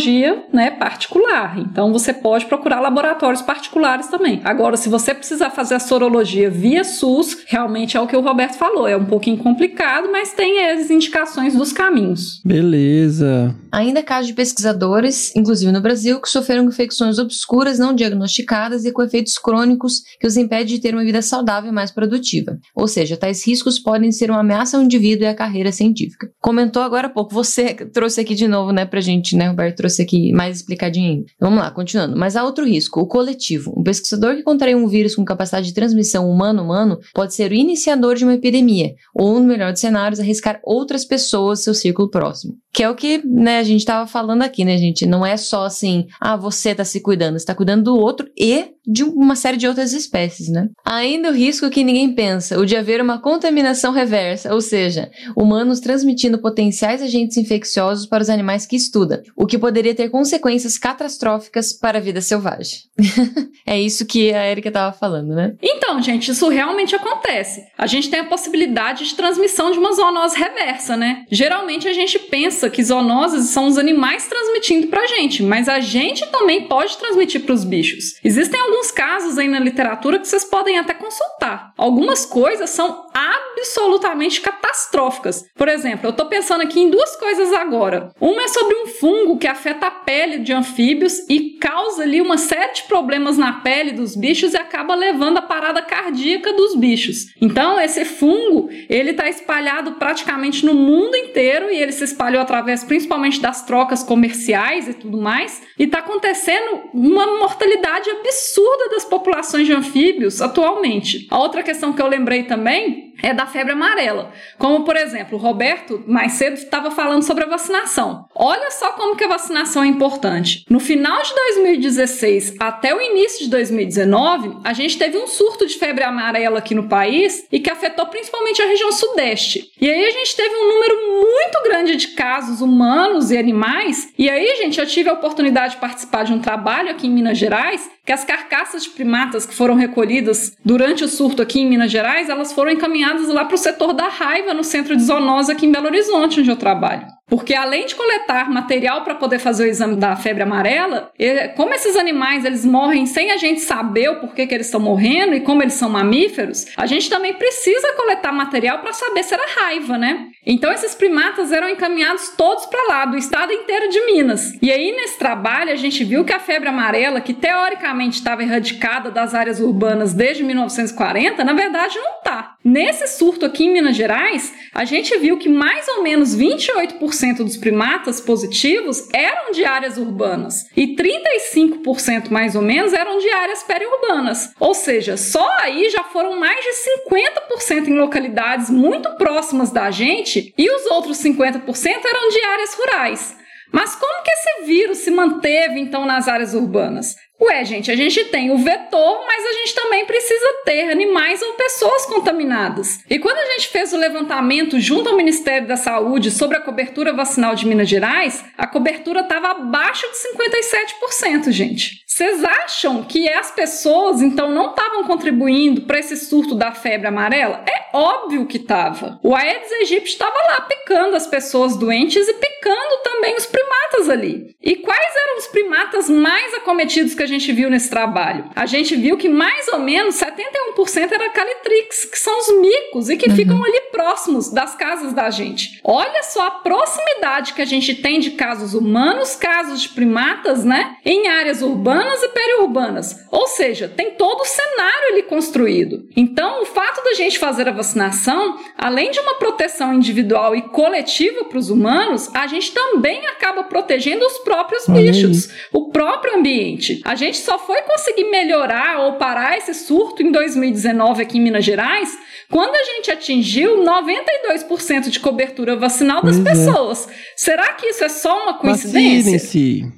né, particular. Então, você pode procurar laboratórios particulares também. Agora, se você precisar fazer a sorologia via SUS, realmente é o que o Roberto falou. É um pouquinho complicado, mas tem as indicações dos caminhos. Beleza. Ainda casos de pesquisadores, inclusive no Brasil, que sofreram infecções obscuras não diagnosticadas e com efeitos crônicos que os impede de ter uma vida saudável e mais produtiva. Ou seja, tais riscos podem ser uma ameaça ao indivíduo e à carreira científica. Comentou agora há pouco, você trouxe aqui de novo, né, pra gente, né, Roberto trouxe aqui mais explicadinho ainda. Vamos lá, continuando. Mas há outro risco, o coletivo. Um pesquisador que contraiu um vírus com capacidade de transmissão humano-humano pode ser o iniciador de uma epidemia, ou, no melhor dos cenários, arriscar outras pessoas seu círculo próximo. Que é o que, né, a gente estava falando aqui, né, gente? Não é só assim, ah, você está se cuidando, está cuidando do outro e de uma série de outras espécies, né? Ainda o risco que ninguém pensa, o de haver uma contaminação reversa, ou seja, humanos transmitindo potenciais agentes infecciosos para os animais que estuda, o que poderia ter consequências catastróficas para a vida selvagem. é isso que a Erika estava falando, né? Então, gente, isso realmente acontece. A gente tem a possibilidade de transmissão de uma zoonose reversa, né? Geralmente a gente pensa que zoonoses são os animais transmitindo pra gente, mas a gente também pode transmitir para os bichos. Existem alguns casos aí na literatura que vocês podem até consultar. Algumas coisas são absolutamente catastróficas. Por exemplo, eu tô pensando aqui em duas coisas agora. Uma é sobre um fungo que afeta a pele de anfíbios e causa ali uma série de problemas na pele dos bichos e acaba levando a parada cardíaca dos bichos. Então, esse fungo, ele tá espalhado praticamente no mundo inteiro e ele se espalhou através principalmente das trocas comerciais e tudo mais, e tá acontecendo uma mortalidade absurda das populações de anfíbios atualmente. A outra questão que eu lembrei também é da febre amarela. Como, por exemplo, o Roberto, mais cedo, estava falando sobre a vacinação. Olha só como que a vacinação é importante. No final de 2016 até o início de 2019, a gente teve um surto de febre amarela aqui no país e que afetou principalmente a região sudeste. E aí a gente teve um número muito grande de casos humanos e animais. E aí, gente, eu tive a oportunidade de participar de um trabalho aqui em Minas Gerais que as carcaças de primatas que foram recolhidas durante o surto aqui em Minas Gerais, elas foram encaminhadas lá para o setor da raiva no centro de zoonose aqui em Belo Horizonte, onde eu trabalho. Porque além de coletar material para poder fazer o exame da febre amarela, como esses animais eles morrem sem a gente saber o porquê que eles estão morrendo e como eles são mamíferos, a gente também precisa coletar material para saber se era raiva, né? Então esses primatas eram encaminhados todos para lá, do estado inteiro de Minas. E aí nesse trabalho a gente viu que a febre amarela, que teoricamente estava erradicada das áreas urbanas desde 1940, na verdade não tá. Nesse surto aqui em Minas Gerais, a gente viu que mais ou menos 28% 30% dos primatas positivos eram de áreas urbanas e 35% mais ou menos eram de áreas periurbanas. Ou seja, só aí já foram mais de 50% em localidades muito próximas da gente e os outros 50% eram de áreas rurais. Mas como que esse vírus se manteve então nas áreas urbanas? Ué, gente, a gente tem o vetor, mas a gente também precisa ter animais ou pessoas contaminadas. E quando a gente fez o levantamento junto ao Ministério da Saúde sobre a cobertura vacinal de Minas Gerais, a cobertura estava abaixo de 57%, gente. Vocês acham que as pessoas então não estavam contribuindo para esse surto da febre amarela? É óbvio que estava. O Aedes aegypti estava lá picando as pessoas doentes e picando também os primatas ali. E quais eram os primatas mais acometidos que a gente viu nesse trabalho? A gente viu que mais ou menos 71% era calitrix, que são os micos e que uhum. ficam ali próximos das casas da gente. Olha só a proximidade que a gente tem de casos humanos, casos de primatas, né, em áreas urbanas urbanas e periurbanas. Ou seja, tem todo o cenário ali construído. Então, o fato da gente fazer a vacinação, além de uma proteção individual e coletiva para os humanos, a gente também acaba protegendo os próprios bichos, o próprio ambiente. A gente só foi conseguir melhorar ou parar esse surto em 2019 aqui em Minas Gerais quando a gente atingiu 92% de cobertura vacinal das é. pessoas. Será que isso é só uma coincidência? Vacinem-se.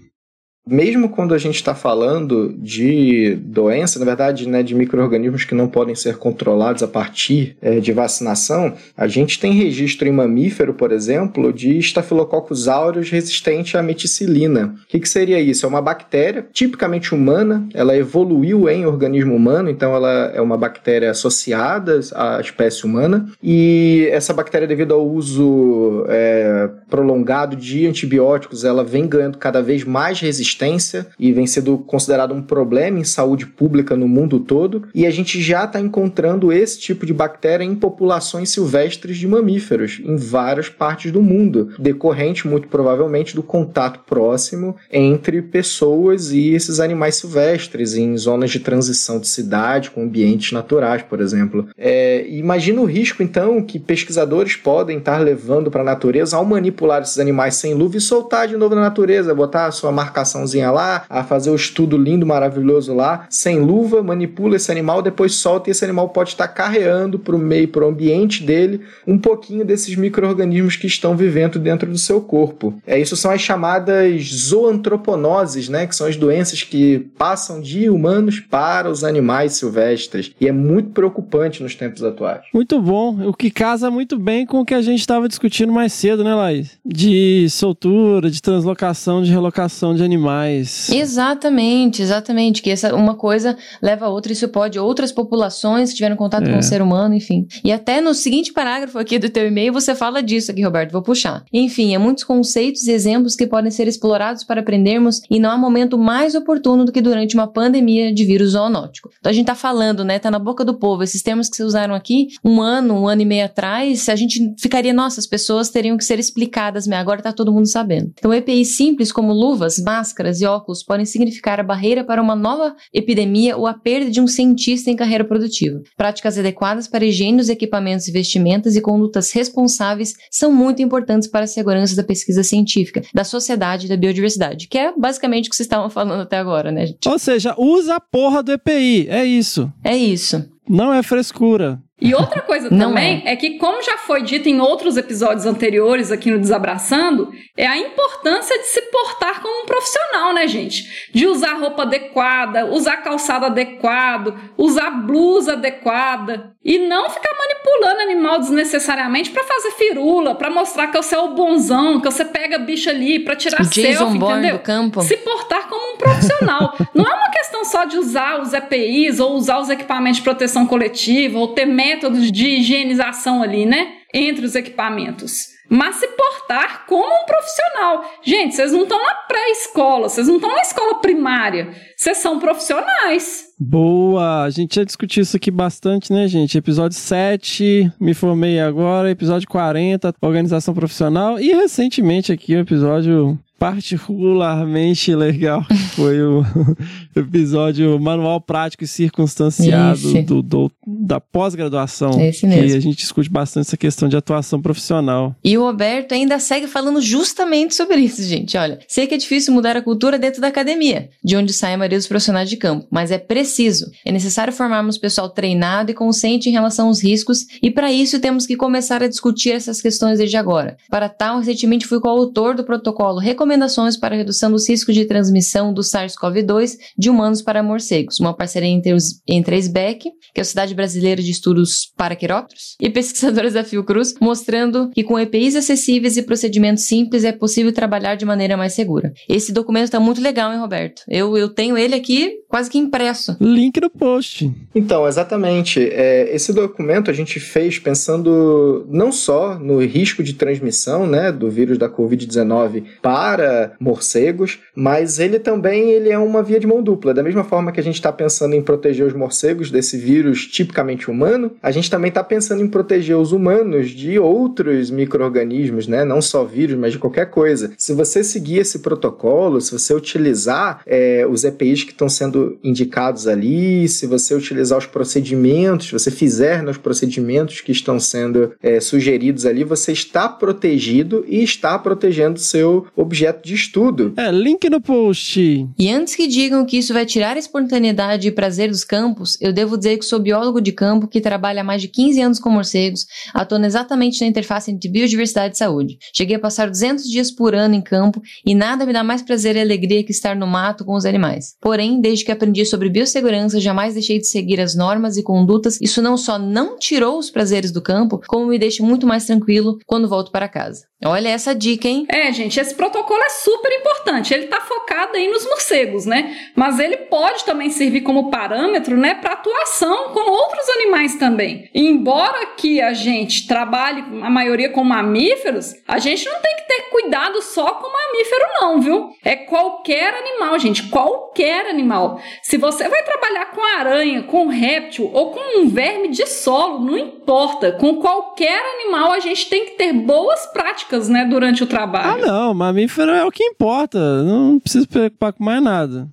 Mesmo quando a gente está falando de doença, na verdade, né, de micro-organismos que não podem ser controlados a partir é, de vacinação, a gente tem registro em mamífero, por exemplo, de Staphylococcus aureus resistente à meticilina. O que, que seria isso? É uma bactéria tipicamente humana, ela evoluiu em organismo humano, então ela é uma bactéria associada à espécie humana, e essa bactéria, devido ao uso é, prolongado de antibióticos, ela vem ganhando cada vez mais resistência resistência e vem sendo considerado um problema em saúde pública no mundo todo. E a gente já está encontrando esse tipo de bactéria em populações silvestres de mamíferos em várias partes do mundo, decorrente muito provavelmente do contato próximo entre pessoas e esses animais silvestres em zonas de transição de cidade com ambientes naturais, por exemplo. É, imagina o risco então que pesquisadores podem estar levando para a natureza ao manipular esses animais sem luva e soltar de novo na natureza, botar a sua marcação lá, a fazer o estudo lindo, maravilhoso lá, sem luva, manipula esse animal, depois solta e esse animal pode estar carreando para o meio, para o ambiente dele, um pouquinho desses micro-organismos que estão vivendo dentro do seu corpo. É, isso são as chamadas zoantroponoses, né, que são as doenças que passam de humanos para os animais silvestres. E é muito preocupante nos tempos atuais. Muito bom, o que casa muito bem com o que a gente estava discutindo mais cedo, né, Laís? De soltura, de translocação, de relocação de animais animais. Exatamente, exatamente. Que essa uma coisa leva a outra, isso pode outras populações que tiveram contato é. com o ser humano, enfim. E até no seguinte parágrafo aqui do teu e-mail você fala disso aqui, Roberto, vou puxar. Enfim, há muitos conceitos e exemplos que podem ser explorados para aprendermos e não há momento mais oportuno do que durante uma pandemia de vírus zoonótico. Então a gente tá falando, né, tá na boca do povo, esses termos que se usaram aqui, um ano, um ano e meio atrás, a gente ficaria, nossa, as pessoas teriam que ser explicadas, mas agora tá todo mundo sabendo. Então EPIs simples como luvas, máscaras, máscaras e óculos podem significar a barreira para uma nova epidemia ou a perda de um cientista em carreira produtiva. Práticas adequadas para higiene dos equipamentos e vestimentas e condutas responsáveis são muito importantes para a segurança da pesquisa científica, da sociedade e da biodiversidade, que é basicamente o que vocês estavam falando até agora, né, gente? Ou seja, usa a porra do EPI, é isso. É isso. Não é frescura. E outra coisa também é. é. que, como já foi dito em outros episódios anteriores aqui no Desabraçando, é a importância de se portar como um profissional, né, gente? De usar roupa adequada, usar calçado adequado, usar blusa adequada e não ficar manipulando animal desnecessariamente para fazer firula, para mostrar que você é o bonzão, que você pega bicho ali para tirar Jason selfie, Bourne entendeu? Do campo. Se portar como um profissional. não é uma questão só de usar os EPIs ou usar os equipamentos de proteção coletiva ou ter métodos de higienização ali, né? Entre os equipamentos. Mas se portar como um profissional. Gente, vocês não estão na pré-escola, vocês não estão na escola primária. Vocês são profissionais. Boa! A gente já discutiu isso aqui bastante, né, gente? Episódio 7, me formei agora. Episódio 40, organização profissional. E recentemente aqui o episódio particularmente legal foi o episódio Manual Prático e Circunstanciado do, do, da pós-graduação. Esse mesmo. Que a gente discute bastante essa questão de atuação profissional. E o Roberto ainda segue falando justamente sobre isso, gente. Olha, sei que é difícil mudar a cultura dentro da academia, de onde sai a maioria dos profissionais de campo, mas é preciso. É necessário formarmos pessoal treinado e consciente em relação aos riscos, e para isso temos que começar a discutir essas questões desde agora. Para tal, recentemente fui coautor do protocolo recomendado recomendações para a redução dos riscos de transmissão do SARS-CoV-2 de humanos para morcegos, uma parceria entre, os, entre a SBEC, que é a Sociedade Brasileira de Estudos para Quirópteros, e pesquisadores da Fiocruz, mostrando que com EPIs acessíveis e procedimentos simples é possível trabalhar de maneira mais segura. Esse documento está muito legal, hein, Roberto? Eu, eu tenho ele aqui quase que impresso. Link no post. Então, exatamente. É, esse documento a gente fez pensando não só no risco de transmissão né, do vírus da Covid-19 para morcegos, mas ele também ele é uma via de mão dupla. Da mesma forma que a gente está pensando em proteger os morcegos desse vírus tipicamente humano, a gente também está pensando em proteger os humanos de outros micro-organismos, né? não só vírus, mas de qualquer coisa. Se você seguir esse protocolo, se você utilizar é, os EPIs que estão sendo indicados ali, se você utilizar os procedimentos, se você fizer nos procedimentos que estão sendo é, sugeridos ali, você está protegido e está protegendo seu objeto objeto de estudo. É, link no post. E antes que digam que isso vai tirar a espontaneidade e prazer dos campos, eu devo dizer que sou biólogo de campo que trabalha há mais de 15 anos com morcegos, atuando exatamente na interface entre biodiversidade e saúde. Cheguei a passar 200 dias por ano em campo e nada me dá mais prazer e alegria que estar no mato com os animais. Porém, desde que aprendi sobre biossegurança, jamais deixei de seguir as normas e condutas. Isso não só não tirou os prazeres do campo, como me deixa muito mais tranquilo quando volto para casa. Olha essa dica, hein? É, gente, esse protocolo é super importante. Ele tá focado aí nos morcegos, né? Mas ele pode também servir como parâmetro, né, para atuação com outros animais também. E embora que a gente trabalhe a maioria com mamíferos, a gente não tem que ter cuidado só com mamífero não, viu? É qualquer animal, gente, qualquer animal. Se você vai trabalhar com aranha, com réptil ou com um verme de solo, não importa. Com qualquer animal a gente tem que ter boas práticas né, durante o trabalho. Ah, não, mamífero é o que importa. Não precisa se preocupar com mais nada.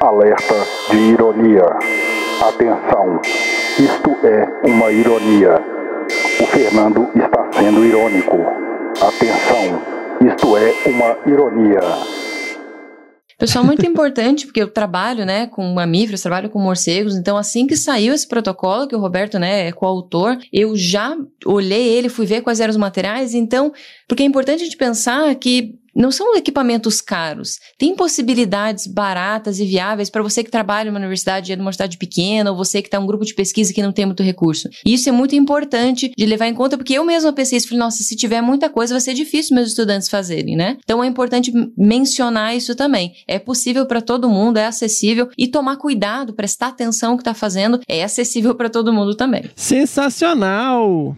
Alerta de ironia. Atenção, isto é uma ironia. O Fernando está sendo irônico. Atenção, isto é uma ironia. Pessoal, muito importante, porque eu trabalho, né, com mamíferos, trabalho com morcegos, então assim que saiu esse protocolo, que o Roberto, né, é coautor, eu já olhei ele, fui ver quais eram os materiais, então, porque é importante a gente pensar que não são equipamentos caros. Tem possibilidades baratas e viáveis para você que trabalha em uma universidade, numa cidade pequena, ou você que está em um grupo de pesquisa que não tem muito recurso. E isso é muito importante de levar em conta, porque eu mesma pensei isso, falei, nossa, se tiver muita coisa, vai ser difícil meus estudantes fazerem, né? Então é importante mencionar isso também. É possível para todo mundo, é acessível, e tomar cuidado, prestar atenção no que está fazendo, é acessível para todo mundo também. Sensacional!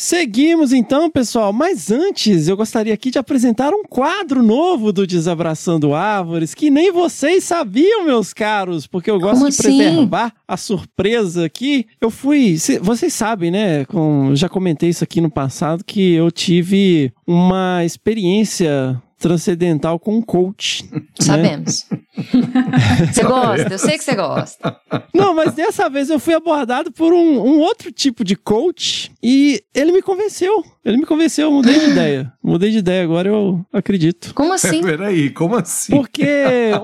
Seguimos então, pessoal, mas antes eu gostaria aqui de apresentar um quadro novo do Desabraçando Árvores que nem vocês sabiam, meus caros, porque eu gosto Como de assim? preservar a surpresa aqui. Eu fui, cê- vocês sabem, né? Com, já comentei isso aqui no passado que eu tive uma experiência transcendental com um coach. né? Sabemos. Você gosta, eu sei que você gosta. Não, mas dessa vez eu fui abordado por um, um outro tipo de coach e ele me convenceu. Ele me convenceu, eu mudei de ideia. Mudei de ideia, agora eu acredito. Como assim? Peraí, como assim? Porque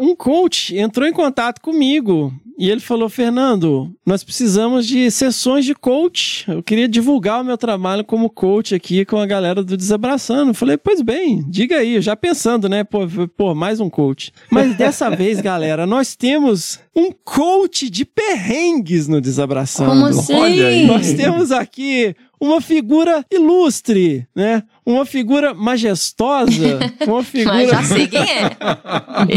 um coach entrou em contato comigo e ele falou: Fernando, nós precisamos de sessões de coach. Eu queria divulgar o meu trabalho como coach aqui com a galera do Desabraçando. Eu falei: Pois bem, diga aí, já pensando, né? Pô, pô, mais um coach. Mas dessa vez, galera, nós temos um coach de perrengues no Desabraçando. Como assim? Olha aí. Nós temos aqui uma figura ilustre, né? Uma figura majestosa, uma figura... Mas já sei quem é.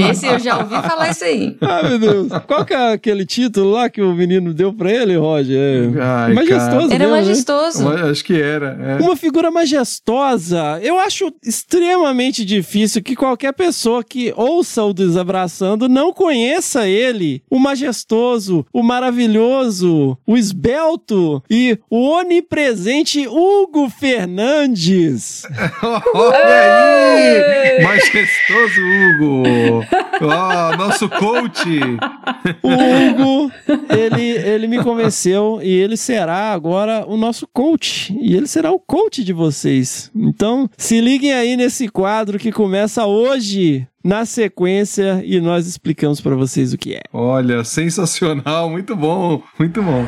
Esse eu já ouvi falar isso aí. Ah, meu Deus. Qual que é aquele título lá que o menino deu pra ele, Roger? É Ai, majestoso Era mesmo, né? majestoso. Mas Acho que era. é. Uma figura majestosa. Eu acho extremamente difícil que qualquer pessoa que ouça o Desabraçando não conheça ele. O majestoso, o maravilhoso, o esbelto e o onipresente Hugo Fernandes. Olha aí! Majestoso Hugo! Ó, nosso coach! O Hugo, ele, ele me convenceu e ele será agora o nosso coach. E ele será o coach de vocês. Então, se liguem aí nesse quadro que começa hoje, na sequência, e nós explicamos pra vocês o que é. Olha, sensacional, muito bom, muito bom.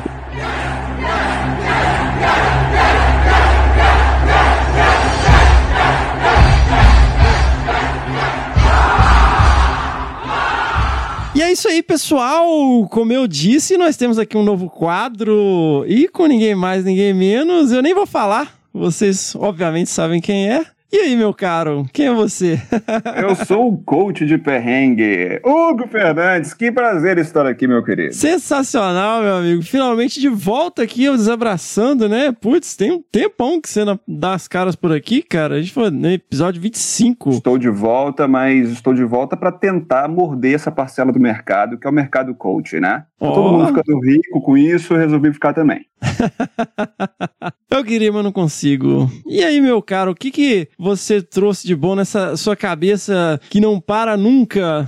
E é isso aí, pessoal. Como eu disse, nós temos aqui um novo quadro e com ninguém mais, ninguém menos. Eu nem vou falar. Vocês, obviamente, sabem quem é. E aí, meu caro, quem é você? Eu sou o coach de perrengue, Hugo Fernandes. Que prazer estar aqui, meu querido. Sensacional, meu amigo. Finalmente de volta aqui, eu desabraçando, né? Putz, tem um tempão que você não dá as caras por aqui, cara. A gente foi no episódio 25. Estou de volta, mas estou de volta para tentar morder essa parcela do mercado, que é o mercado coach, né? Tá todo mundo ficando rico com isso, eu resolvi ficar também. Eu queria, mas não consigo. E aí, meu caro, o que, que você trouxe de bom nessa sua cabeça que não para nunca?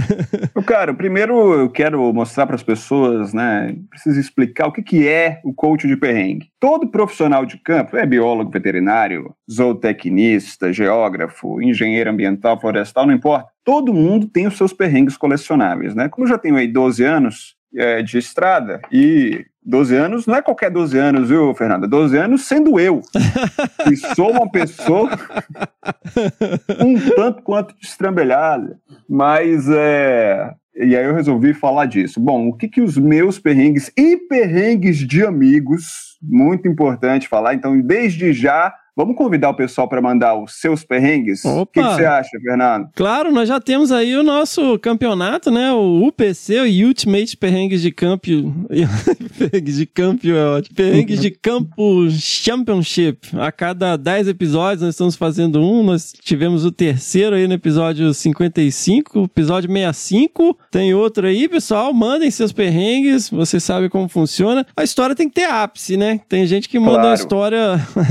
Cara, primeiro eu quero mostrar para as pessoas, né? Preciso explicar o que, que é o coach de perrengue. Todo profissional de campo, é biólogo veterinário, zootecnista, geógrafo, engenheiro ambiental, florestal, não importa. Todo mundo tem os seus perrengues colecionáveis, né? Como eu já tenho aí 12 anos é, de estrada e 12 anos não é qualquer 12 anos, viu, Fernanda? 12 anos sendo eu. e sou uma pessoa um tanto quanto destrambelhada. Mas é. E aí eu resolvi falar disso. Bom, o que que os meus perrengues e perrengues de amigos, muito importante falar, então desde já Vamos convidar o pessoal para mandar os seus perrengues? Opa. O que, que você acha, Fernando? Claro, nós já temos aí o nosso campeonato, né? O UPC, o Ultimate Perrengues de Campo. perrengues de Campo é ótimo. Perrengues de Campo Championship. A cada 10 episódios nós estamos fazendo um. Nós tivemos o terceiro aí no episódio 55, episódio 65. Tem outro aí, pessoal. Mandem seus perrengues. Você sabe como funciona. A história tem que ter ápice, né? Tem gente que manda Claro. uma história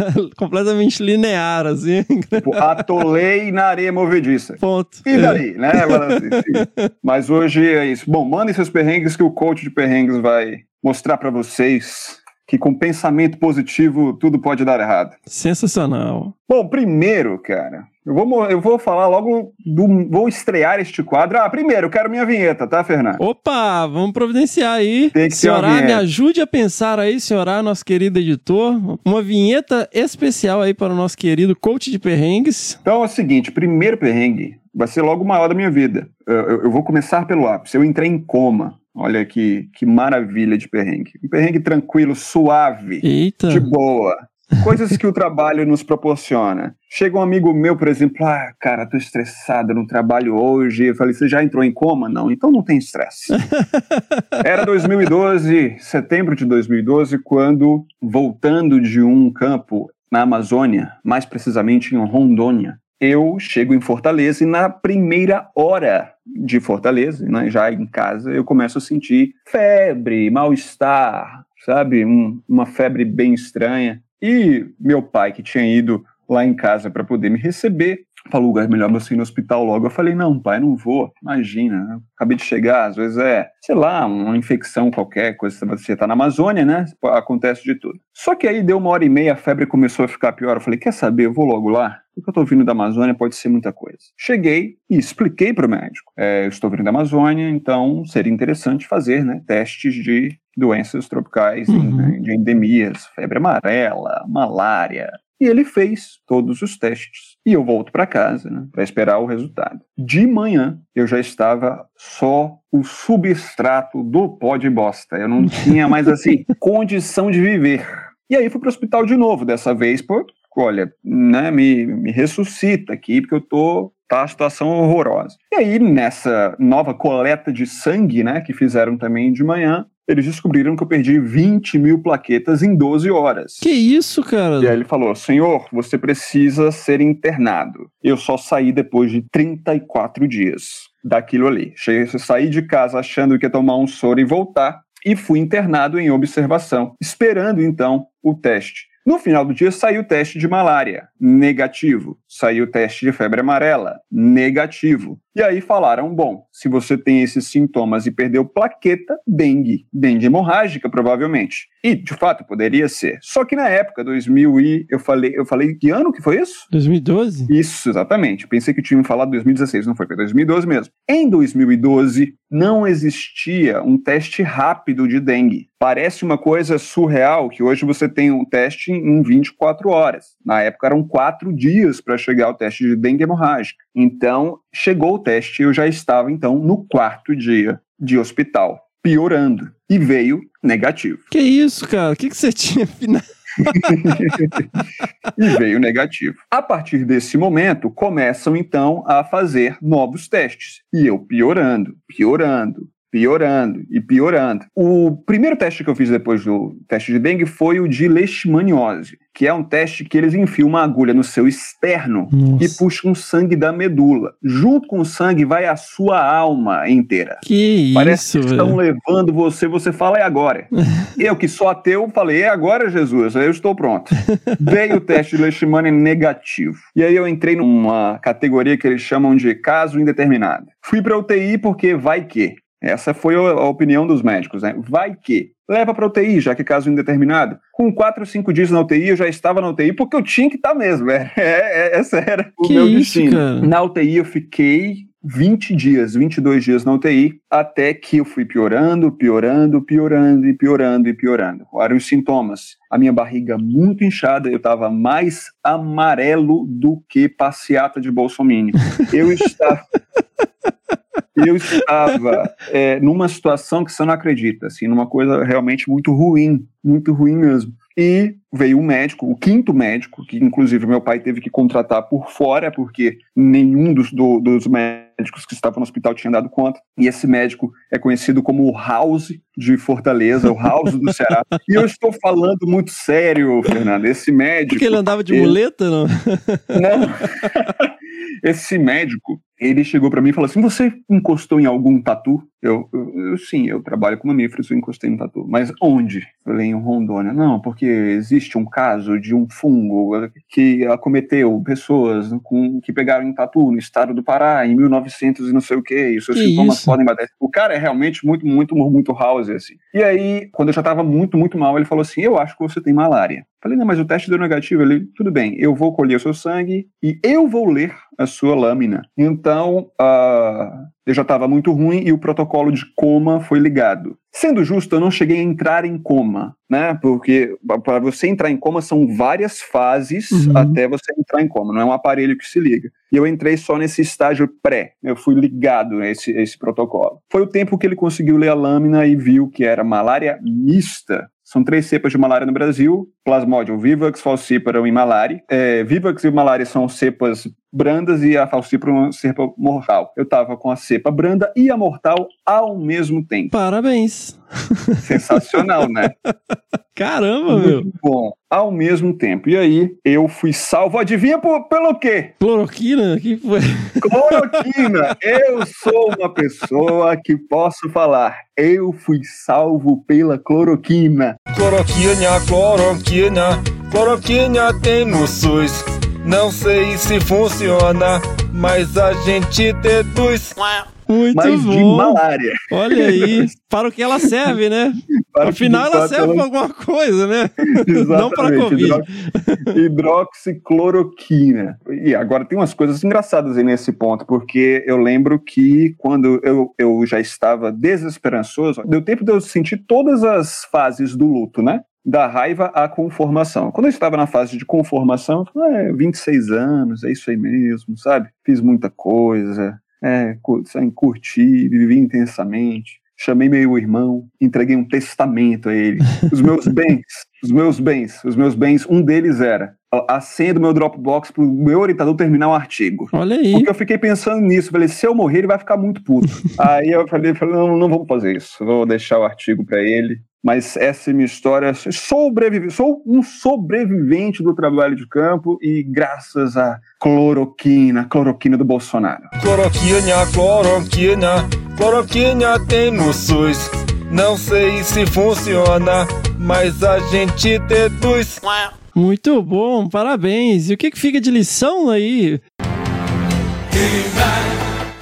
completamente linear, assim. Tipo, atolei na areia movediça. Ponto. E daí, né? Mas, Mas hoje é isso. Bom, mandem seus perrengues que o coach de perrengues vai mostrar para vocês que com pensamento positivo tudo pode dar errado. Sensacional. Bom, primeiro, cara, eu vou, eu vou falar logo do. Vou estrear este quadro. Ah, primeiro, eu quero minha vinheta, tá, Fernando? Opa, vamos providenciar aí. Tem que uma Senhorá, me ajude a pensar aí, senhorá, nosso querido editor. Uma vinheta especial aí para o nosso querido coach de perrengues. Então é o seguinte: primeiro perrengue vai ser logo o maior da minha vida. Eu, eu- eu vou começar pelo ápice. Eu entrei em coma. Olha que, que maravilha de perrengue. Um perrengue tranquilo, suave, Eita. de boa. Coisas que o trabalho nos proporciona. Chega um amigo meu, por exemplo, ah, cara, tô estressado no trabalho hoje. Eu falei, você já entrou em coma? Não, então não tem estresse. Era 2012, setembro de 2012, quando, voltando de um campo na Amazônia, mais precisamente em Rondônia, eu chego em Fortaleza e na primeira hora de Fortaleza, né, já em casa, eu começo a sentir febre, mal-estar, sabe? Um- uma febre bem estranha. E meu pai, que tinha ido lá em casa para poder me receber, falou, é melhor você ir no hospital logo. Eu falei, não, pai, não vou. Imagina, acabei de chegar, às vezes é, sei lá, uma infecção qualquer, coisa, você tá na Amazônia, né? Acontece de tudo. Só que aí deu uma hora e meia, a febre começou a ficar pior. Eu falei, quer saber, eu vou logo lá. O que eu tô vindo da Amazônia pode ser muita coisa. Cheguei e expliquei pro médico. É, eu estou vindo da Amazônia, então seria interessante fazer, né, testes de doenças tropicais, né, de endemias, febre amarela, malária, e ele fez todos os testes. E eu volto para casa, né, para esperar o resultado. De manhã, eu já estava só o substrato do pó de bosta. Eu não tinha mais, assim, condição de viver. E aí fui para o hospital de novo, dessa vez, por, olha, né, me, me ressuscita aqui, porque eu tô tá a situação horrorosa. E aí, nessa nova coleta de sangue, né, que fizeram também de manhã, eles descobriram que eu perdi 20 mil plaquetas em 12 horas. Que isso, cara? E aí ele falou: Senhor, você precisa ser internado. Eu só saí depois de 34 dias daquilo ali. Cheguei, saí de casa achando que ia tomar um soro e voltar, e fui internado em observação, esperando então o teste. No final do dia saiu o teste de malária, negativo. Saiu o teste de febre amarela, negativo. E aí falaram: bom, se você tem esses sintomas e perdeu plaqueta, dengue. Dengue hemorrágica, provavelmente. E, de fato, poderia ser. Só que na época, 2000 e... Eu falei, eu falei, que ano que foi isso? 2012? Isso, exatamente. Pensei que tinham falado 2016, não foi, foi 2012 mesmo. Em 2012, não existia um teste rápido de dengue. Parece uma coisa surreal que hoje você tem um teste em 24 horas. Na época eram quatro dias para chegar ao teste de dengue hemorrágica. Então, chegou o teste e eu já estava, então, no quarto dia de hospital, piorando. E veio negativo. Que isso, cara? O que, que você tinha final? e veio negativo. A partir desse momento, começam então a fazer novos testes. E eu piorando, piorando, piorando e piorando. O primeiro teste que eu fiz depois do teste de dengue foi o de leishmaniose, que é um teste que eles enfiam uma agulha no seu externo Nossa. e puxam sangue da medula. Junto com o sangue vai a sua alma inteira. Que Parece isso, que estão velho. levando você, você fala, é agora. eu que sou ateu, falei, é agora, Jesus, eu estou pronto. Veio o teste de leishmania negativo. E aí eu entrei numa categoria que eles chamam de caso indeterminado. Fui para UTI porque vai que. Essa foi a opinião dos médicos, né? Vai que. Leva para UTI, já que caso indeterminado. Com quatro ou cinco dias na UTI, eu já estava na UTI porque eu tinha que estar mesmo. É, é, essa era o Que meu isso, destino. cara? Na UTI eu fiquei 20 dias, 22 dias na UTI, até que eu fui piorando, piorando, piorando e piorando e piorando. Eram os sintomas. A minha barriga muito inchada, eu estava mais amarelo do que passeata de Bolsonaro. Eu estava. Eu estava é, numa situação que você não acredita, assim, numa coisa realmente muito ruim, muito ruim mesmo. E veio um médico, o quinto médico, que inclusive meu pai teve que contratar por fora, porque nenhum dos, do- dos médicos que estavam no hospital tinha dado conta. E esse médico é conhecido como o House de Fortaleza, o House do Ceará. E eu estou falando muito sério, Fernando. Esse médico. Porque ele andava de ele- muleta, não? não. Esse médico, ele chegou pra mim e falou assim: Você encostou em algum tatu? Eu, eu, sim, eu trabalho com mamíferos, eu encostei em tatu. Mas onde? Eu falei em Rondônia. Não, porque existe um caso de um fungo que acometeu pessoas com, que pegaram em tatu no estado do Pará em 1900 e não sei o que, e os seus Que sintomas isso? podem bater. O cara é realmente muito, muito, muito house, assim. E aí, quando eu já tava muito, muito mal, ele falou assim: Eu acho que você tem malária. Falei, não, mas o teste deu negativo. Ele, tudo bem, eu vou colher o seu sangue e eu vou ler a sua lâmina. Então, ah, eu já estava muito ruim e o protocolo de coma foi ligado. Sendo justo, eu não cheguei a entrar em coma, né? Porque para você entrar em coma são várias fases Uhum. até você entrar em coma, não é um aparelho que se liga. E eu entrei só nesse estágio pré, eu fui ligado a esse, esse protocolo. Foi o tempo que ele conseguiu ler a lâmina e viu que era malária mista. São três cepas de malária no Brasil: Plasmodium vivax, falciparum e malária. É, vivax e malária são cepas brandas e a falciparum é uma cepa mortal. Eu tava com a cepa branda e a mortal ao mesmo tempo. Parabéns. Sensacional, né? Caramba, meu. Muito bom. Ao mesmo tempo. E aí, eu fui salvo. Adivinha por- pelo quê? Cloroquina? Que foi? Cloroquina. Eu sou uma pessoa que posso falar. Eu fui salvo pela cloroquina. Cloroquina, cloroquina, cloroquina tem no SUS. Não sei se funciona, mas a gente deduz. Muito Mas de bom. malária. Olha aí, para o que ela serve, né? Para Afinal, de ela serve ela- para alguma coisa, né? Não para Exatamente, Covid. hidro- Hidroxicloroquina. E agora tem umas coisas engraçadas aí nesse ponto, porque eu lembro que quando eu, eu já estava desesperançoso, deu tempo de eu sentir todas as fases do luto, né? Da raiva à conformação. Quando eu estava na fase de conformação, eu falei, é, 26 anos, é isso aí mesmo, sabe? Fiz muita coisa, é, curti, vivi intensamente. Chamei meu irmão, entreguei um testamento a ele. Os meus bens, os meus bens, os meus bens, um deles era a senha do meu Dropbox para o meu orientador terminar um artigo. Olha aí. Porque eu fiquei pensando nisso, falei, se eu morrer, ele vai ficar muito puto. aí eu falei, falei, não, não vamos fazer isso, vou deixar o artigo para ele. Mas essa é minha história. Sobrevive, sou um sobrevivente do trabalho de campo e graças à cloroquina, cloroquina do Bolsonaro. Cloroquina, cloroquina, cloroquina tem no SUS. Não sei se funciona, mas a gente deduz. Muito bom, parabéns. E o que, fica de lição aí?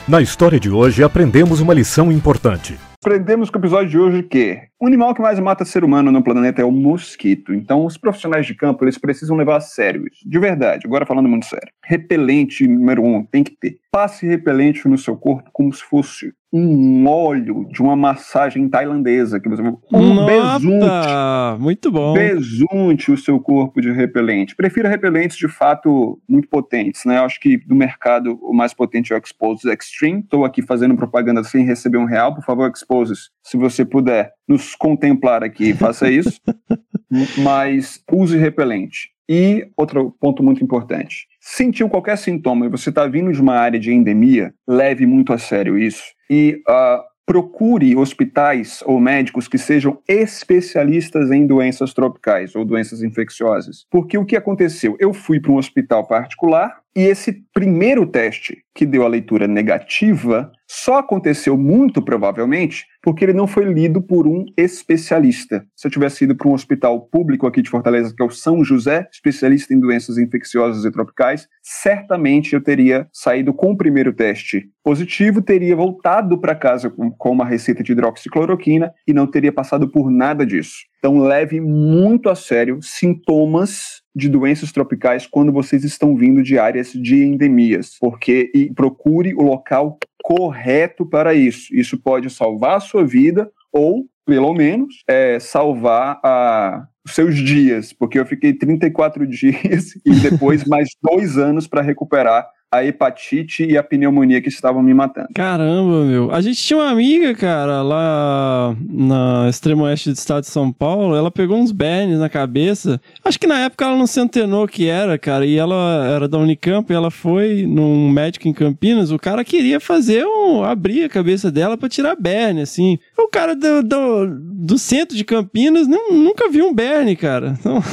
Na história de hoje, aprendemos uma lição importante. Aprendemos com o episódio de hoje que o animal que mais mata ser humano no planeta é o mosquito. Então, os profissionais de campo, eles precisam levar a sério isso. De verdade, agora falando muito sério. Repelente número um, tem que ter. Passe repelente no seu corpo como se fosse um óleo de uma massagem tailandesa. Que você... Um besunte. Nota! Muito bom. Besunte o seu corpo de repelente. Prefiro repelentes de fato muito potentes, né? Eu acho que do mercado o mais potente é o Exposes Extreme. Estou aqui fazendo propaganda sem receber um real. Por favor, Exposes, se você puder nos contemplar aqui, faça isso. Mas use repelente. E outro ponto muito importante: sentiu qualquer sintoma e você está vindo de uma área de endemia, leve muito a sério isso. E ah, procure hospitais ou médicos que sejam especialistas em doenças tropicais ou doenças infecciosas. Porque o que aconteceu? Eu fui para um hospital particular e esse primeiro teste que deu a leitura negativa só aconteceu muito provavelmente porque ele não foi lido por um especialista. Se eu tivesse ido para um hospital público aqui de Fortaleza, que é o São José, especialista em doenças infecciosas e tropicais, certamente eu teria saído com o primeiro teste positivo, teria voltado para casa com, uma receita de hidroxicloroquina e não teria passado por nada disso. Então leve muito a sério sintomas de doenças tropicais quando vocês estão vindo de áreas de endemias, porque e procure o local correto para isso. Isso pode salvar a sua vida ou, pelo menos, é, salvar a, seus dias, porque eu fiquei 34 dias e depois mais dois anos para recuperar a hepatite e a pneumonia que estavam me matando. Caramba, meu. A gente tinha uma amiga, cara, lá na extremo oeste do estado de São Paulo. Ela pegou uns bernes na cabeça. Acho que na época ela não se antenou que era, cara. E ela era da Unicamp e ela foi num médico em Campinas. O cara queria fazer um. abrir a cabeça dela para tirar berne, assim. O cara do, do, do centro de Campinas não, nunca viu um berne, cara. Então...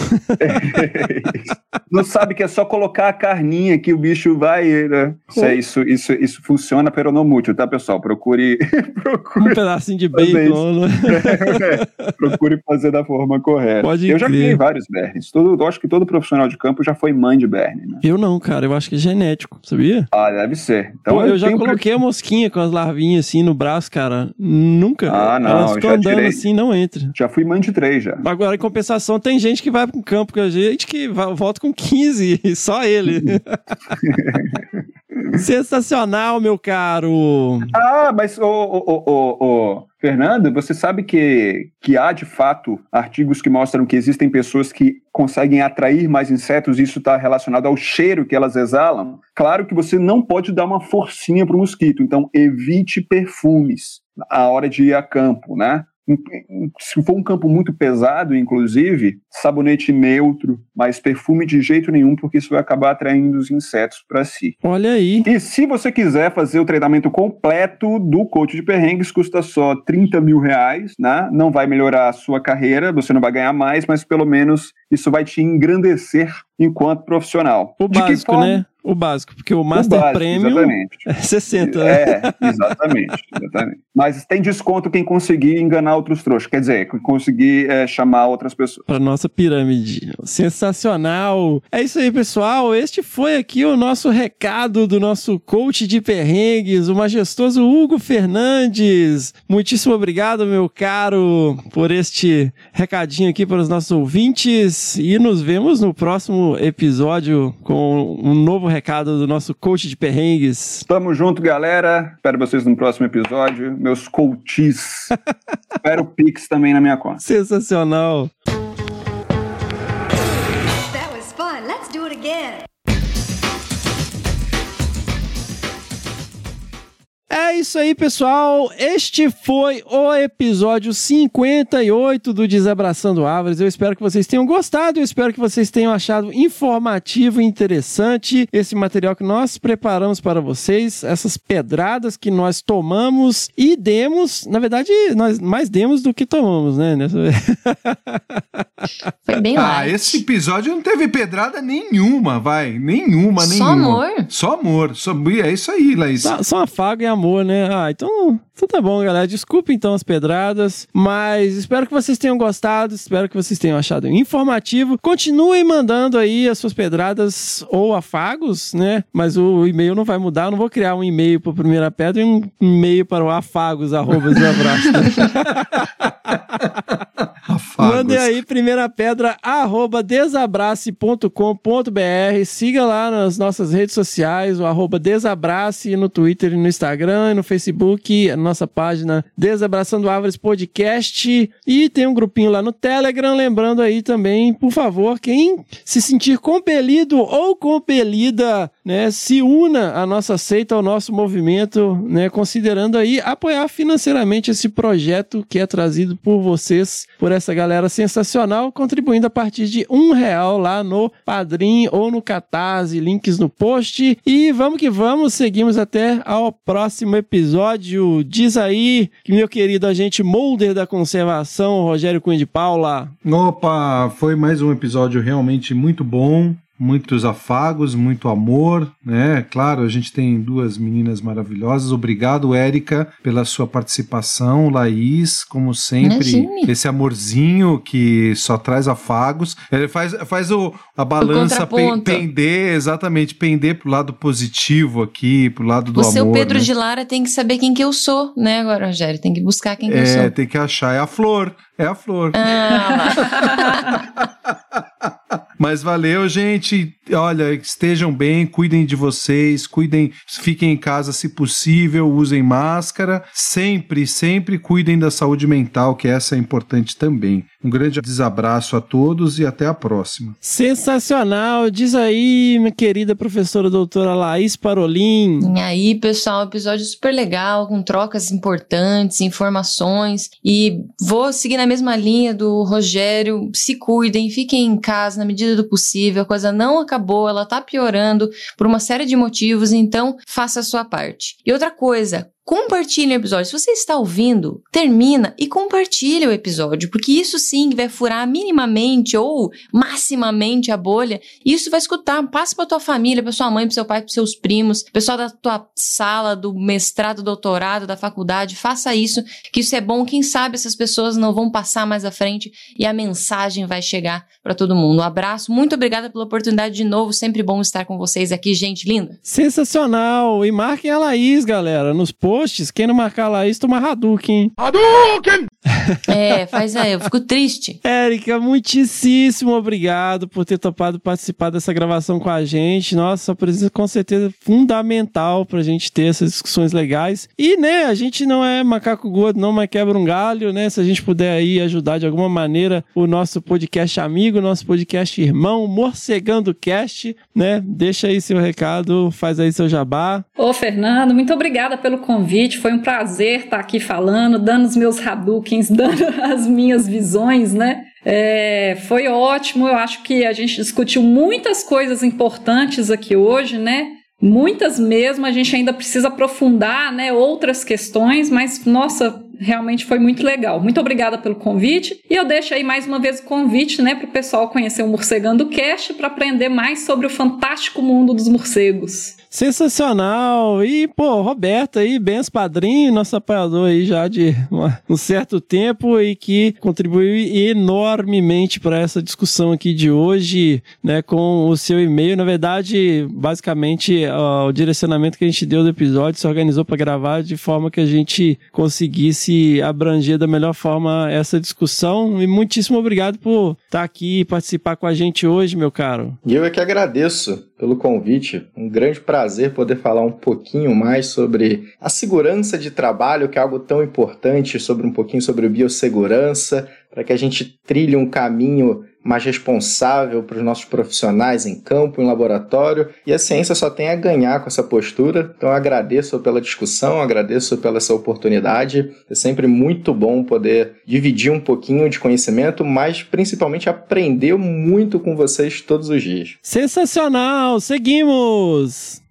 não sabe que é só colocar a carninha que o bicho vai né? Isso, é, isso, isso, isso funciona peronomútil, tá, pessoal? Procure, procure um pedacinho de bacon. Né? É, procure fazer da forma correta. Pode eu já criei vários bernes. Todo, eu acho que todo profissional de campo já foi mãe de berne. Né? Eu não, cara. Eu acho que é genético, sabia? Ah, deve ser. Então, Pô, eu, eu já coloquei pra... a mosquinha com as larvinhas assim no braço, cara. Nunca. Ah, não. Elas ficam andando tirei. assim, não entra. Já fui mãe de três já. Agora, em compensação, tem gente que vai pro campo, que a gente que volta com 15, e só ele. Sensacional, meu caro! Ah, mas, ô, Fernando, você sabe que, que há, de fato, artigos que mostram que existem pessoas que conseguem atrair mais insetos e isso está relacionado ao cheiro que elas exalam? Claro que você não pode dar uma forcinha para o mosquito, então evite perfumes a hora de ir a campo, né? Se for um campo muito pesado, inclusive, sabonete neutro, mas perfume de jeito nenhum, porque isso vai acabar atraindo os insetos para si. Olha aí. E se você quiser fazer o treinamento completo do coach de perrengues, custa só 30 mil reais, né? Não vai melhorar a sua carreira, você não vai ganhar mais, mas pelo menos isso vai te engrandecer enquanto profissional. O de básico, forma... né? O básico, porque o Master o básico, Premium exatamente. é 60, né? É, exatamente, exatamente. Mas tem desconto quem conseguir enganar outros trouxas, quer dizer, quem conseguir é, chamar outras pessoas. Para nossa pirâmide. Sensacional! É isso aí, pessoal. Este foi aqui o nosso recado do nosso coach de perrengues, o majestoso Hugo Fernandes. Muitíssimo obrigado, meu caro, por este recadinho aqui para os nossos ouvintes e nos vemos no próximo episódio com um novo recado do nosso coach de perrengues. Tamo junto, galera. Espero vocês no próximo episódio. Meus coaches. Espero o Pix também na minha conta. Sensacional. That was fun. Let's do it again. É isso aí, pessoal. Este foi o episódio 58 do Desabraçando Árvores. Eu espero que vocês tenham gostado, eu espero que vocês tenham achado informativo e interessante esse material que nós preparamos para vocês, essas pedradas que nós tomamos e demos. Na verdade, nós mais demos do que tomamos, né? Foi bem lá. Ah, esse episódio não teve pedrada nenhuma, vai. Nenhuma, nenhuma. Só amor? Só amor. Só... É isso aí, Laís. Só, só afago e amor, né? Ah, então, então tá bom, galera. Desculpe então as pedradas, mas espero que vocês tenham gostado, espero que vocês tenham achado informativo. Continuem mandando aí as suas pedradas ou afagos, né? Mas o e-mail não vai mudar, eu não vou criar um e-mail para primeira pedra e um e-mail para o afagos, Mandem aí, primeira pedra, arroba desabrace.com.br. Siga lá nas nossas redes sociais, o arroba desabrace no Twitter e no Instagram e no Facebook, a nossa página Desabraçando Árvores Podcast. E tem um grupinho lá no Telegram. Lembrando aí também, por favor, quem se sentir compelido ou compelida né, se una à nossa seita, ao nosso movimento, né, considerando aí apoiar financeiramente esse projeto que é trazido por vocês, por essa galera sensacional, contribuindo a partir de um real lá no Padrim ou no Catarse, links no post. E vamos que vamos, seguimos até ao próximo episódio. Diz aí, meu querido agente Molder da Conservação, Rogério Cunha de Paula. Opa, foi mais um episódio realmente muito bom muitos afagos, muito amor, né? Claro, a gente tem duas meninas maravilhosas. Obrigado, Érica, pela sua participação. Laís, como sempre, Imagine. esse amorzinho que só traz afagos. Ele faz, faz o, a balança contraponto. pender, exatamente, pender pro lado positivo aqui, pro lado do o seu amor. Pedro né? de Lara tem que saber quem que eu sou, né, agora, Rogério? Tem que buscar quem que eu É, sou. tem que achar. É a flor. É a flor. Ah, Mas valeu, gente. Olha, estejam bem, cuidem de vocês, cuidem, fiquem em casa se possível, usem máscara. Sempre, sempre cuidem da saúde mental, que essa é importante também. Um grande desabraço a todos e até a próxima. Sensacional! Diz aí, minha querida professora doutora Laís Parolin. E aí, pessoal, episódio super legal, com trocas importantes, informações. E vou seguir na mesma linha do Rogério. Se cuidem, fiquem em casa na medida do possível. A coisa não acabou, ela tá piorando por uma série de motivos, então faça a sua parte. E outra coisa, Compartilhe o episódio. Se você está ouvindo, termina e compartilhe o episódio, porque isso sim vai furar minimamente ou maximamente a bolha. E isso vai escutar. Passa para tua família, para sua mãe, para seu pai, para seus primos, pessoal da tua sala, do mestrado, doutorado, da faculdade. Faça isso, que isso é bom. Quem sabe essas pessoas não vão passar mais à frente e a mensagem vai chegar para todo mundo. Um abraço, muito obrigada pela oportunidade de novo. Sempre bom estar com vocês aqui, gente linda. Sensacional! E marquem a Laís, galera, nos posts. Quem não marcar a Laís, toma Hadouken. Hadouken! É, faz aí, eu fico triste. Érica, muitíssimo obrigado por ter topado participar dessa gravação com a gente. Nossa, sua presença com certeza é fundamental pra gente ter essas discussões legais. E, né, a gente não é macaco gordo, não, mas quebra um galho, né? Se a gente puder aí ajudar de alguma maneira o nosso podcast amigo, nosso podcast irmão, Morcegando Cast, né? Deixa aí seu recado, faz aí seu jabá. Ô, Fernando, muito obrigada pelo convite. Foi um prazer estar aqui falando, dando os meus Hadoukens, dando as minhas visões, né? É, foi ótimo. Eu acho que a gente discutiu muitas coisas importantes aqui hoje, né? Muitas mesmo. A gente ainda precisa aprofundar, né? Outras questões, mas nossa, realmente foi muito legal. Muito obrigada pelo convite. E eu deixo aí mais uma vez o convite, né, para o pessoal conhecer o Morcegando Cast para aprender mais sobre o fantástico mundo dos morcegos. Sensacional! E, pô, Roberto aí, Bens Padrinho, nosso apoiador aí já de uma- um certo tempo e que contribuiu enormemente para essa discussão aqui de hoje, né, com o seu e-mail. Na verdade, basicamente, ó, o direcionamento que a gente deu do episódio se organizou para gravar de forma que a gente conseguisse abranger da melhor forma essa discussão. E muitíssimo obrigado por estar aqui e participar com a gente hoje, meu caro. E eu é que agradeço pelo convite. Um grande prazer poder falar um pouquinho mais sobre a segurança de trabalho, que é algo tão importante, sobre um pouquinho sobre biossegurança, para que a gente trilhe um caminho mais responsável para os nossos profissionais em campo, em laboratório, e a ciência só tem a ganhar com essa postura. Então agradeço pela discussão, agradeço pela essa oportunidade. É sempre muito bom poder dividir um pouquinho de conhecimento, mas principalmente aprender muito com vocês todos os dias. Sensacional! Seguimos!